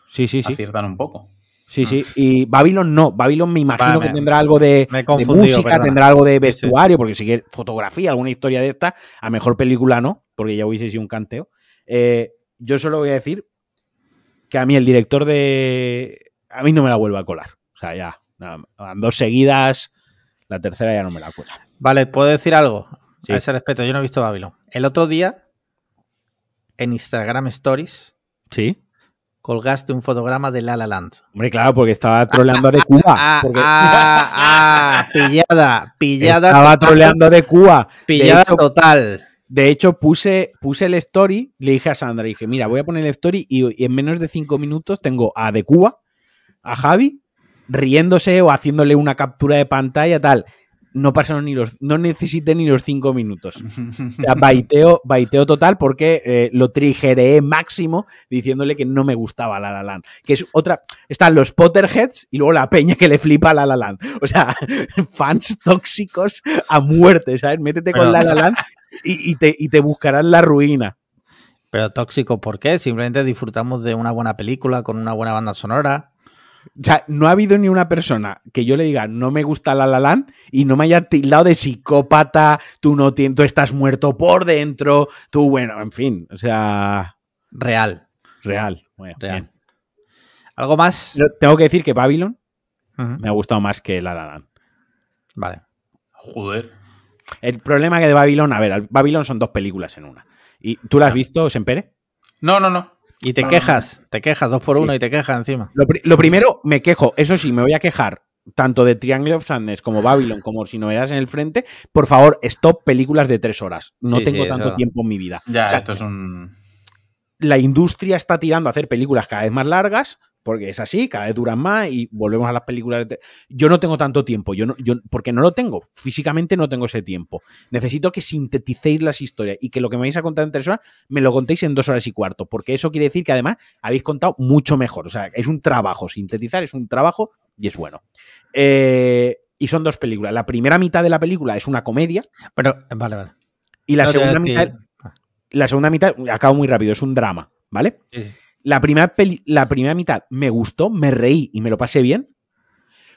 S2: Sí, sí, sí.
S3: Aciertan un poco.
S2: Sí, sí. Y Babylon no. Babylon me imagino
S1: Vale,
S2: que tendrá algo de, música,
S1: perdona.
S2: tendrá algo de
S1: Sí, sí.
S2: vestuario, porque si que fotografía, alguna historia de esta, a mejor película no, porque ya hubiese sido un canteo. Eh, yo solo voy a decir que a mí el director de. A mí no me la vuelve a colar. O sea, ya. van dos seguidas, la tercera ya no me la cuela.
S1: Vale, ¿puedo decir algo?
S2: Sí.
S1: A ese respecto, yo no he visto Babylon. El otro día, en Instagram Stories,
S2: Sí.
S1: Colgaste un fotograma de La La Land.
S2: Hombre, claro, porque estaba troleando de Cuba.
S1: Ah,
S2: porque
S1: ah, ah, pillada, pillada.
S2: estaba
S1: total,
S2: troleando de Cuba. De
S1: Pillada
S2: hecho,
S1: total.
S2: De hecho, puse, puse el story, le dije a Sandra, dije, mira, voy a poner el story y, y en menos de cinco minutos tengo a De Cuba, a Javi, riéndose o haciéndole una captura de pantalla, tal. No pasaron ni los, no necesité ni los cinco minutos. O sea, baiteo, baiteo total porque eh, lo trigeré máximo diciéndole que no me gustaba La La Land. Que es otra. Están los Potterheads y luego la peña que le flipa a La La Land. O sea, fans tóxicos a muerte, ¿sabes? Métete con
S1: Pero-
S2: La La Land y, y te, y te buscarán la ruina.
S1: Pero tóxico, ¿por qué? Simplemente disfrutamos de una buena película con una buena banda sonora.
S2: O sea, no ha habido ni una persona que yo le diga no me gusta La La Land y no me haya tildado de psicópata, tú no tú estás muerto por dentro, tú, bueno, en fin, o sea,
S1: Real.
S2: real. Bueno,
S1: Real.
S2: bien.
S1: ¿Algo más?
S2: Tengo que decir que Babylon me ha gustado más que La La Land.
S1: Vale.
S3: Joder.
S2: El problema que de Babylon, a ver, Babylon son dos películas en una. ¿Y tú la has visto, Sempere?
S3: No, no, no.
S1: Y te
S3: no,
S1: quejas, te quejas dos por
S2: Sí.
S1: uno y te quejas encima.
S2: Lo, pri- lo primero, me quejo, eso sí, me voy a quejar tanto de Triangle of Sadness como Babylon, como si novedades en el frente. Por favor, stop películas de tres horas. No
S1: Sí,
S2: tengo
S1: sí,
S2: tanto tiempo en mi vida.
S3: Ya,
S2: O sea,
S3: esto es un.
S2: la industria está tirando a hacer películas cada vez más largas, porque es así, cada vez duran más y volvemos a las películas. de- Yo no tengo tanto tiempo, yo no, yo, porque no lo tengo, físicamente no tengo ese tiempo. Necesito que sinteticéis las historias y que lo que me vais a contar en tres horas me lo contéis en dos horas y cuarto, porque eso quiere decir que además habéis contado mucho mejor. O sea, es un trabajo, sintetizar es un trabajo y es bueno. Eh, y son dos películas. La primera mitad de la película es una comedia
S1: Pero, vale, vale.
S2: y la
S1: No
S2: segunda mitad la segunda mitad, acabo muy rápido, es un drama, ¿vale?
S1: Sí, sí.
S2: La primera, peli- la primera mitad me gustó, me reí y me lo pasé bien.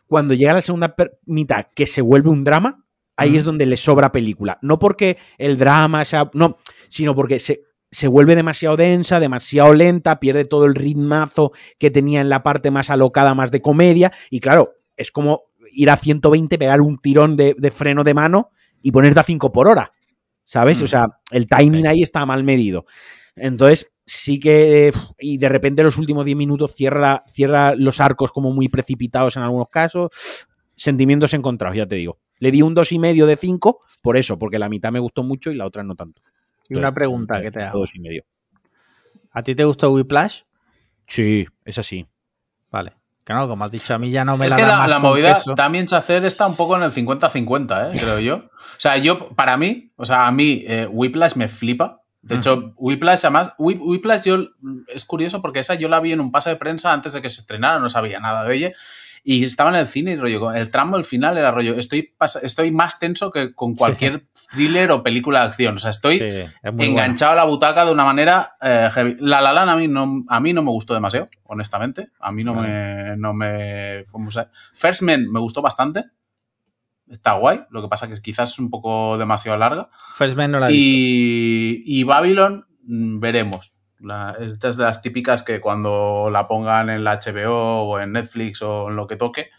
S2: Cuando llega la segunda mitad, que se vuelve un drama, ahí
S1: Mm.
S2: es donde le sobra película. No porque el drama sea. No, sino porque se, se vuelve demasiado densa, demasiado lenta, pierde todo el ritmazo que tenía en la parte más alocada, más de comedia. Y claro, es como ir a 120, pegar un tirón de, de freno de mano y ponerte a 5 por hora. ¿Sabes?
S3: Mm.
S2: O sea, el timing ahí está mal medido. Entonces, sí que. Y de repente los últimos 10 minutos cierra, cierra los arcos como muy precipitados en algunos casos. Sentimientos encontrados, ya te digo. Le di un 2,5 de 5 por eso, porque la mitad me gustó mucho y la otra no tanto.
S1: Y una pregunta que te hago.
S2: Dos y medio.
S1: ¿A ti te gustó Whiplash?
S2: Sí, es así.
S1: Vale. Que no, como has dicho, a mí ya no me
S3: es
S1: la
S3: que
S1: dan
S3: la,
S1: más
S3: la
S1: con
S3: movida
S1: queso.
S3: también Chacer está un poco en el 50-50, ¿eh? creo yo. O sea, yo, para mí, o sea, a mí eh, Whiplash me flipa. De hecho, Whiplash, además, Whip- Whiplash yo, es curioso porque esa yo la vi en un pase de prensa antes de que se estrenara, no sabía nada de ella. Y estaba en el cine y rollo, el tramo, el final era rollo, estoy, estoy más tenso que con cualquier thriller o película de acción. O sea, estoy
S1: Sí, es
S3: enganchado a la butaca de una manera eh, heavy. La La Land a mí no, a mí no me gustó demasiado, honestamente. A mí no me, no me First Man me gustó bastante. Está guay. Lo que pasa que quizás es un poco demasiado larga.
S1: First Man no la he visto.
S3: Y, Babylon, mm, veremos. La, esta es de las típicas que cuando la pongan en la HBO o en Netflix o en lo que toque,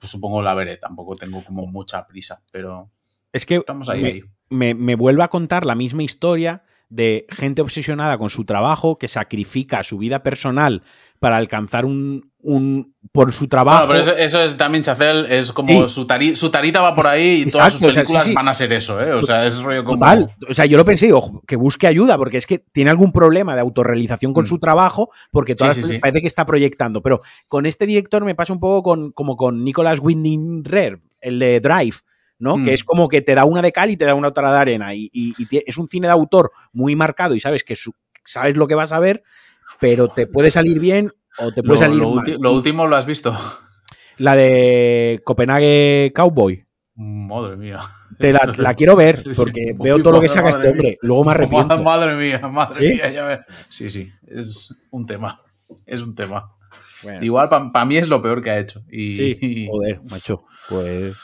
S3: pues supongo la veré. Tampoco tengo como mucha prisa, pero
S2: Es que
S3: estamos ahí.
S2: me,
S3: ahí.
S2: me, me vuelve a contar la misma historia de gente obsesionada con su trabajo que sacrifica su vida personal para alcanzar un, un por su trabajo.
S3: Pero eso, eso es también Chacel, es como
S2: Sí.
S3: su, tari- su tarita va por ahí y todas sus
S2: Exacto, o sea,
S3: películas
S2: sí, sí.
S3: van a ser eso, ¿eh? O sea, es rollo como.
S2: Total. O sea, yo lo pensé, ojo, que busque ayuda, porque es que tiene algún problema de autorrealización con
S3: Mm.
S2: su trabajo, porque todas las parece que está proyectando. Pero con este director me pasa un poco con, como con Nicolas Winding Rare, el de Drive. ¿no?
S3: Mm.
S2: Que es como que te da una de cal y te da una otra de arena. Y, y- y tie- es un cine de autor muy marcado y sabes que su- sabes lo que vas a ver, pero te puede salir bien o te
S3: Lo,
S2: puede salir
S3: lo
S2: mal.
S3: ulti- lo último lo has visto.
S2: La de Copenhague Cowboy.
S3: Madre mía.
S2: Te la, la quiero ver porque
S3: sí.
S2: veo todo lo que saca este
S3: mía.
S2: hombre. Luego me arrepiento.
S3: Madre mía, madre
S2: ¿Sí?
S3: mía. ya ve- Sí, sí, es un tema. Es un tema.
S2: Bueno,
S3: Igual para mí es lo peor que ha hecho. Y,
S2: sí, joder, macho. Pues.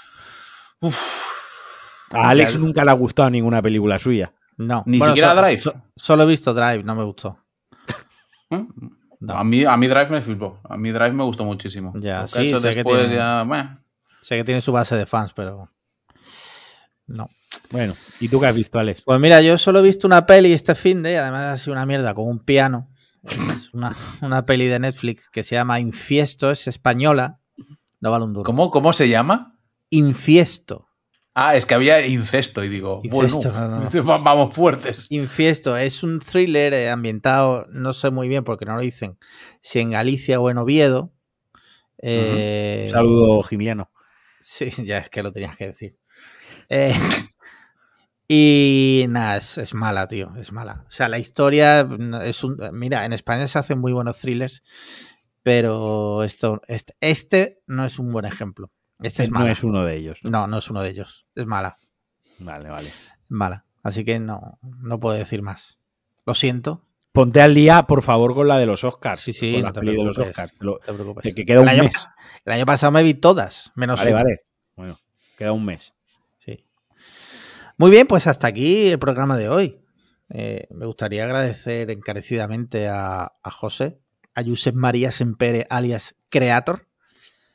S3: Uf.
S2: A Alex
S3: Ya-
S2: nunca le ha gustado ninguna película suya.
S1: No.
S3: Ni siquiera Drive.
S1: so- solo he visto Drive, no me gustó.
S3: A mí, a mí Drive me flipó. A mí Drive me gustó muchísimo.
S1: Ya,
S3: Lo que
S1: sí,
S3: hecho
S1: sé que
S3: después
S1: tiene-
S3: ya. meh.
S1: Sé que tiene su base de fans, pero. No.
S2: Bueno, ¿y tú qué has visto, Alex?
S1: Pues mira, yo solo he visto una peli este fin de, además ha sido una mierda con un piano. Es una, una peli de Netflix que se llama Infiesto, es española. No vale un duro.
S3: ¿Cómo, ¿Cómo se llama?
S1: Infiesto.
S3: Ah, es que había incesto y digo,
S1: Incesto,
S3: bueno,
S1: no, no.
S3: va- vamos fuertes.
S1: Infiesto es un thriller eh, ambientado, no sé muy bien porque no lo dicen, si en Galicia o en Oviedo. Eh,
S2: Un saludo, Gimiliano.
S1: Sí, ya es que lo tenías que decir. Eh, y nada, es, es mala, tío, es mala. O sea, la historia no, es un... Mira, en España se hacen muy buenos thrillers, pero esto, este, este no es un buen ejemplo. Este es
S2: no
S1: mala.
S2: es uno de ellos.
S1: No, no es uno de ellos. Es mala,
S2: Vale, vale.
S1: mala. Así que no, no puedo decir más. Lo siento,
S2: Ponte al día, por favor, con la de los Oscars.
S1: Sí, sí,
S2: con
S1: no
S2: la
S1: te
S2: peli de los. Oscars. Lo-
S1: no te preocupes.
S2: que, que queda un
S1: el, año,
S2: mes.
S1: el año pasado me vi todas, menos
S2: Vale,
S1: una.
S2: vale. Bueno, queda un mes.
S1: Sí. Muy bien, pues hasta aquí el programa de hoy. Eh, me gustaría agradecer encarecidamente a, a José, a Josep María Sempere, alias Creator,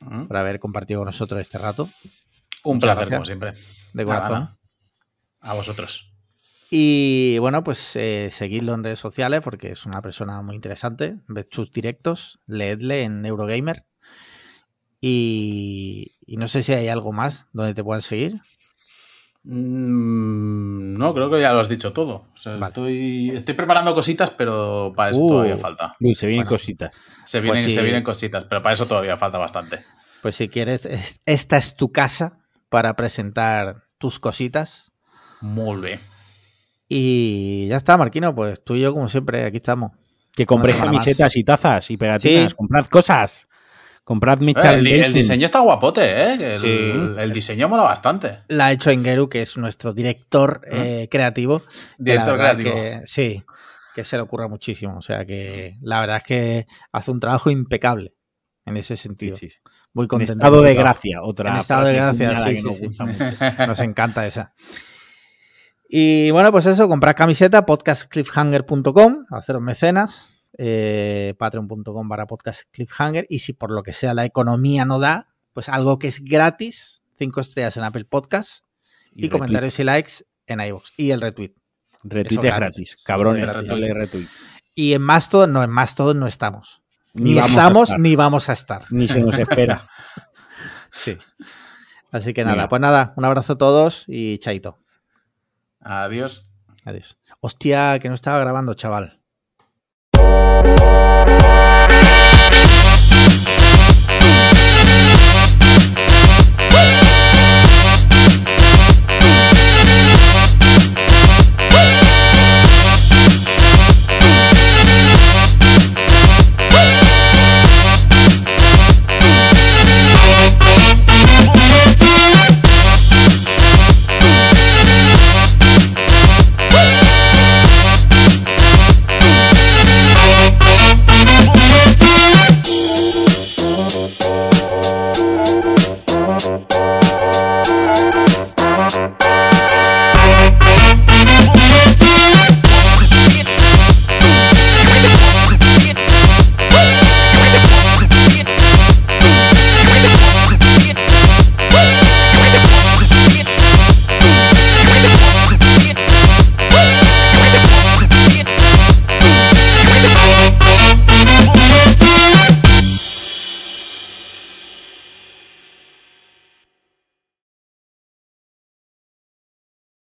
S3: Mm.
S1: por haber compartido con nosotros este rato,
S3: Un
S1: Muchas
S3: placer,
S1: gracias.
S3: como siempre.
S1: de
S3: Nada,
S1: corazón.
S3: nada. A vosotros.
S1: Y bueno, pues eh, seguidlo en redes sociales porque es una persona muy interesante. Ved sus directos, leedle en Eurogamer. Y, y no sé si hay algo más donde te puedan seguir.
S3: Mm, no, creo que ya lo has dicho todo. O sea,
S1: Vale.
S3: estoy, estoy preparando cositas, pero para eso
S1: Uh.
S3: todavía falta.
S2: Uy, se vienen
S1: Bueno.
S2: cositas.
S3: Se vienen,
S1: Pues sí.
S3: se vienen cositas, pero para eso todavía falta bastante.
S1: Pues si quieres, es- esta es tu casa para presentar tus cositas.
S3: Muy bien.
S1: Y ya está, Marquino, pues tú y yo, como siempre, aquí estamos.
S2: Que compréis
S1: más.
S2: camisetas y tazas y pegatinas.
S1: Sí.
S2: Comprad cosas. Comprad mi
S3: Eh, el, diseño está guapote, ¿eh? El,
S1: Sí.
S3: el diseño mola bastante.
S1: La ha hecho Engeru, que es nuestro director eh, creativo.
S3: Director creativo.
S1: que- sí, que se le ocurra muchísimo. O sea que la verdad es que hace un trabajo impecable en ese sentido.
S2: sí, sí.
S1: Muy
S2: En
S1: contento.
S2: estado de gracia. Otra
S1: En estado de gracia, sí,
S2: que nos
S1: sí.
S2: gusta mucho.
S1: Nos encanta esa. Y bueno, pues eso, comprad camiseta, podcastcliffhanger.com, haceros mecenas, eh, patreon.com para podcast cliffhanger, y si por lo que sea la economía no da, pues algo que es gratis, cinco estrellas en Apple Podcast y,
S2: Y
S1: comentarios y likes en iVoox y el retweet.
S2: Retweet
S1: Eso
S2: es
S1: gratis.
S2: gratis. Cabrones, retweet.
S1: Y en Mastodon, no, en Mastodon no estamos. Ni, estamos ni vamos a estar.
S2: Ni se nos espera.
S1: Sí. Así que nada, pues nada, un abrazo a todos y chaito.
S3: Adiós.
S1: Adiós. Hostia, que no estaba grabando, chaval. we